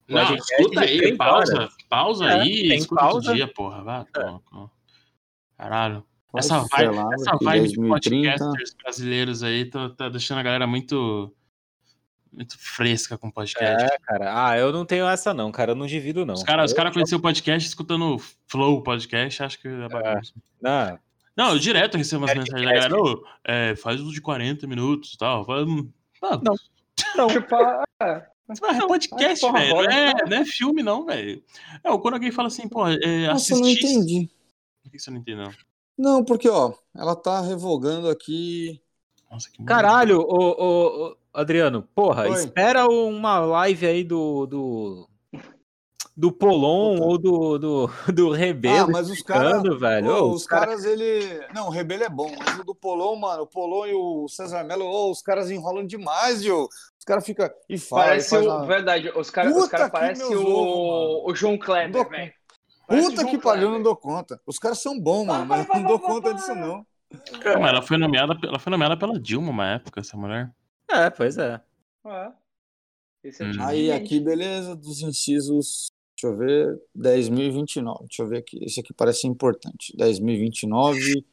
Não, Podcast escuta aí, pausa. Pausa É, aí, tem escuta pausa. dia, porra. Vai, cu. Caralho. Vai Essa vibe, ferrar, essa vibe de 2030. podcasters brasileiros aí tá, tá deixando a galera muito, muito fresca com podcast. É, cara. Ah, eu não tenho essa não, cara. Eu não divido, não. Os caras os Eu- cara conheceram o podcast escutando Flow Podcast, acho que é bagunça. Não, Não, eu direto recebo umas mensagens da galera, ô, é, faz uso de 40 minutos e tal. Fala, hum, ah, Não. não. Tipo, é, É podcast, porra, velho. Não rola, é, então. não é filme, não, velho. É, quando alguém fala assim, pô, é, Nossa, eu não assistir. entendi. Por que você não entendeu? Não, porque, ó, ela tá revogando aqui. Nossa, que Caralho, ô, ô, ô, Adriano, porra, Oi. espera uma live aí do. do... Do Polon Puta. ou do, do, do Rebelo Ah, mas os caras. velho. Ô, os caras, ele. Não, o Rebelo é bom, mas o do Polon, mano, o Polon e o César Melo, ô, os caras enrolam demais, viu? Os caras ficam. E e parece faz o. uma- Verdade, os caras os cara parecem o, o João Kleber, velho. Puta que pariu, eu não dou conta. Os caras são bons, mano, mas eu não dou conta disso, não. Mas ela foi nomeada, ela foi nomeada pela Dilma uma época, essa mulher. É, pois é. É. Esse é Hum. tipo Aí aqui, beleza, dos incisos. Deixa eu ver. 10.029. Deixa eu ver aqui. Esse aqui parece importante. 10.029.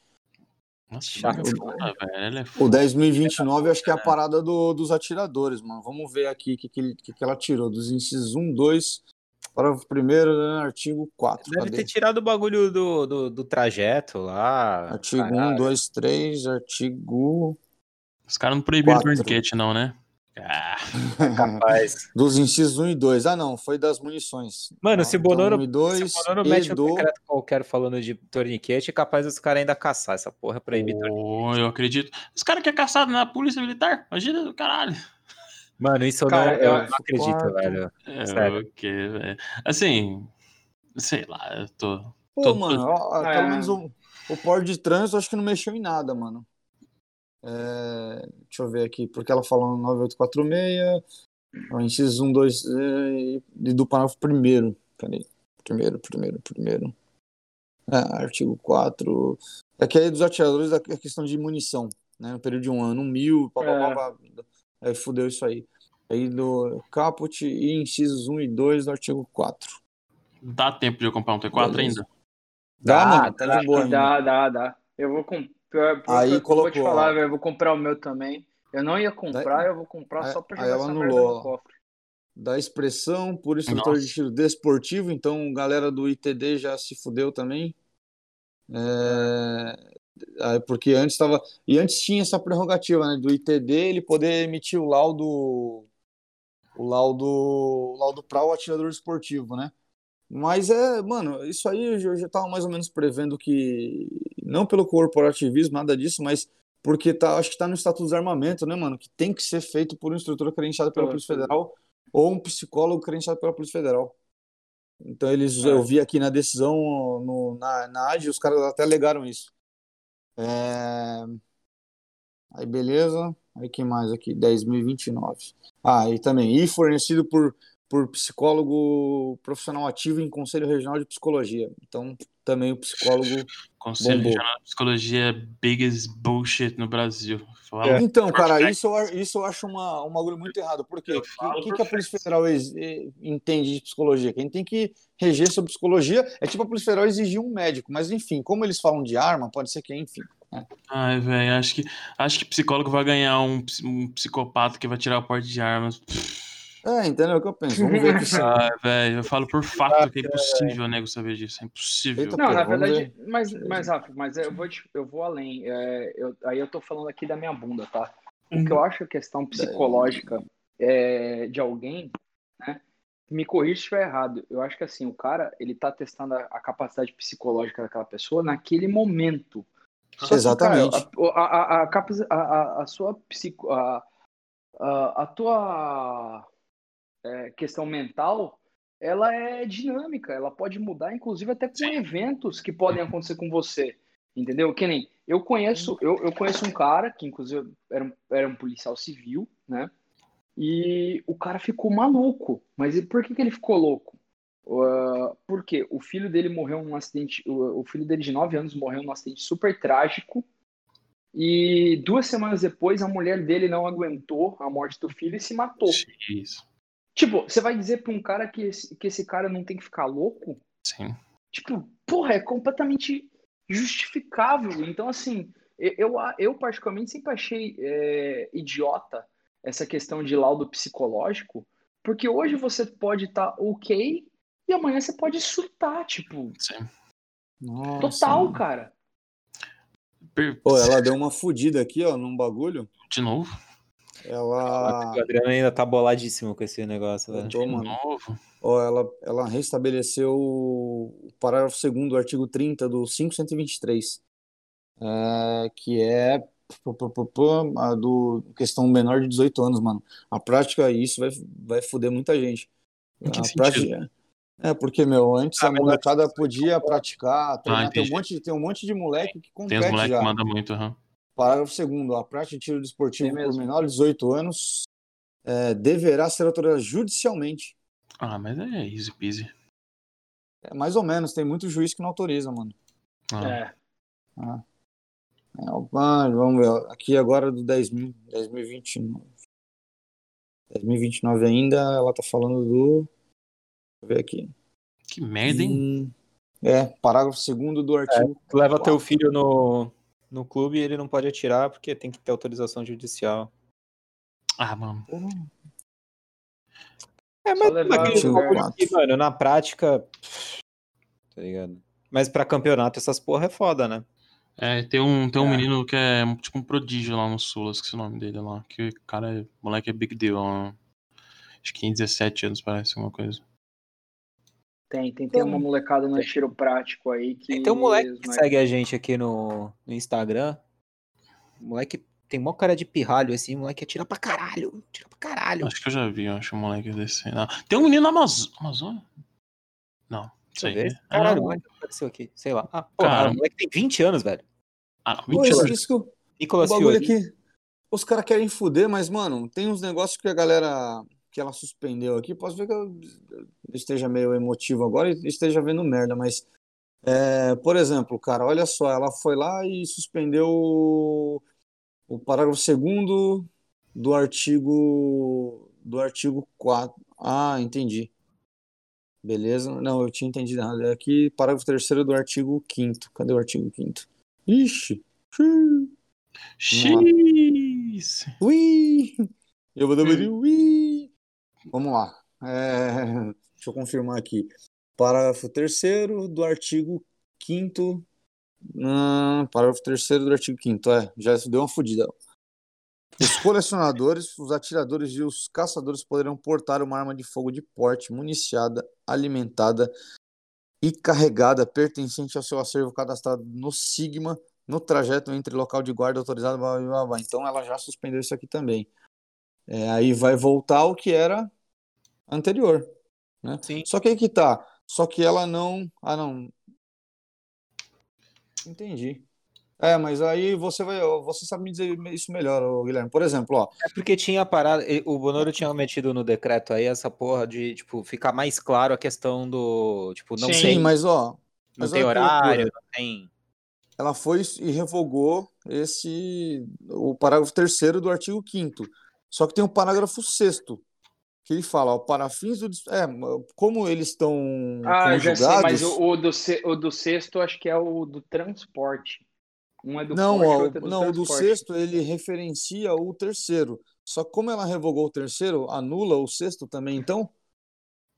Nossa, Chato. ela é. Ela é O foda. 10.029 acho que é a parada do- dos atiradores, mano. Vamos ver aqui o que, que, que, ela tirou. Dos incisos 1, 2. Para o primeiro, né, artigo 4. Deve Cadê? ter tirado o bagulho do, do, do trajeto lá. Artigo Caralho. 1, 2, 3. Artigo. Os caras não proibiram Quatro. torniquete, não, né? Ah, Capaz. Dos incisos 1 e 2. Ah, não. Foi das munições. Mano, Ah, se Bonoro- 1 e 2. Se o Bonoro mete um do... decreto qualquer falando de torniquete, é capaz dos caras ainda caçar essa porra proibir torniquete. pô, eu acredito. Os caras que é caçado na polícia militar, imagina do caralho. Mano, isso eu Cara, não, eu eu não acredito, quarto. velho. É, Sério. o quê, velho? Assim, sei lá, eu tô. Pô, Tô- mano, ó, ó, É. pelo menos o, o porte de trânsito acho que não mexeu em nada, mano. É, deixa eu ver aqui, porque ela falou no 9846, ó, inciso 1, 2, é, e do parágrafo primeiro. Peraí. Primeiro, primeiro, primeiro. É, artigo 4. É que aí dos atiradores é a questão de munição, né? No período de um ano, um mil, pá, É. pá, aí fudeu isso aí. Aí do caput e incisos 1 e 2 do artigo 4. Dá tempo de eu comprar um T4 Beleza. ainda? Dá, Dá, mano, tá Acho de boa que ainda. dá, dá, dá. Eu vou comprar. Aí eu vou te colocou, falar, velho, eu vou comprar o meu também. Eu não ia comprar, eu vou comprar Aí- só pra jogar ela essa anulou, no cofre. Da expressão por instrutor de tiro desportivo, então galera do ITD já se fudeu também. É, aí, porque antes estava. E antes tinha essa prerrogativa, né? Do ITD ele poder emitir o laudo. O laudo. O laudo para o atirador esportivo, né? Mas é, mano, isso aí eu já- eu já tava mais ou menos prevendo que. Não pelo corporativismo, nada disso, mas porque tá, acho que tá no Estatuto do Armamento, né, mano? Que tem que ser feito por um instrutor credenciado pela Polícia. Federal ou um psicólogo credenciado pela Polícia Federal. Então eles, É. eu vi aqui na decisão no, na, na AD, os caras até alegaram isso. É, Aí beleza. Aí que mais aqui? 10.029. Ah, e também, e fornecido por, por psicólogo profissional ativo em Conselho Regional de Psicologia. Então, também o psicólogo. Conselho Bombou. Regional de Psicologia é biggest bullshit no Brasil. Fala. Então, cara, isso eu, isso eu acho uma, um bagulho muito errado. Por quê? O que, que, a Polícia. Federal entende de psicologia? Quem tem que reger sobre psicologia é tipo a Polícia Federal exigir um médico. Mas, enfim, como eles falam de arma, pode ser que, enfim. Ai, velho, acho que, acho que psicólogo vai ganhar um, um psicopata que vai tirar o porte de armas. É, entendeu o que eu penso? Vamos ver aqui se. Ah, velho, eu falo por fato que é impossível o nego saber disso. É impossível. Eita, Não, Pô, na verdade, mas, mas, Rafa, mas eu vou, te- eu vou além. É, eu- aí eu tô falando aqui da minha bunda, tá? O que eu acho a questão psicológica é, de alguém, né? Me corrija se estiver errado. Eu acho que assim, o cara, ele tá testando a, a capacidade psicológica daquela pessoa naquele momento. Só que, Exatamente. cara, a, a, a, a, capaci- a, a- a sua psico, a, a, a tua é, questão mental, ela é dinâmica, ela pode mudar, inclusive até com eventos que podem acontecer com você, entendeu? Que nem eu conheço, eu, eu conheço um cara que inclusive era um, era um policial civil, né? E o cara ficou maluco. Mas por que, que ele ficou louco? Uh, porque o filho dele morreu num acidente, o, o filho dele de 9 anos morreu num acidente super trágico. E duas semanas depois a mulher dele não aguentou a morte do filho e se matou. Isso. Tipo, você vai dizer pra um cara que esse, que esse cara não tem que ficar louco? Sim. Tipo, porra, é completamente justificável. Então, assim, eu, eu, particularmente sempre achei é, idiota essa questão de laudo psicológico, porque hoje você pode estar ok e amanhã você pode surtar, tipo, Sim. Nossa, total, mano. cara. Pô, ela deu uma fudida aqui, ó, num bagulho. De novo? Ela. O Adriano ainda tá boladíssimo com esse negócio, velho. tô, De mano. novo? Ó, ela, ela restabeleceu o parágrafo 2 do artigo 30 do 5123, é, que é a do questão menor de 18 anos, mano. A prática, isso vai, vai foder muita gente. Em que a prática, é, porque, meu, antes Ah, a molecada podia praticar, treinar, tem, um monte, tem um monte de moleque que Tem os compete moleques já. que mandam muito, aham. Parágrafo 2 a prática de tiro desportivo Tem por menor de 18 anos é, deverá ser autorizada judicialmente. Ah, mas é easy peasy. É, mais ou menos, tem muito juiz que não autoriza, mano. Ah, É. É, ah, vamos ver, aqui agora do 10 mil, 10.029. 10.029 ainda, ela tá falando do. Deixa eu ver aqui. Que merda, hein? Hum, é, parágrafo 2 do artigo. Tu leva teu filho no, no clube ele não pode atirar porque tem que ter autorização judicial. Ah, mano. É, mas o- bagulho que, mano, na prática. Tá ligado? Mas pra campeonato essas porra é foda, né? É, tem um, tem um É. menino que é tipo um prodígio lá no Sul, esqueci o nome dele lá. Que o cara é. moleque é big deal. ó. Acho que tem 17 anos, parece, alguma coisa. Tem, tem, tem uma molecada no tiro prático aí que. Tem um moleque que mas- segue a gente aqui no, no Instagram. O moleque tem mó cara de pirralho assim, o moleque atira pra caralho. Tira pra caralho. Acho que eu já vi, eu acho um moleque desse. Não. Tem um menino na Amazo- Amazônia? Não, sei. ver. Ah, Caralho, o não. moleque apareceu aqui. Sei lá. Ah, porra, Cara. o moleque tem 20 anos, velho. Ah, não, Pô, 20 isso, anos. isso que o, o Nicolas bagulho Fiori. aqui. Os caras querem fuder, mas, mano, tem uns negócios que a galera. Que ela suspendeu aqui. Posso ver que eu esteja meio emotivo agora e esteja vendo merda, mas. é, por exemplo, cara, olha só, ela foi lá e suspendeu o parágrafo segundo do artigo do artigo 4. Ah, entendi. Beleza. Não, eu tinha entendido errado. É aqui, parágrafo terceiro do artigo 5 Cadê o artigo 5 Ixi. X! Ui! Eu vou dar ui! Vamos lá. É, deixa eu confirmar aqui. Parágrafo terceiro do artigo 5 Hum, parágrafo terceiro do artigo 5 é, já deu uma fodida. Os colecionadores, os atiradores e os caçadores poderão portar uma arma de fogo de porte, municiada, alimentada e carregada pertencente ao seu acervo cadastrado no Sigma no trajeto entre local de guarda autorizado. Blá, blá, blá. Então ela já suspendeu isso aqui também. É, aí vai voltar ao que era anterior. Né? Sim. Só que aí que tá. Só que ela não. Ah, não. Entendi. É, mas aí você vai, você sabe me dizer isso melhor, Guilherme. Por exemplo, ó, É porque tinha parado, o Bonoro tinha metido no decreto aí essa porra de, tipo, ficar mais claro a questão do, tipo, não Sim, sim, tem, mas ó, não mas tem loucura. horário, não tem... ela foi e revogou esse o parágrafo terceiro do artigo 5 Só que tem um parágrafo sexto que ele fala, ó, para fins do é, como eles estão Ah, já sei, mas conjugados, o, o do, o do sexto acho que é o do transporte. Um é do Não, porte, ó, outro é do não, o do sexto ele referencia o terceiro. Só que como ela revogou o terceiro, anula o sexto também, então?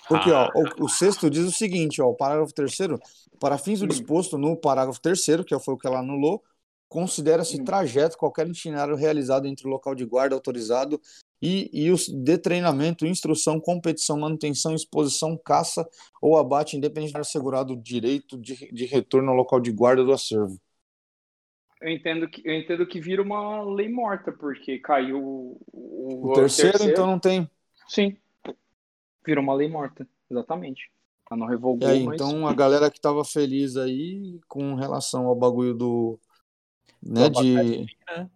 Porque ó, o, o sexto diz o seguinte, ó, o parágrafo terceiro, para fins do Hum. disposto no parágrafo terceiro, que foi o que ela anulou, considera-se trajeto qualquer itinerário realizado entre o local de guarda autorizado e, e os de treinamento, instrução, competição, manutenção, exposição, caça ou abate, independente de assegurado o direito de, de retorno ao local de guarda do acervo. Eu entendo que eu entendo que vira uma lei morta, porque caiu o, o- O terceiro, então, não tem. Sim. Virou uma lei morta, exatamente. Ela não revogou, aí, mas então a galera que tava feliz aí com relação ao bagulho do. Né, de, né?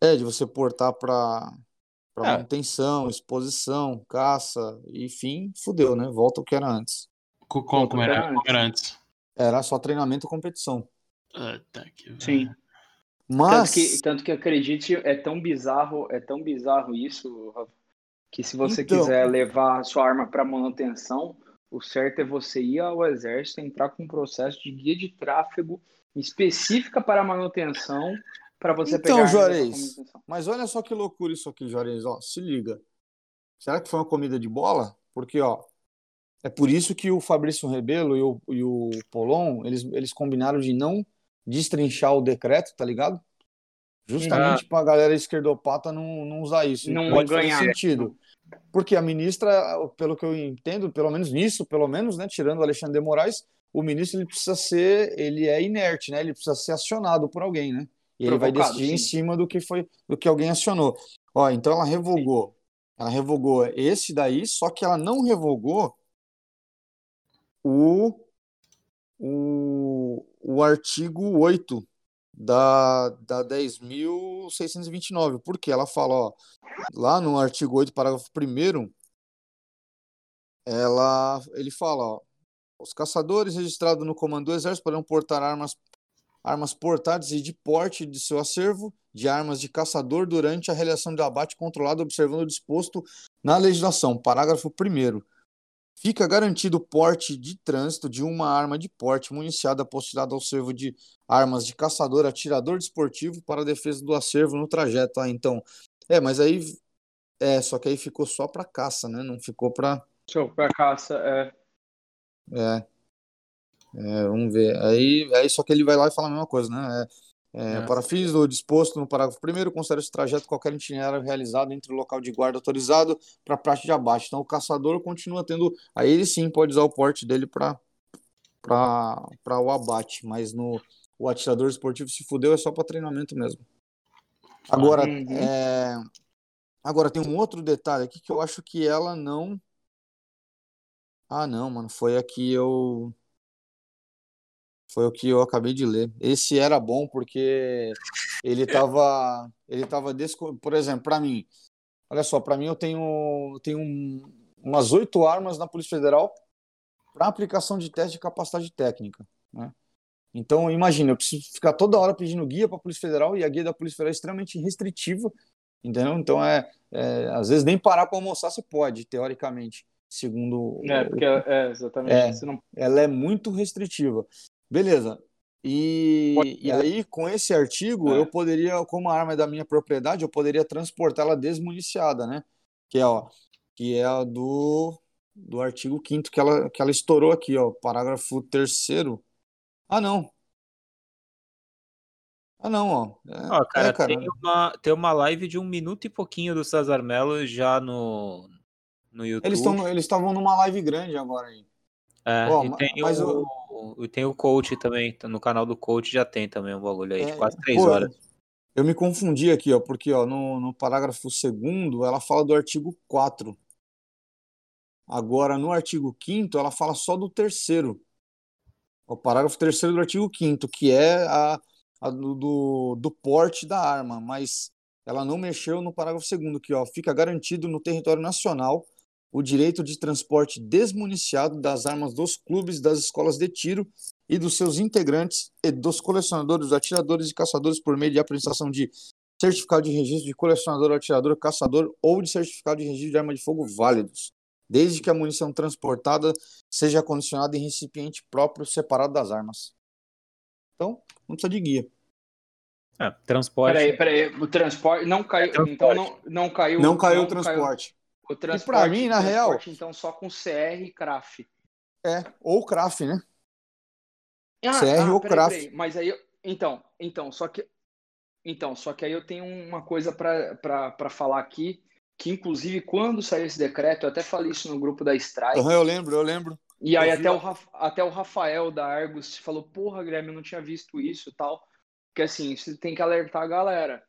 é, de você portar para para É. manutenção, exposição, caça, enfim, fudeu, né? Volta ao que era antes. Co- Como, como era, Antes. como era antes? Era só treinamento e competição. Ah, tá que Sim. Mas Tanto que, tanto que acredite, é tão bizarro, é tão bizarro isso, Rafa, que se você Então. quiser levar a sua arma para manutenção, o certo é você ir ao exército, entrar com um processo de guia de tráfego específica para manutenção, para você Então, pegar a Juarez. Mas olha só que loucura isso aqui, Juarez, ó, se liga. Será que foi uma comida de bola? Porque, ó, é por isso que o Fabrício Rebelo e o, e o Polon, eles, eles combinaram de não destrinchar o decreto, tá ligado? Justamente pra galera esquerdopata não, não usar isso. E Não pode ganhar. fazer sentido. Porque a ministra, pelo que eu entendo, pelo menos nisso, pelo menos, né, tirando o Alexandre de Moraes, o ministro ele precisa ser, ele é inerte, né? Ele precisa ser acionado por alguém, né? E ele vai Provocado, decidir em sim. cima do que foi, do que alguém acionou. Ó, então ela revogou. Ela revogou esse daí, só que ela não revogou o o, o artigo 8 da, da 10.629. Por quê? Ela fala, ó, lá no artigo 8, parágrafo 1 ela, ele fala, ó, os caçadores registrados no comando do exército poderão portar armas armas portáteis e de porte de seu acervo de armas de caçador durante a realização de abate controlado observando o disposto na legislação. Parágrafo 1 Fica garantido o porte de trânsito de uma arma de porte municiada apostilada ao servo de armas de caçador, atirador desportivo para defesa do acervo no trajeto. Ah, então, é, mas aí é, só que aí ficou só para caça, né? Não ficou para Show, pra caça, é. É, é, vamos ver. Aí, aí só que ele vai lá e fala a mesma coisa, né? É, é, É. Para fins do disposto no parágrafo 1 considera esse trajeto qualquer itinerário realizado entre o local de guarda autorizado para prática de abate. Então o caçador continua tendo. Aí ele sim pode usar o porte dele para para o abate, mas no o atirador esportivo se fudeu é só para treinamento mesmo. Agora, Uhum. é, agora tem um outro detalhe aqui que eu acho que ela não. Ah, não, mano, foi aqui eu foi o que eu acabei de ler. Esse era bom porque ele tava, ele tava desco... por exemplo, para mim, olha só, para mim eu tenho, tenho um- umas oito armas na Polícia Federal para aplicação de teste de capacidade técnica, né? Então, imagina, eu preciso ficar toda hora pedindo guia para a Polícia Federal e a guia da Polícia Federal é extremamente restritiva, entendeu? Então, é, é às vezes nem parar para almoçar você pode, teoricamente, segundo. É, porque é exatamente. É. Não... ela é muito restritiva. Beleza. E, Pode- e aí, com esse artigo, É. eu poderia, como a arma é da minha propriedade, eu poderia transportá-la desmuniciada, né? Que é, ó, que é a do, do artigo 5 que ela, que ela estourou aqui, ó, parágrafo terceiro. Ah, não. Ah, não, ó. É, Ó, cara, é, cara. Tem, uma, tem uma live de um minuto e pouquinho do Cesar Melo já no, no YouTube. Eles estão, eles estavam numa live grande agora aí. É, e tem, mas o, e tem o coach também. tá No canal do coach já tem também um bagulho aí, de É, quase três pô, horas. Eu me confundi aqui, ó, porque ó, no, no parágrafo segundo ela fala do artigo 4. Agora, no artigo 5 ela fala só do terceiro. O parágrafo terceiro do artigo 5 que é a, a do, do, do porte da arma, mas ela não mexeu no parágrafo segundo que ó, fica garantido no território nacional o direito de transporte desmuniciado das armas dos clubes, das escolas de tiro e dos seus integrantes e dos colecionadores, atiradores e caçadores por meio de apresentação de certificado de registro de colecionador, atirador, caçador ou de certificado de registro de arma de fogo válidos, desde que a munição transportada seja acondicionada em recipiente próprio separado das armas. Então, não precisa de guia. É, transporte. Peraí, peraí. O transporte não caiu. transporte. Então não, não caiu. Não caiu o transporte. O transporte. pra mim, na real- Então só com CR e CRAF. É, ou CRAF, né? Ah, CR ou peraí, CRAF. peraí. Mas aí, então, então, só que, então, só que aí eu tenho uma coisa para falar aqui, que inclusive quando saiu esse decreto, eu até falei isso no grupo da Strike, Aham, eu lembro, eu lembro. e aí eu até o, Raf- até o Rafael da Argos falou, porra, Guilherme, eu não tinha visto isso e tal, porque assim, você tem que alertar a galera,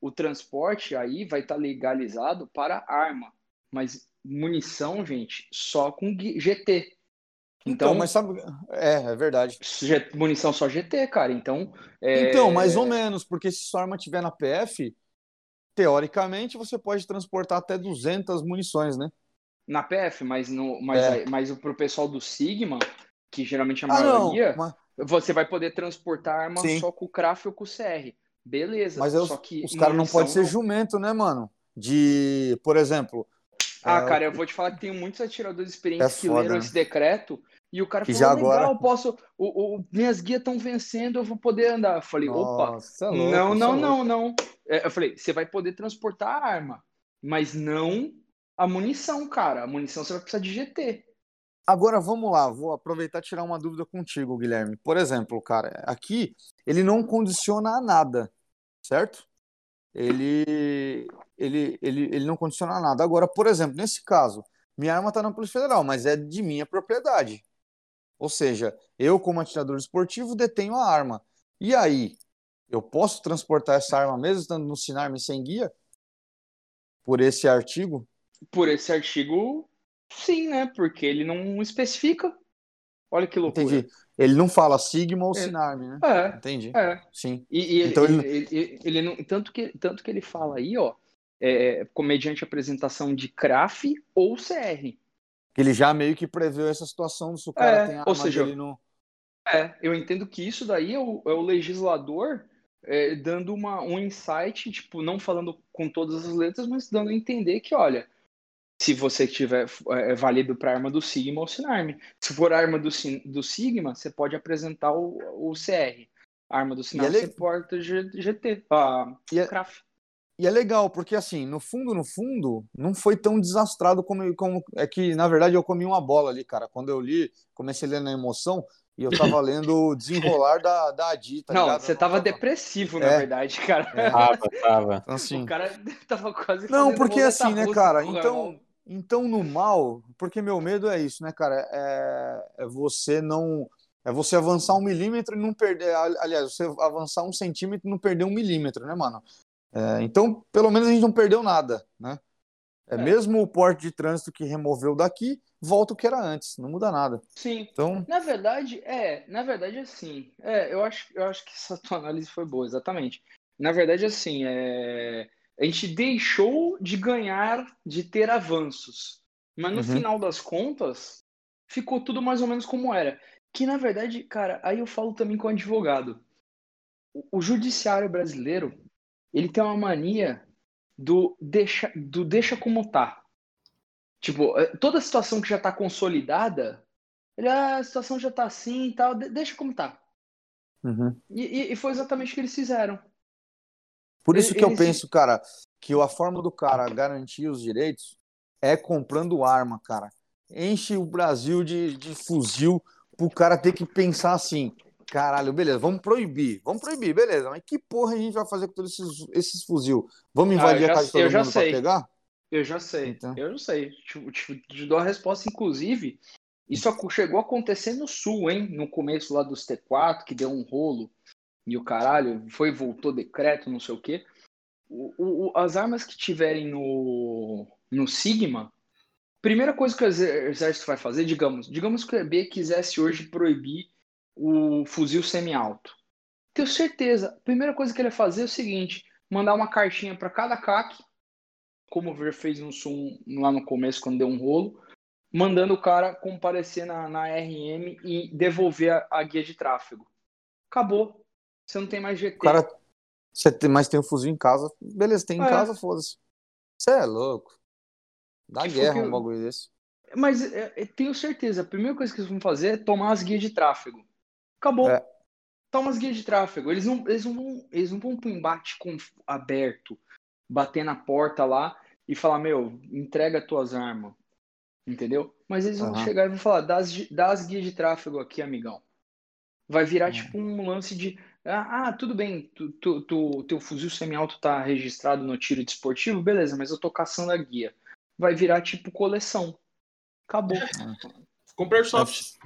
o transporte aí vai estar legalizado para arma, mas munição, gente, só com GT. Então, Então, mas sabe. É, é verdade. Munição só GT, cara. Então, é, Então, mais ou menos, porque se sua arma estiver na PF, teoricamente você pode transportar até 200 munições, né? na PF, mas no, mas, É. mas o pro pessoal do Sigma, que geralmente é a Ah, não. maioria, Mas, você vai poder transportar arma Sim. só com o CRAF ou com o CR. Beleza. mas eu- só que os caras não podem ser jumento, né, mano? De, por exemplo. Ah, é, cara, eu vou te falar que tem muitos atiradores experientes É que leram né? esse decreto e o cara falou, já legal, agora- eu posso, o, o- minhas guias estão vencendo, eu vou poder andar. Eu falei, opa, Nossa, é louco, não, não, é não, não. É, Eu falei, você vai poder transportar a arma, mas não a munição, cara. A munição você vai precisar de GT. Agora vamos lá, vou aproveitar e tirar uma dúvida contigo, Guilherme. Por exemplo, cara, aqui ele não condiciona a nada, certo? Ele, ele, ele, ele não condiciona nada. Agora, por exemplo, nesse caso, minha arma está na Polícia Federal, mas é de minha propriedade. Ou seja, eu, como atirador esportivo, detenho a arma. E aí, eu posso transportar essa arma mesmo estando no Sinarme sem guia? Por esse artigo? Por esse artigo, sim, né? Porque ele não especifica. Olha que loucura. Entendi. Ele não fala Sigma ou É. Sinarme, né? É, Entendi. é. Sim. E, e ele, Então ele- ele, ele- ele não, tanto que tanto que ele fala aí, ó, é, com- mediante apresentação de CRAF ou CR. Que ele já meio que preveu essa situação se o cara É, tem a ou seja, no. É, eu entendo que isso daí é o, é o legislador é, dando uma, um insight, tipo, não falando com todas as letras, mas dando a entender que, olha, se você tiver é, válido para arma do Sigma ou Sinarme. Se for arma do, do Sigma, você pode apresentar o, o CR. Arma do Sinarme, ele- você porta GT. Ah, E é- CRAF. E é legal, porque assim, no fundo, no fundo, não foi tão desastrado como, como. É que, na verdade, eu comi uma bola ali, cara. Quando eu li, comecei a ler na emoção e eu tava lendo o desenrolar da, da Adi, tá não, ligado? você tava tava- depressivo, na É. verdade, cara. É. Tava, tava. Então, assim, O cara tava quase Não, porque assim, né, cara? Então, então no mal, porque meu medo é isso, né, cara? É, é você não. É você avançar um milímetro e não perder. Aliás, você avançar um centímetro e não perder um milímetro, né, mano? É, então, pelo menos a gente não perdeu nada, né? É, É. mesmo o porte de trânsito que removeu daqui, volta o que era antes, não muda nada. Sim, Então, Na verdade, é, na verdade, assim, é, eu acho, eu acho que essa tua análise foi boa, exatamente. Na verdade, assim, é, a gente deixou de ganhar, de ter avanços, mas no Uhum. final das contas, ficou tudo mais ou menos como era. Que na verdade, cara, aí eu falo também com o advogado. O, o judiciário brasileiro, ele tem uma mania do deixa, do deixa como tá. Tipo, eh, toda situação que já tá consolidada, ele, ah, a situação já tá assim e tal, de- deixa como tá. Uhum. E, e- foi exatamente o que eles fizeram. Por isso que eu Eles- penso, cara, que a forma do cara garantir os direitos é comprando arma, cara. Enche o Brasil de, de fuzil pro cara ter que pensar assim, caralho, beleza, vamos proibir, vamos proibir, beleza, mas que porra a gente vai fazer com todos esses, esses fuzil? Vamos Ah, invadir eu já- a casa de todo eu já mundo sei. pegar? Eu já sei, Então. eu já sei. Te, te- te dou a resposta, inclusive. Isso chegou a acontecer no sul, hein? No começo lá dos T4, que deu um rolo e o caralho, foi, voltou decreto, não sei o quê. O- o- as armas que tiverem no, no Sigma, primeira coisa que o exército vai fazer, digamos, digamos que o EB quisesse hoje proibir o fuzil semi-alto. Tenho certeza, a primeira coisa que ele ia fazer é o seguinte: mandar uma cartinha para cada CAC, como o Ver fez no Sul lá no começo, quando deu um rolo, mandando o cara comparecer na, na RM e devolver a, a guia de tráfego. Acabou. Você não tem mais GT. Cara, você tem, mas tem um fuzil em casa, beleza, tem em É. casa, foda-se. Você é louco. Dá Que guerra que um eu- bagulho desse. Mas é, é, tenho certeza, a primeira coisa que eles vão fazer é tomar as guias de tráfego. Acabou. É. Toma as guias de tráfego. Eles não, eles não, vão, eles não vão pro embate com, aberto, bater na porta lá e falar, meu, entrega tuas armas. Entendeu? Mas eles vão Aham. chegar e vão falar, dá as, dá as guias de tráfego aqui, amigão. Vai virar Uhum. tipo um lance de. Ah, ah, tudo bem, tu, tu, tu- teu fuzil semi-alto tá registrado no tiro desportivo, beleza, mas eu tô caçando a guia. Vai virar tipo coleção. Acabou. Comprar soft.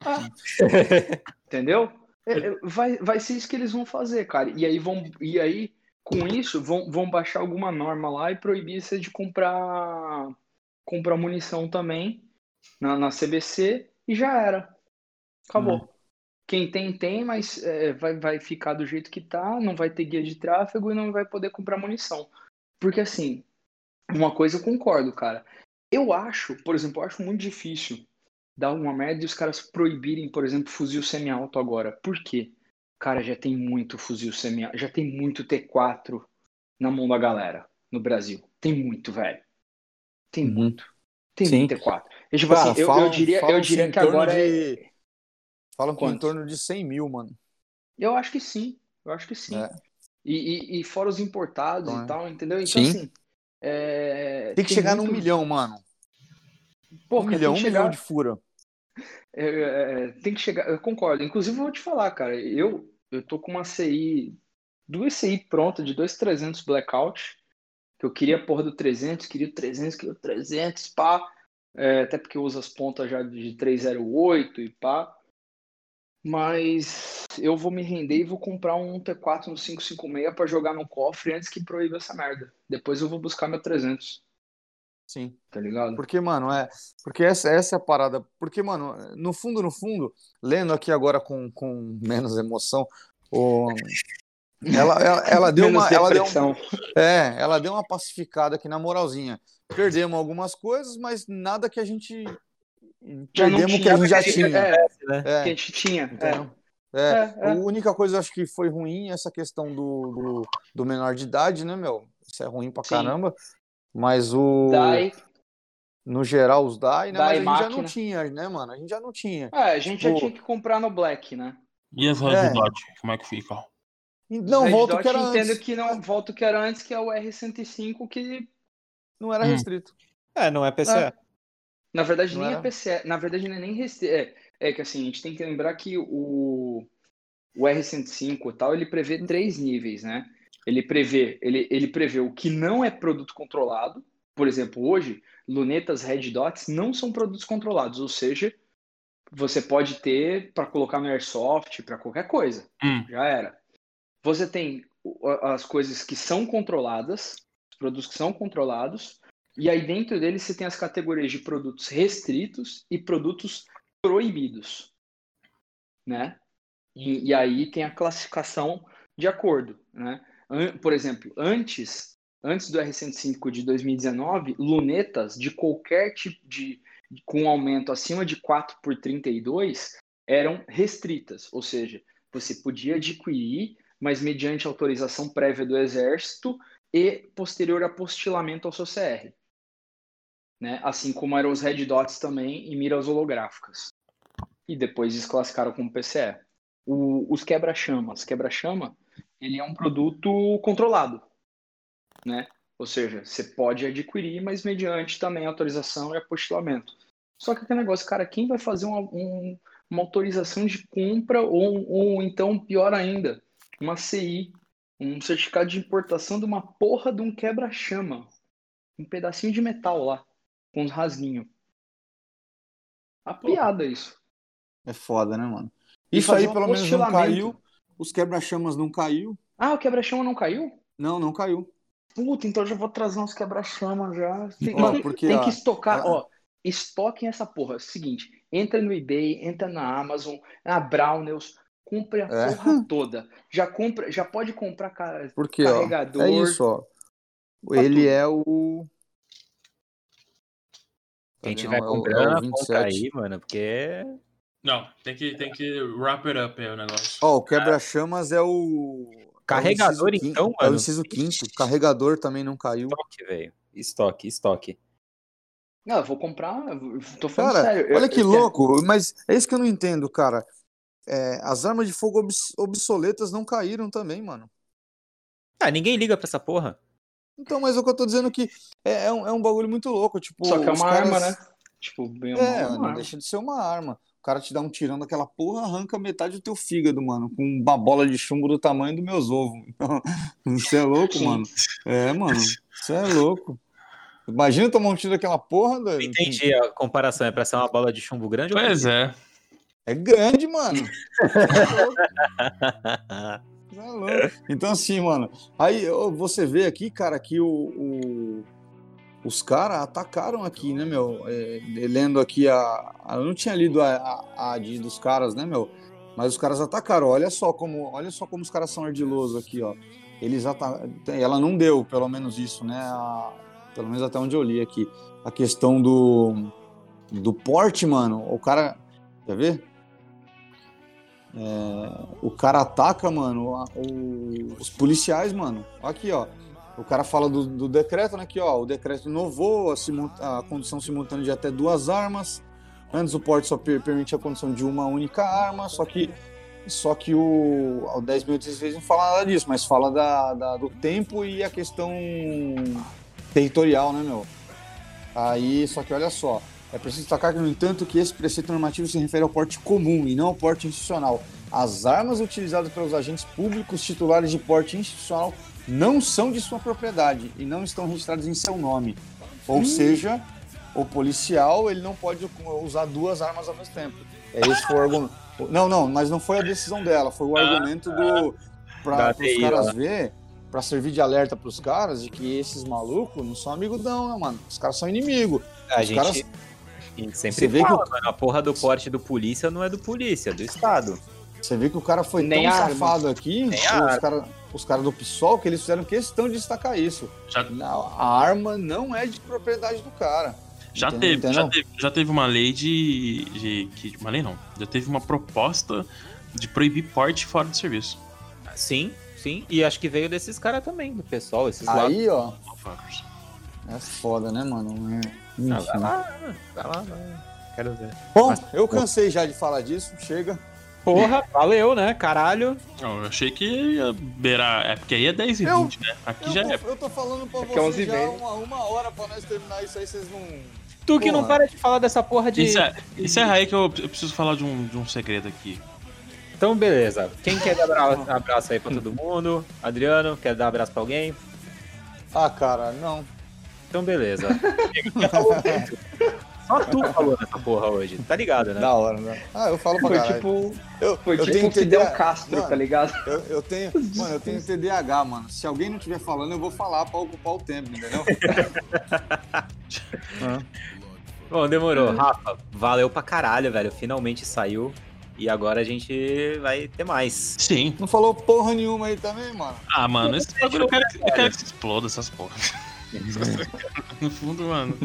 Entendeu? É, é, vai, vai ser isso que eles vão fazer, cara. E aí vão. E aí, com isso, vão, vão baixar alguma norma lá e proibir você de comprar comprar munição também na, na CBC e já era. Acabou. Quem tem, tem, mas é, vai, vai ficar do jeito que tá, não vai ter guia de tráfego e não vai poder comprar munição. Porque assim, uma coisa eu concordo, cara. Eu acho, por exemplo, eu acho muito difícil dar uma merda e os caras proibirem, por exemplo, fuzil semi-alto agora. Por quê? Cara, já tem muito fuzil semi-alto, já tem muito T4 na mão da galera no Brasil. Tem muito, velho. Tem Uhum. muito. Tem Sim. muito T4. E, tipo Cara, assim, eu, eu falam- diria, eu diria que agora é. de- Falam que em torno de 100 mil, mano. Eu acho que sim. Eu acho que sim. É. E, e, e fora os importados Então, e é. tal, entendeu? Então, Sim. assim. é, Tem que chegar muito- num milhão, mano. Pô, um milhão, um tem que milhão chegar- de fura. É, é, tem que chegar, eu concordo. Inclusive, eu vou te falar, cara, eu, eu tô com uma CI, duas CI pronta de 2.300 blackout, que eu queria a porra do 300, queria o 300, queria o 300, pá, é, até porque eu uso as pontas já de 308 e pá, mas eu vou me render e vou comprar um T4 no 556 pra jogar no cofre antes que proíba essa merda. Depois eu vou buscar meu 300, Sim. tá ligado? Porque, mano, é. Porque essa, essa é a parada. Porque, mano, no fundo, no fundo, lendo aqui agora com, com menos emoção, o... ela, ela, ela deu Menos uma. Ela deu, um- é, ela deu uma pacificada aqui na moralzinha. Perdemos algumas coisas, mas nada que a gente. Já Perdemos o que a gente já tinha. É, né? que É, a gente tinha. é. entendeu? É, É, é. A única coisa eu acho que foi ruim é essa questão do, do, do menor de idade, né, meu? Isso é ruim pra Sim. caramba. Mas o. Daí, No geral, os DAI, né? DAI Mas a gente já não tinha, né, mano? A gente já não tinha. é, a gente já Tipo- tinha que comprar no Black, né? E as É. Red Dot, como é que fica? E Não, Red volta o Dot, que era entendo antes. que não volta o que era antes, que é o R105, que Não era Hum. restrito. É, não é PCE. É. na verdade Não nem era? é PCE, na verdade não é nem restrito. É, é que assim, a gente tem que lembrar que o, o R105 e tal, ele prevê três níveis, né? Ele prevê, ele, ele prevê o que não é produto controlado. Por exemplo, hoje, lunetas Red Dots não são produtos controlados, ou seja, você pode ter para colocar no airsoft, para qualquer coisa. Hum. Já era. Você tem as coisas que são controladas, os produtos que são controlados, e aí dentro deles você tem as categorias de produtos restritos e produtos proibidos, né? E, e aí tem a classificação de acordo, né? Por exemplo, antes, antes do R105 de 2019, lunetas de qualquer tipo de com aumento acima de 4 por 32 eram restritas, ou seja, você podia adquirir, mas mediante autorização prévia do Exército e posterior apostilamento ao seu CR. Né? Assim como eram os Red Dots também em miras holográficas. E depois desclassificaram como PCE. O- os quebra-chamas. Quebra-chama, ele é um produto controlado, né? Ou seja, você pode adquirir, mas mediante também autorização e apostilamento. Só que aquele negócio, cara, quem vai fazer uma, um- uma autorização de compra ou, ou então, pior ainda, uma CI, um certificado de importação de uma porra de um quebra-chama, um pedacinho de metal lá, com uns rasguinhos. A piada isso. É foda, né, mano? Isso aí um pelo menos não caiu. Os quebra-chamas não caiu. Ah, o quebra-chama não caiu? Não, não caiu. Puta, então eu já vou trazer uns quebra-chama já. Tem, Ó, porque, tem ó, que estocar, ó. ó. Estoquem essa porra. É seguinte, entra no eBay, entra na Amazon, na Brownells, compre a É. porra toda. Já compra, já pode comprar ca- Porque, ó, carregador. é isso, ó. Pra Ele tudo. é o. Quem tiver É o- é o grana, compra 27. aí, mano, porque Não, tem que, tem que wrap it up aí o negócio. Ó, o quebra-chamas é o. Carregador, é o então, quinto- É o inciso quinto. Carregador também não caiu. estoque, velho. Estoque, estoque. Não, eu vou comprar, eu tô falando Cara, sério. eu- olha que eu- louco, mas é isso que eu não entendo, cara. É, as armas de fogo obs- obsoletas não caíram também, mano. Ah, ninguém liga pra essa porra. Então, mas o que eu tô dizendo que é, é um, é um bagulho muito louco. Tipo, Só que é uma caras- arma, né? Tipo, bem É, é uma não arma. deixa de ser uma arma. O cara te dá um tirão daquela porra, arranca metade do teu fígado, mano, com uma bola de chumbo do tamanho dos meus ovos. Então, Você é louco, mano. É, mano. Você é louco. Imagina tomar um tiro daquela porra, doido. Entendi a comparação. É pra ser uma bola de chumbo grande ou Pois é. É grande, mano. Você é louco. Então, assim, mano, aí você vê aqui, cara, que o, o- os caras atacaram aqui, né, meu? É, lendo aqui a, Eu não tinha lido a, a, a AD dos caras, né, meu? Mas os caras atacaram. Olha só como, olha só como os caras são ardilosos aqui, ó. Eles ata... Ela não deu, pelo menos isso, né? A- Pelo menos até onde eu li aqui. A questão do, do porte, mano. O cara. Quer ver? É, o cara ataca, mano, a- o- os policiais, mano. Aqui, ó. O cara fala do, do decreto, né? Aqui, ó. O decreto inovou a, a condução simultânea de até duas armas. Antes o porte só per- permitia a condução de uma única arma, só que só que o, o 10.016 não fala nada disso, mas fala da, da- do tempo e a questão territorial, né, meu? Aí, só que olha só, é preciso destacar que, no entanto, que esse preceito normativo se refere ao porte comum e não ao porte institucional. As armas utilizadas pelos agentes públicos titulares de porte institucional não são de sua propriedade e não estão registradas em seu nome. Ou seja, o policial ele não pode usar duas armas ao mesmo tempo. É esse foi o argumento. Não, não, mas não foi a decisão dela, foi o argumento do para os caras ó. ver, para servir de alerta para os caras de que esses malucos não são amigos não, né, mano? Os caras são inimigos. A Os gente, caras- a gente sempre Você vê que fala, mano. A porra do porte do polícia não é do polícia, é do Estado. Você vê que o cara foi Nem tão arma. safado aqui, Nem os caras os cara do PSOL, que eles fizeram questão de destacar isso. Já, a arma não é de propriedade do cara. já, Entendeu? teve, já, Entendeu? teve, já teve uma lei de, de. que- Uma lei não. Já teve uma proposta de proibir porte fora do serviço. Sim, sim. E acho que veio desses caras também, do pessoal, esses lá. Aí, ó, é foda, né, mano? É, Ah, vai lá, mano. vai lá, vai. Quero ver. Bom, eu cansei já de falar disso, chega. Porra, valeu, né? Caralho. Não, eu achei que ia beirar. É porque aí é 10 e Eu- 20, né? Aqui Eu, já tô, é. eu tô falando pra Aqui é vocês 11 já uma, uma hora pra nós terminar isso aí, vocês não... Tu que não Porra. para de falar dessa porra de. Encerra, encerra aí que eu, eu preciso falar de um, de um segredo aqui. Então, beleza. Quem quer dar abra- abraço aí pra todo mundo? Adriano, quer dar abraço pra alguém? Ah, cara, não. Então, beleza. Só tu falou nessa porra hoje, tá ligado, né? Da hora, né? Ah, eu falo pra Foi caralho. tipo, eu, foi eu tipo tenho o Fidel TDA Castro, Mano, tá ligado? Eu, eu tenho, mano, eu tenho TDAH, mano. Se alguém não estiver falando, eu vou falar pra ocupar o tempo, entendeu? Bom, demorou. Rafa, valeu pra caralho, velho. Finalmente saiu. E agora a gente vai ter mais. Sim. Não falou porra nenhuma aí também, mano. Ah, mano, esse bagulho eu quero, eu quero que se exploda essas porras. No fundo, mano.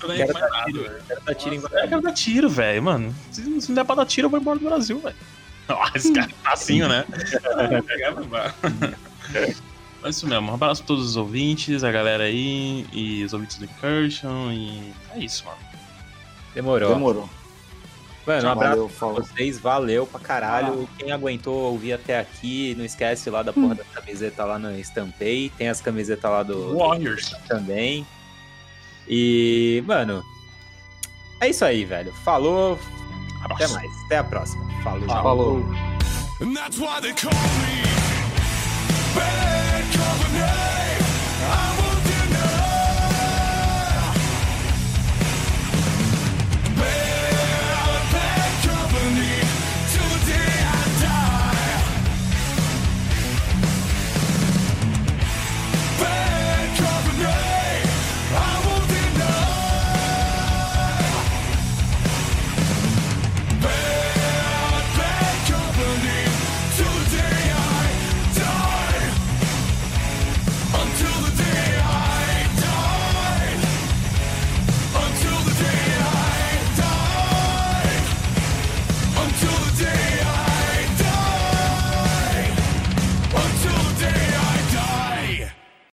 Tô nem Quero dar nada, tiro, velho. quero dar tiro em Nossa, Eu quero dar tiro, velho, mano. Se, se não der pra dar tiro, eu vou embora do Brasil, velho. Ó, esse cara é facinho, né? Ah, pegar, vai embora. É isso mesmo. Um abraço pra todos os ouvintes, a galera aí, e os ouvintes do Incursion, e é isso, mano. Demorou. Demorou. Mano, um abraço Valeu, pra vocês, valeu pra caralho. Quem aguentou ouvir até aqui, não esquece lá da porra da camiseta lá no Estampei. Tem as camisetas lá do Warriors. também. E, mano, é isso aí, velho. Falou, até mais. Até a próxima. Falou. Falou. And that's why they call me Bad Company.